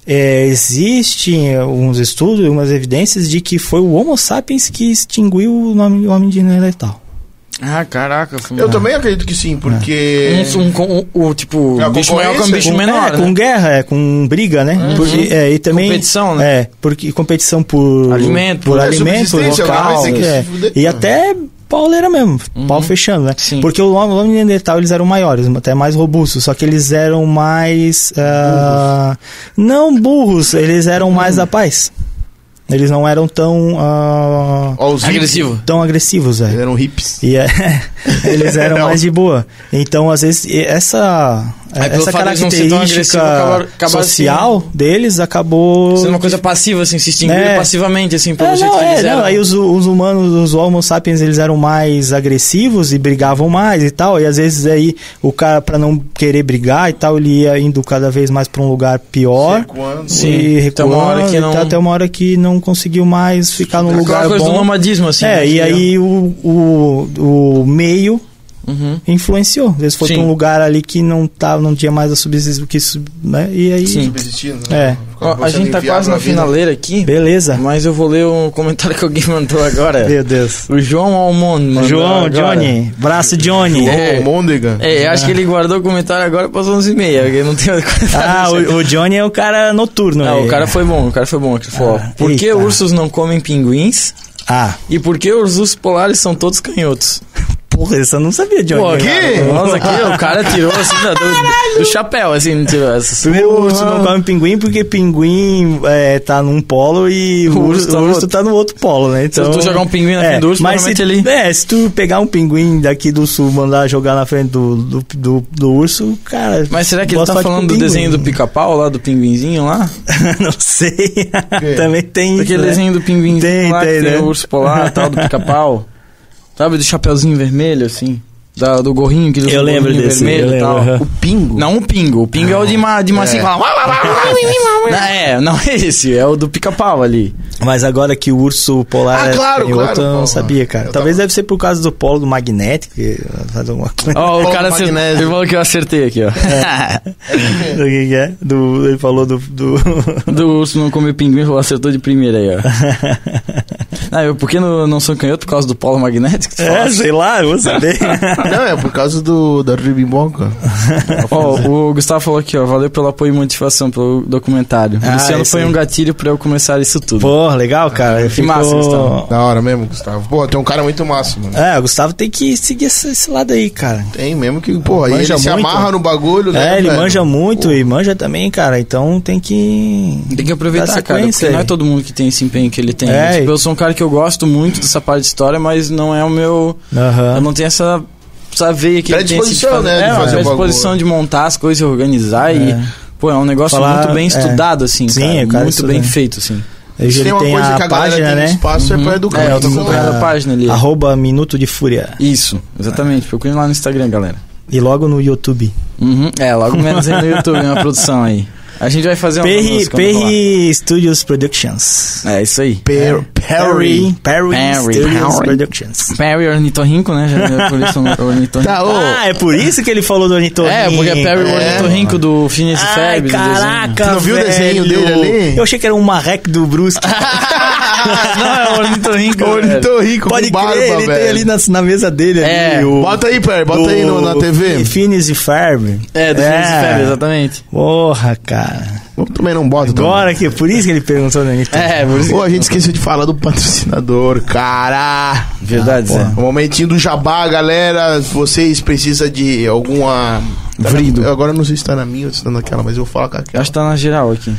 é, existem uns estudos, umas evidências de que foi o Homo sapiens que extinguiu o nome o homem de Neandertal. Ah, caraca. Eu também acredito que sim, porque... Um, um, um, um, tipo, É, um bicho maior com um concorrência. bicho menor, é, né? com guerra, é, com briga, né? Porque, é, e também, Competição, né? É, porque competição por Alimento, por é, alimento subsistência, local, que é. e até pauleira mesmo, pau fechando, né? Sim. Porque o homem, o homem neandertal eles eram maiores, até mais robustos, só que eles eram mais ah, não burros, eles eram mais da paz. Eles não eram tão ah, os hippies, Agressivo. tão agressivos, Eles velho. eram hips. E é, eles eram Não. mais de boa. Então, às vezes, essa, Aí, pelo essa característica acaba- acaba social deles acabou. Sendo uma coisa passiva, assim, se extinguiu É. passivamente, assim, pelo É, jeito não, que é, eles não, eram. aí os, os humanos, os homo sapiens, eles eram mais agressivos e brigavam mais e tal, e às vezes aí o cara, pra não querer brigar e tal, ele ia indo cada vez mais pra um lugar pior. Recuando. Sim, e até uma hora recuando, que não- tal, até uma hora que não conseguiu mais ficar num Aquela lugar coisa do bom. nomadismo, assim. é, né, e aí o, o, o meio Uhum. influenciou. Às vezes foi pra um lugar ali que não, tava, não tinha mais a subsistência que isso, né? E aí, Sim. Subsistindo. É. né? Ó, a gente tá quase na finaleira aqui, beleza. mas eu vou ler um comentário que alguém mandou agora. Meu Deus. O João Almond mandou João, agora. Johnny, braço Johnny. É. Ô, Môndega. É, eu acho que ele guardou o comentário agora para as 11h30, porque não tem Ah, o, o Johnny é o cara noturno. Aí. o cara foi bom, o cara foi bom. Ele falou, Ah, por que eita. ursos não comem pinguins Ah, e por que os ursos polares são todos canhotos? Porra, isso eu não sabia, Johnny. Pô, quê? Nossa, aqui o cara tirou assim do, do chapéu, assim, tirou. Primeiro, o urso não come pinguim porque pinguim é, tá num polo e o, O urso tá o urso tá no outro polo, né? Então, tu jogar um pinguim na frente do urso, mas se, ele- É, se tu pegar um pinguim daqui do sul mandar jogar na frente do, do, do, do urso, cara... Mas será que ele tá falando do pinguim. desenho do pica-pau lá, do pinguinzinho lá? não sei. Também tem Aquele isso, né? desenho do pinguinzinho Tem, lá, tem, que tem né? o urso polar tal, do pica-pau. Sabe, do chapeuzinho vermelho, assim? Da, do gorrinho que ele usa Eu o lembro desse, vermelho eu e tal. lembro. O pingo. Não o pingo, o pingo é o de, ma, de massinha. que fala, Não, é, não é esse, é o do pica-pau ali. Mas agora que o urso polar Ah, é claro, canhoto, claro, eu não sabia, cara. Eu Talvez tava- deve ser por causa do polo do magnético, faz alguma coisa. Ó, o Polo cara acertou, falou que eu acertei aqui, ó. Do que que é? Do, ele falou do... do... do urso não comer pinguim, falou, acertou de primeira aí, ó. Ah, eu, por que não, não sou canhoto? Por causa do polo magnético? é, falaste? sei lá, eu vou saber. Não, é por causa do, da ribimboca. Ó, o Gustavo falou aqui, ó, valeu pelo apoio e motivação pelo documentário. Ah, Luciano foi aí. um gatilho pra eu começar isso tudo. Pô, legal, cara. Que massa, Gustavo. Da hora mesmo, Gustavo. Pô, tem um cara muito massa, mano. É, o Gustavo tem que seguir esse, esse lado aí, cara. Tem mesmo que, pô, aí ele Manja se muito. amarra no bagulho, né? É, ele velho? manja muito Pô, e manja também, cara. Então tem que. Tem que aproveitar, cara, porque não é todo mundo que tem esse empenho que ele tem. É, Tipo, e- eu sou um cara que eu gosto muito dessa parte de história, mas não é o meu... Aham. Eu não tenho essa, essa veia que tem fazer, né, de É, uma fazer predisposição bagulho. de montar as coisas e organizar e... É. Pô, é um negócio Falar- muito bem é. estudado, assim, Sim, cara. cara muito bem feito, assim. Ele Se tem uma tem coisa a que a galera página, tem né? espaço é pra educar. É, eu tô acompanhando a página ali. Arroba Minuto de Fúria. Isso, exatamente. Procure lá no Instagram, galera. E logo no YouTube. Uhum. É, logo menos aí no YouTube, na produção aí. A gente vai fazer uma Perry. Perry Studios Productions. É, isso aí. Per- Perry. Perry, Perry. Studios Perry. Productions. Perry ornitorrinco, né? Já é por isso ornitorrinco. Tá, ô. Ah, é por isso que ele falou do ornitorrinco. É, porque é Perry É. ornitorrinco do Phineas Ai, desenho. caraca, Tu não viu o desenho dele ali? Eu achei que era um marreco do Brusque. Não, é o ornitorrinco. O velho. ornitorrinco Pode com barba, crer, ele velho. tem ali na, na mesa dele. É, ali, o, Bota aí, Perry, bota aí no- na TV. Phineas e Ferb. É, do Phineas e Ferb, exatamente. Porra, cara. Eu também não também. Agora que, por isso que ele perguntou no início. É, por isso Pô, a gente esqueceu de falar do patrocinador, cara. Verdade, Zé. O momentinho do jabá, galera. Vocês precisam de alguma. Vrido. Eu agora não sei se tá na minha ou se tá naquela, mas eu vou falar com aquela. acho que tá na geral aqui.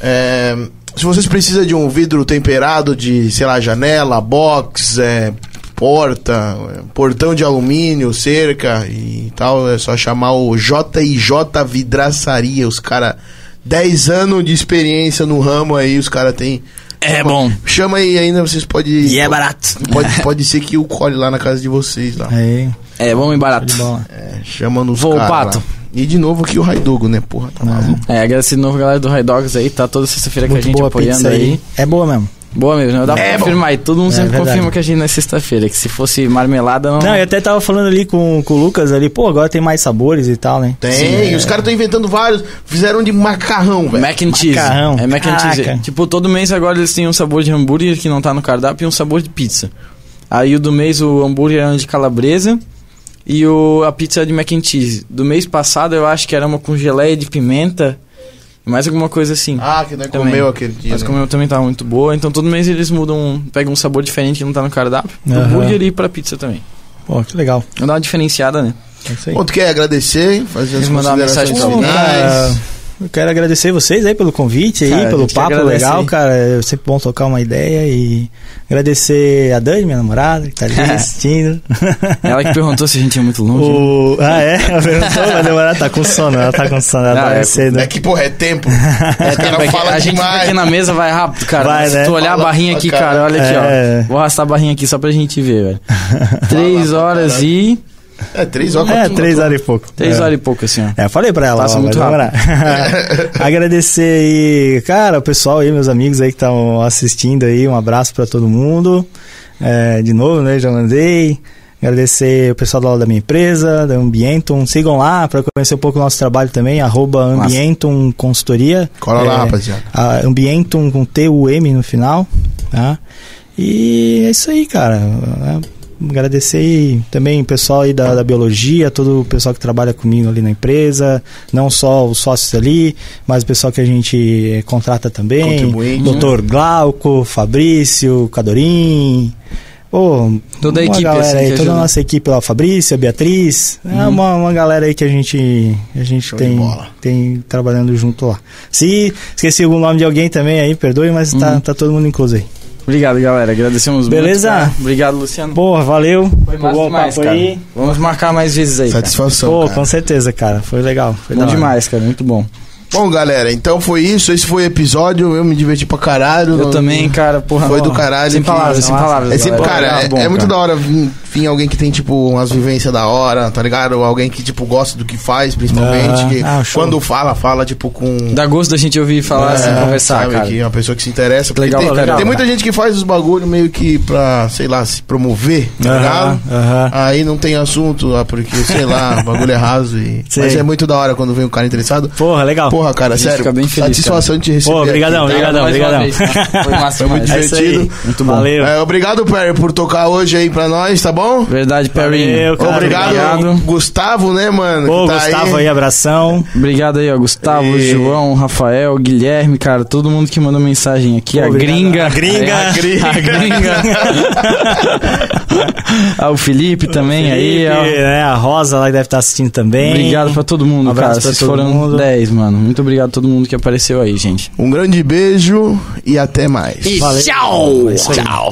É, se vocês precisam de um vidro temperado de, sei lá, janela, box, é, porta, é, portão de alumínio, cerca e tal, é só chamar o JJ Vidraçaria. Os caras, 10 anos de experiência no ramo aí, os caras têm. É bom. Chama aí ainda, vocês podem. E é barato. Pode, pode ser que o colhe lá na casa de vocês lá. Aí, É bom e barato. É, chama nos Vou, caras Pato. lá. E de novo aqui o Raidogo, né? Porra, tá maluco. É, agradecer de novo a galera do High Dogs aí, tá toda sexta-feira com a Muito gente boa apoiando pizza aí. aí. É boa mesmo. Boa mesmo, não dá É pra bom. confirmar. E todo mundo É sempre verdade. confirma que a gente não é sexta-feira, que se fosse marmelada não. Não, eu até tava falando ali com, com o Lucas ali, pô, agora tem mais sabores e tal, né? Tem, os caras estão inventando vários. Fizeram de macarrão, velho. Mac and cheese. Macarrão. É mac and cheese. Tipo, todo mês agora eles têm um sabor de hambúrguer que não tá no cardápio e um sabor de pizza. Aí o do mês o hambúrguer era de calabresa e o, a pizza era de mac and cheese. Do mês passado eu acho que era uma com geleia de pimenta mais alguma coisa assim. Ah, que nós Também. comeu aquele dia. Mas né? como eu também tava muito boa, então todo mês eles mudam, pegam um sabor diferente que não tá no cardápio. Do Aham. hambúrguer e pra pizza também. Pô, que legal. Vou dar uma diferenciada, né? É isso aí. Bom, tu quer agradecer, fazer as mandar uma mensagem finais? Cara, eu quero agradecer vocês aí pelo convite aí, Cara, pelo papo agradece legal, aí. cara. É sempre bom tocar uma ideia e agradecer a Dani, minha namorada, que tá ali assistindo. Ela que perguntou se a gente é muito longe. o... Ah, é? Ela perguntou, mas a namorada tá com sono, ela tá com sono, ela Ah, dorme é, cedo. É que, porra, é tempo. É, Os tempo, é que a gente aqui na mesa, vai rápido, cara. Vai, Mas né? Se tu olhar Fala a barrinha aqui, caralho. cara, olha aqui, É. ó. Vou arrastar a barrinha aqui só pra gente ver, velho. Três horas caralho. e... É, três horas. É, três horas e pouco. Três é. horas e pouco, assim, ó. É, eu falei pra ela, Passa ó, muito demorar. Agradecer aí, cara, o pessoal aí, meus amigos aí que estão assistindo aí, um abraço pra todo mundo. É, de novo, né, já mandei. Agradecer o pessoal da, da minha empresa, da Ambientum. Sigam lá para conhecer um pouco o nosso trabalho também, arroba Ambientum Consultoria. Cola lá, É, rapaziada. a Ambientum com T-U-M no final, tá? E é isso aí, cara. É, Agradecer também o pessoal aí da, da biologia, todo o pessoal que trabalha comigo ali na empresa, não só os sócios ali, mas o pessoal que a gente eh, contrata também. Contribuinte. Doutor Glauco, Fabrício, Cadorim. Pô, Toda a equipe, galera assim, aí, toda a. Uhum. nossa equipe lá, Fabrício, Beatriz, é uma, uma galera aí que a gente, a gente Show tem, tem trabalhando junto lá. Se esqueci algum nome de alguém também aí, perdoe, mas Uhum. tá, tá todo mundo incluso aí. Obrigado, galera. Agradecemos Beleza? muito. cara. Obrigado, Luciano. Porra, valeu. Foi massa Bom demais, papo cara. aí. Vamos marcar mais vezes aí, cara. Satisfação. Pô, cara. com certeza, cara. Foi legal. Foi Bom demais, cara. Muito bom. Bom, galera, então foi isso. Esse foi o episódio. Eu me diverti pra caralho. Eu Não- também, cara. Porra, Foi do caralho. Sem palavras, sem palavras. É sempre, cara, é, bom, é muito cara. da hora vir, vir alguém que tem, tipo, umas vivências da hora, tá ligado? Alguém que, tipo, gosta do que faz, principalmente. Ah, que ah, quando fala, fala, tipo, com. Dá gosto da gente ouvir falar, assim, É, conversar, sabe, cara. que é uma pessoa que se interessa. Legal, tem, legal. tem muita gente que faz os bagulho meio que pra, sei lá, se promover, tá ligado? aham. Aí não tem assunto, ah, porque, sei lá, o bagulho é raso. E... Sei. Mas é muito da hora quando vem um cara interessado. Porra, legal. Porra, cara, gente sério. fica bem feliz, satisfação de te receber. Pô, brigadão, aqui, tá? brigadão, Mais uma brigadão. vez, tá? Foi massa Foi muito demais. É aí. divertido. Muito bom. Valeu. É, obrigado, Perry, por tocar hoje aí pra nós, tá bom? Verdade, Perry. Valeu, cara. obrigado, obrigado. Gustavo, né, mano? Pô, que tá Gustavo aí, abração. Obrigado aí, ó. Gustavo, E- João, Rafael, Guilherme, cara, todo mundo que mandou mensagem aqui. Pô, a gringa. A gringa. A gringa. A gringa. ah, o Felipe também aí, ó. Felipe, né, a Rosa lá que deve estar assistindo também. Obrigado pra todo mundo, Um cara. Vocês foram mundo. 10, mano. Muito obrigado a todo mundo que apareceu aí, gente. Um grande beijo e até mais. Valeu. Tchau! É. Tchau!